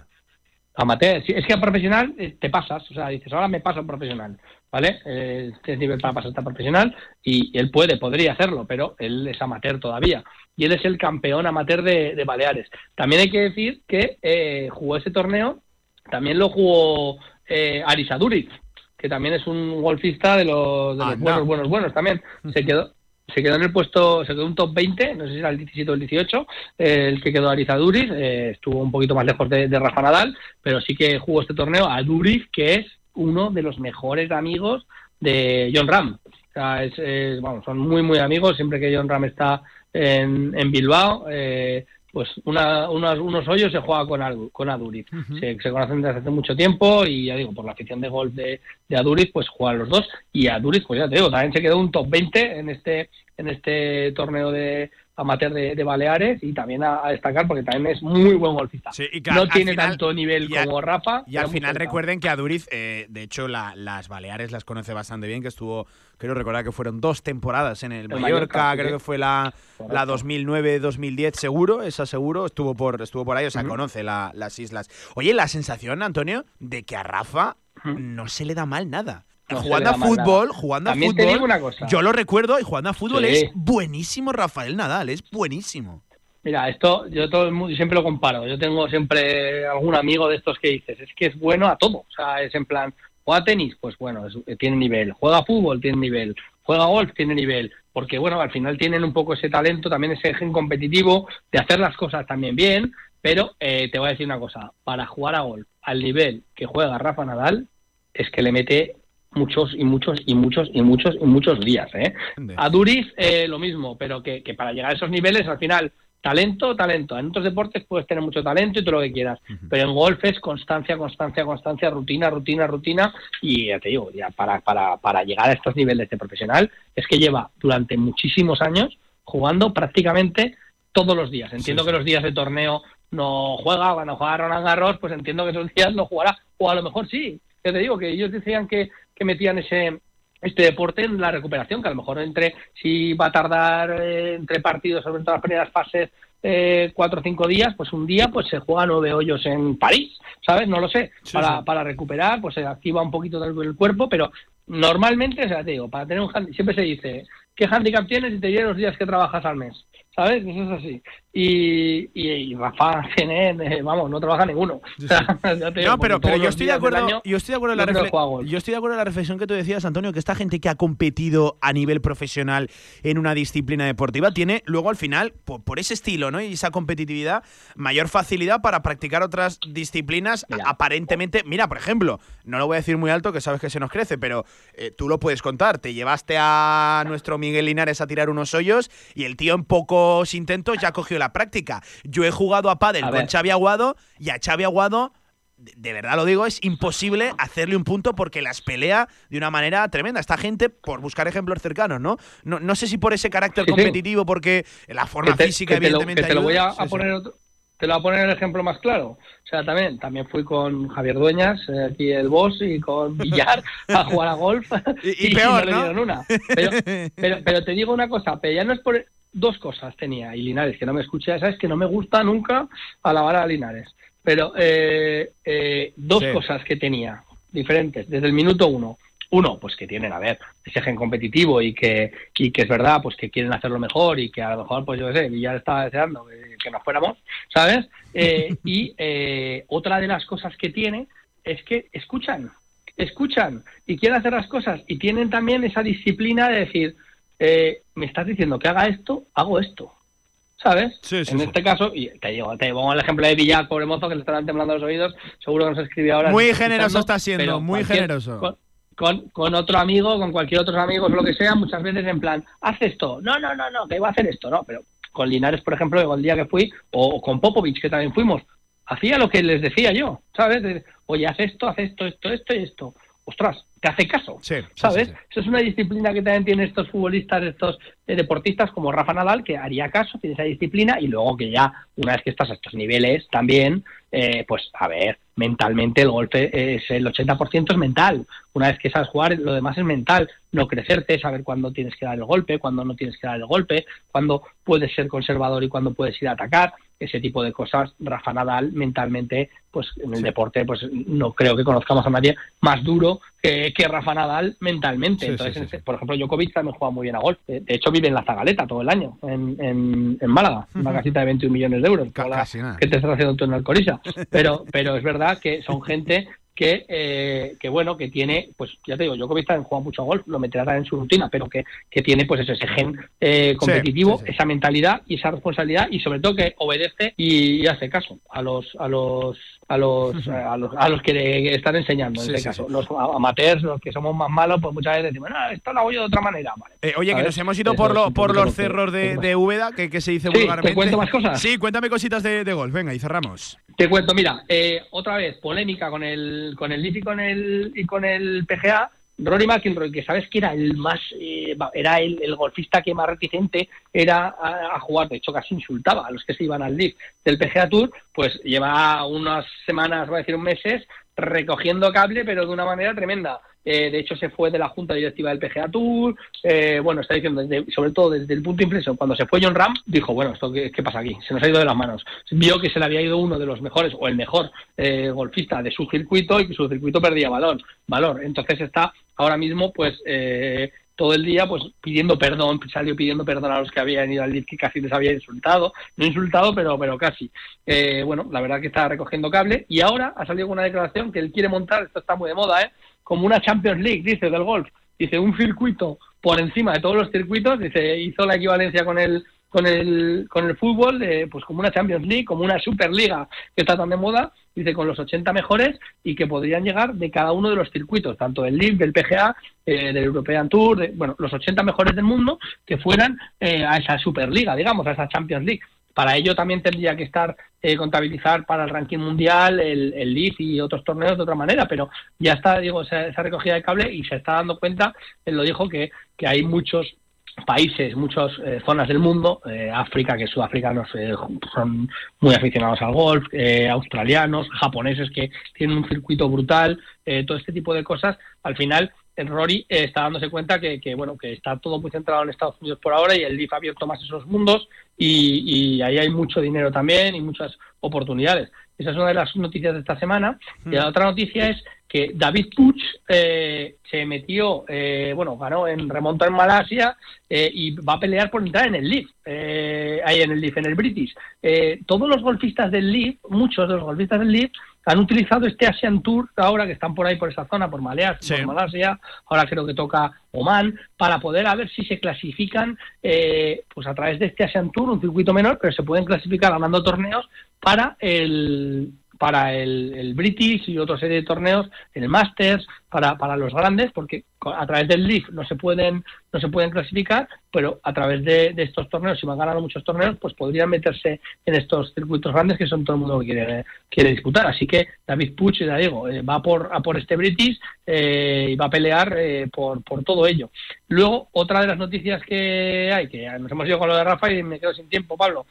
Amateur, sí, es que a profesional eh, te pasas, o sea, dices, ahora me paso a profesional, ¿vale? Eh, tienes nivel para pasarte a profesional y él puede, podría hacerlo, pero él es amateur todavía. Y él es el campeón amateur de, de Baleares. También hay que decir que eh, jugó ese torneo, también lo jugó eh, Arisa Duriz, que también es un golfista de los, de los buenos, buenos, buenos también. Se quedó, se quedó en el puesto, se quedó un top 20, no sé si era el 17 o el 18, eh, el que quedó Ariza Duriz, eh, estuvo un poquito más lejos de, de Rafa Nadal, pero sí que jugó este torneo a Duriz, que es uno de los mejores amigos de John Ram. O sea, es, es- vamos, son muy, muy amigos, siempre que John Ram está en, en Bilbao, eh, pues una- unos, unos hoyos se juega con, con Aduriz. se, se conocen desde hace mucho tiempo y ya digo, por la afición de golf de, de Aduriz, pues juegan los dos. Y Aduriz, pues ya te digo, también se quedó un top 20 en este, en este torneo de amateur de, de Baleares y también a, a destacar porque también es muy buen golfista. no tiene final- tanto nivel y como Rafa. Y al final recuerden que a Duriz, eh, de hecho, la- las Baleares las conoce bastante bien, que estuvo, creo recordar que fueron dos temporadas en el Mallorca, Mallorca, creo sí. que fue la, la 2009-2010 seguro, esa seguro, estuvo por, estuvo por ahí, o sea, conoce la- las islas. Oye, la sensación, Antonio, de que a Rafa no se le da mal nada. No jugando a fútbol, nada. jugando a También fútbol. te digo una cosa. Yo lo recuerdo y jugando a fútbol Sí. es buenísimo Rafael Nadal, es buenísimo. Mira, esto yo todo el mundo siempre lo comparo. Yo tengo siempre algún amigo de estos que dices, es que es bueno a todo. O sea, es en plan, juega tenis, pues bueno, es- tiene nivel. Juega fútbol, tiene nivel. juega golf, tiene nivel, porque bueno, al final tienen un poco ese talento, también ese gen competitivo de hacer las cosas también bien, pero eh, te voy a decir una cosa, para jugar a golf al nivel que juega Rafa Nadal, es que le mete muchos y muchos y muchos y muchos y muchos días. ¿eh? A Duris eh, lo mismo, pero que, que para llegar a esos niveles al final talento, talento. En otros deportes puedes tener mucho talento y todo lo que quieras, pero en golf es constancia, constancia, constancia, rutina, rutina, rutina y ya te digo, ya para, para, para llegar a estos niveles de profesional es que lleva durante muchísimos años jugando prácticamente todos los días. Entiendo que los días de torneo no juega, cuando juega Roland Garros, pues entiendo que esos días no jugará, o a lo mejor sí. Ya te digo que ellos decían que, que metían ese este deporte en la recuperación, que a lo mejor entre si va a tardar eh, entre partidos, sobre todo las primeras fases, eh, cuatro o cinco días, pues un día pues se juega nueve hoyos en París, ¿sabes? No lo sé. para, para recuperar, pues se activa un poquito el cuerpo, pero normalmente, o sea, te digo, para tener un siempre se dice, ¿qué handicap tienes y te llegan los días que trabajas al mes? ¿Sabes? Eso es así. Y, y, Rafa <laughs> CNN, vamos, no trabaja ninguno. <laughs> no, pero, pero yo estoy de acuerdo, yo estoy de acuerdo en la yo estoy de acuerdo en la reflexión que tú decías, Antonio, que esta gente que ha competido a nivel profesional en una disciplina deportiva tiene luego al final, por, ese estilo, ¿no? Y esa competitividad, mayor facilidad para practicar otras disciplinas aparentemente. Mira, por ejemplo, no lo voy a decir muy alto, que sabes que se nos crece, pero eh, tú lo puedes contar. Te llevaste a nuestro Miguel Linares a tirar unos hoyos y el tío en poco intentos ya cogió la práctica. Yo he jugado a pádel con Xavi Aguado y a Xavi Aguado de verdad lo digo, es imposible hacerle un punto porque las pelea de una manera tremenda. Esta gente, por buscar ejemplos cercanos, ¿no? No, no sé si por ese carácter competitivo, porque la forma física, evidentemente. te lo voy a, poner te lo voy a poner el ejemplo más claro. O sea, también, también fui con Javier Dueñas, eh, aquí el boss, y con <laughs> Villar a jugar a golf. y, peor, no, le dieron una. Pero, pero, pero, te digo una cosa, pero ya no es por dos cosas tenía, y Linares, que no me escucha, sabes que no me gusta nunca alabar a Linares, pero eh, eh, dos cosas que tenía diferentes desde el minuto uno. Uno, pues que tienen, a ver, ese gen competitivo y que, y que es verdad, pues que quieren hacerlo mejor y que a lo mejor, pues yo qué sé, ya estaba deseando que, nos fuéramos, ¿sabes? Eh, <laughs> y otra de las cosas que tiene es que escuchan, escuchan y quieren hacer las cosas y tienen también esa disciplina de decir, eh, me estás diciendo que haga esto, hago esto. ¿Sabes? en este caso, y te digo, te pongo el ejemplo de Villar, pobre mozo, que le están temblando los oídos, seguro que nos escribe ahora. Muy generoso está siendo, muy generoso. Con, con, otro amigo, con cualquier otro amigo, lo que sea, muchas veces en plan, haz esto, no, no, no, no, que iba a hacer esto, no, pero con Linares, por ejemplo, el día que fui, o con Popovich, que también fuimos, hacía lo que les decía yo, ¿sabes? Oye, haz esto, haz esto, esto, esto y esto. Ostras, te hace caso. ¿Sabes? Esa es una disciplina que también tienen estos futbolistas, estos eh, deportistas como Rafa Nadal, que haría caso, tiene esa disciplina, y luego que ya, una vez que estás a estos niveles, también, eh, pues a ver, mentalmente el golpe es el 80% es mental. Una vez que sabes jugar, lo demás es mental. No crecerte, saber cuándo tienes que dar el golpe, cuándo no tienes que dar el golpe, cuándo puedes ser conservador y cuándo puedes ir a atacar ese tipo de cosas, Rafa Nadal mentalmente, pues en el deporte, pues no creo que conozcamos a nadie más duro que, Rafa Nadal mentalmente. Entonces, por ejemplo, Djokovic también juega muy bien a golf. De, hecho, vive en la Zagaleta todo el año, en, en, Málaga, una casita de 21 millones de euros. que te estás haciendo tú en Alcoriza. <laughs> Pero, pero es verdad que son gente que, eh, que bueno, que tiene, pues ya te digo, Djokovic también juega mucho golf, lo meterá también en su rutina, pero que, que tiene pues ese gen eh, competitivo, esa mentalidad y esa responsabilidad y sobre todo que obedece y, hace caso a los a los a los, a los, a los que están enseñando en este caso. Los amateurs, los que somos más malos, pues muchas veces decimos, no, esto lo hago yo de otra manera. Eh, oye, que nos hemos ido por, lo, por los cerros de, de Úbeda, que, que, se dice vulgarmente. ¿Te cuento más cosas? Sí, cuéntame cositas de, de golf, venga, y cerramos. Te cuento, mira, eh, otra vez, polémica con el, con el LIF y con el, y con el PGA. Rory McIlroy, que sabes que era el más, eh, era el, golfista que más reticente era a, jugar, de hecho casi insultaba a los que se iban al LIF del PGA Tour, pues lleva unas semanas, voy a decir un meses, recogiendo cable, pero de una manera tremenda. Eh, de hecho, se fue de la junta directiva del PGA Tour. Eh, bueno, está diciendo, sobre todo desde el punto de inflexión, cuando se fue John Ram, dijo, bueno, ¿esto qué, pasa aquí? Se nos ha ido de las manos. Vio que se le había ido uno de los mejores o el mejor eh, golfista de su circuito y que su circuito perdía valor. valor. Entonces está ahora mismo, pues, todo el día pues pidiendo perdón, salió pidiendo perdón a los que habían ido al lift que casi les había insultado, no insultado, pero pero casi. bueno, la verdad que está recogiendo cable y ahora ha salido una declaración que él quiere montar, esto está muy de moda, ¿eh? Como una Champions League, dice, del golf. dice, un circuito por encima de todos los circuitos, dice, hizo la equivalencia con el con el, con el fútbol, eh, pues como una Champions League, como una Superliga que está tan de moda, dice con los 80 mejores y que podrían llegar de cada uno de los circuitos, tanto del LIV, del PGA, eh, del European Tour, de, bueno, los 80 mejores del mundo que fueran eh, a esa Superliga, digamos, a esa Champions League. Para ello también tendría que estar eh, contabilizar para el ranking mundial el, el LIV y otros torneos de otra manera, pero ya está, digo, esa, esa recogida de cable y se está dando cuenta, él lo dijo, que, que hay muchos países, muchas eh, zonas del mundo, eh, África, que sudafricanos eh, son muy aficionados al golf, eh, australianos, japoneses que tienen un circuito brutal, todo este tipo de cosas, al final el Rory eh, está dándose cuenta que, que, bueno que está todo muy centrado en Estados Unidos por ahora y el LIF ha abierto más esos mundos y, y ahí hay mucho dinero también y muchas oportunidades. Esa es una de las noticias de esta semana. Y la otra noticia es que David Puig eh, se metió, eh, bueno, ganó en remonta en Malasia eh, y va a pelear por entrar en el Leaf, eh, ahí en el Leaf, en el British. Eh, todos los golfistas del Leaf, muchos de los golfistas del Leaf, han utilizado este Asian Tour ahora que están por ahí por esa zona, por Malasia, por Malasia ahora creo que toca Oman, para poder a ver si se clasifican eh, pues a través de este Asian Tour, un circuito menor, pero se pueden clasificar ganando torneos para el para el, el British y otra serie de torneos, el Masters, para, para los grandes, porque a través del Leaf no se pueden no se pueden clasificar, pero a través de, estos torneos, si van ganando muchos torneos, pues podrían meterse en estos circuitos grandes que son todo el mundo que quiere, quiere disputar. Así que David Puig, ya digo, eh, va por, a por este British eh, y va a pelear eh, por, por todo ello. Luego, otra de las noticias que hay, que nos hemos ido con lo de Rafa y me quedo sin tiempo, Pablo,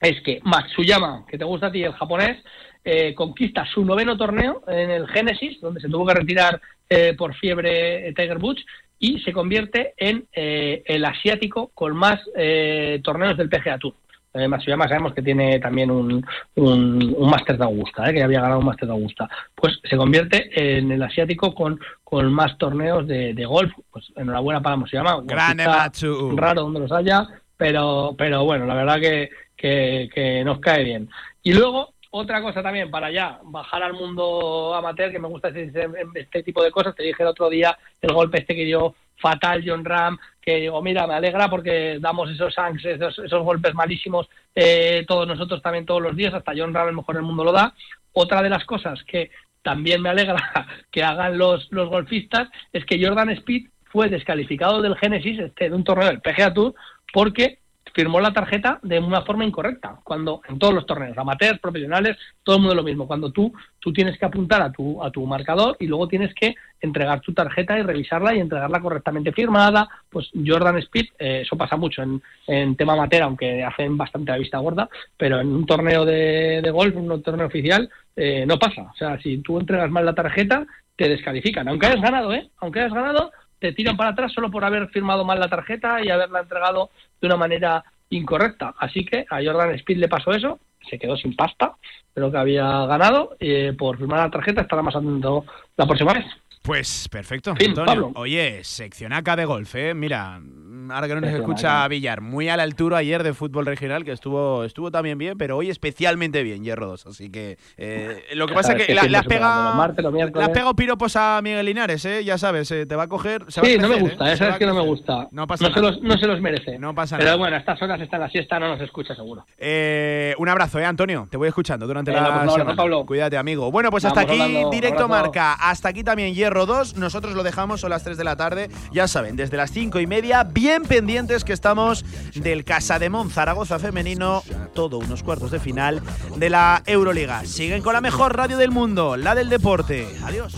es que Matsuyama, que te gusta a ti, el japonés, eh, conquista su noveno torneo en el Genesis, donde se tuvo que retirar eh, por fiebre Tiger Woods, y se convierte en eh, el asiático con más eh, torneos del PGA Tour. Eh, Matsuyama sabemos que tiene también un, un, un Master de Augusta, eh, que ya había ganado un Master de Augusta. Pues se convierte en el asiático con, con más torneos de, de golf. Pues enhorabuena para Matsuyama. Grande Matsu. Raro donde los haya, pero, pero bueno, la verdad que, que, que nos cae bien. Y luego, otra cosa también para ya bajar al mundo amateur, que me gusta este, tipo de cosas. Te dije el otro día el golpe este que dio fatal John Ram, que digo, mira, me alegra porque damos esos sanks, esos, esos golpes malísimos eh, todos nosotros también todos los días, hasta John Ram el mejor del mundo lo da. Otra de las cosas que también me alegra <laughs> que hagan los, los golfistas es que Jordan Speed fue descalificado del Genesis, este, de un torneo del PGA Tour, porque firmó la tarjeta de una forma incorrecta, cuando en todos los torneos, amateurs, profesionales, todo el mundo lo mismo, cuando tú, tú tienes que apuntar a tu, a tu marcador y luego tienes que entregar tu tarjeta y revisarla y entregarla correctamente firmada, pues Jordan Speed, eh, eso pasa mucho en, en tema amateur, aunque hacen bastante la vista gorda, pero en un torneo de, de golf, un torneo oficial, eh, no pasa, o sea, si tú entregas mal la tarjeta, te descalifican, aunque hayas ganado, ¿eh? Aunque hayas ganado, te tiran para atrás solo por haber firmado mal la tarjeta y haberla entregado de una manera incorrecta. Así que a Jordan Speed le pasó eso, se quedó sin pasta de lo que había ganado eh, por firmar la tarjeta, estará más atento la próxima vez. Pues perfecto, Fin, Antonio. Pablo. Oye, seccionaca de golf, ¿eh? Mira, ahora que no nos escucha Villar, muy a la altura ayer de fútbol regional, que estuvo estuvo también bien, pero hoy especialmente bien, Hierro 2. Así que eh, lo que pasa es que que la- le has superando pegado los martes, los le miércoles. has pegado piropos a Miguel Linares, ¿eh? Ya sabes, eh, te va a coger. se va a Sí, no me gusta, ¿eh? sabes a que no me gusta. No pasa no Se nada. los, no se los merece. No pasa Pero nada. bueno, a estas horas está en la siesta, no nos escucha seguro. Un abrazo, ¿eh, Antonio? Te voy escuchando durante Venga, la pues semana. Pablo. Cuídate, amigo. Bueno, pues Vamos hasta aquí, hablando. directo marca. Hasta aquí también Hierro 2. Nosotros lo dejamos, son las 3 de la tarde. Ya saben, desde las 5 y media, pendientes que estamos del Casa de Mon Zaragoza femenino, todo unos cuartos de final de la Euroliga. Siguen con la mejor radio del mundo, la del deporte. Adiós.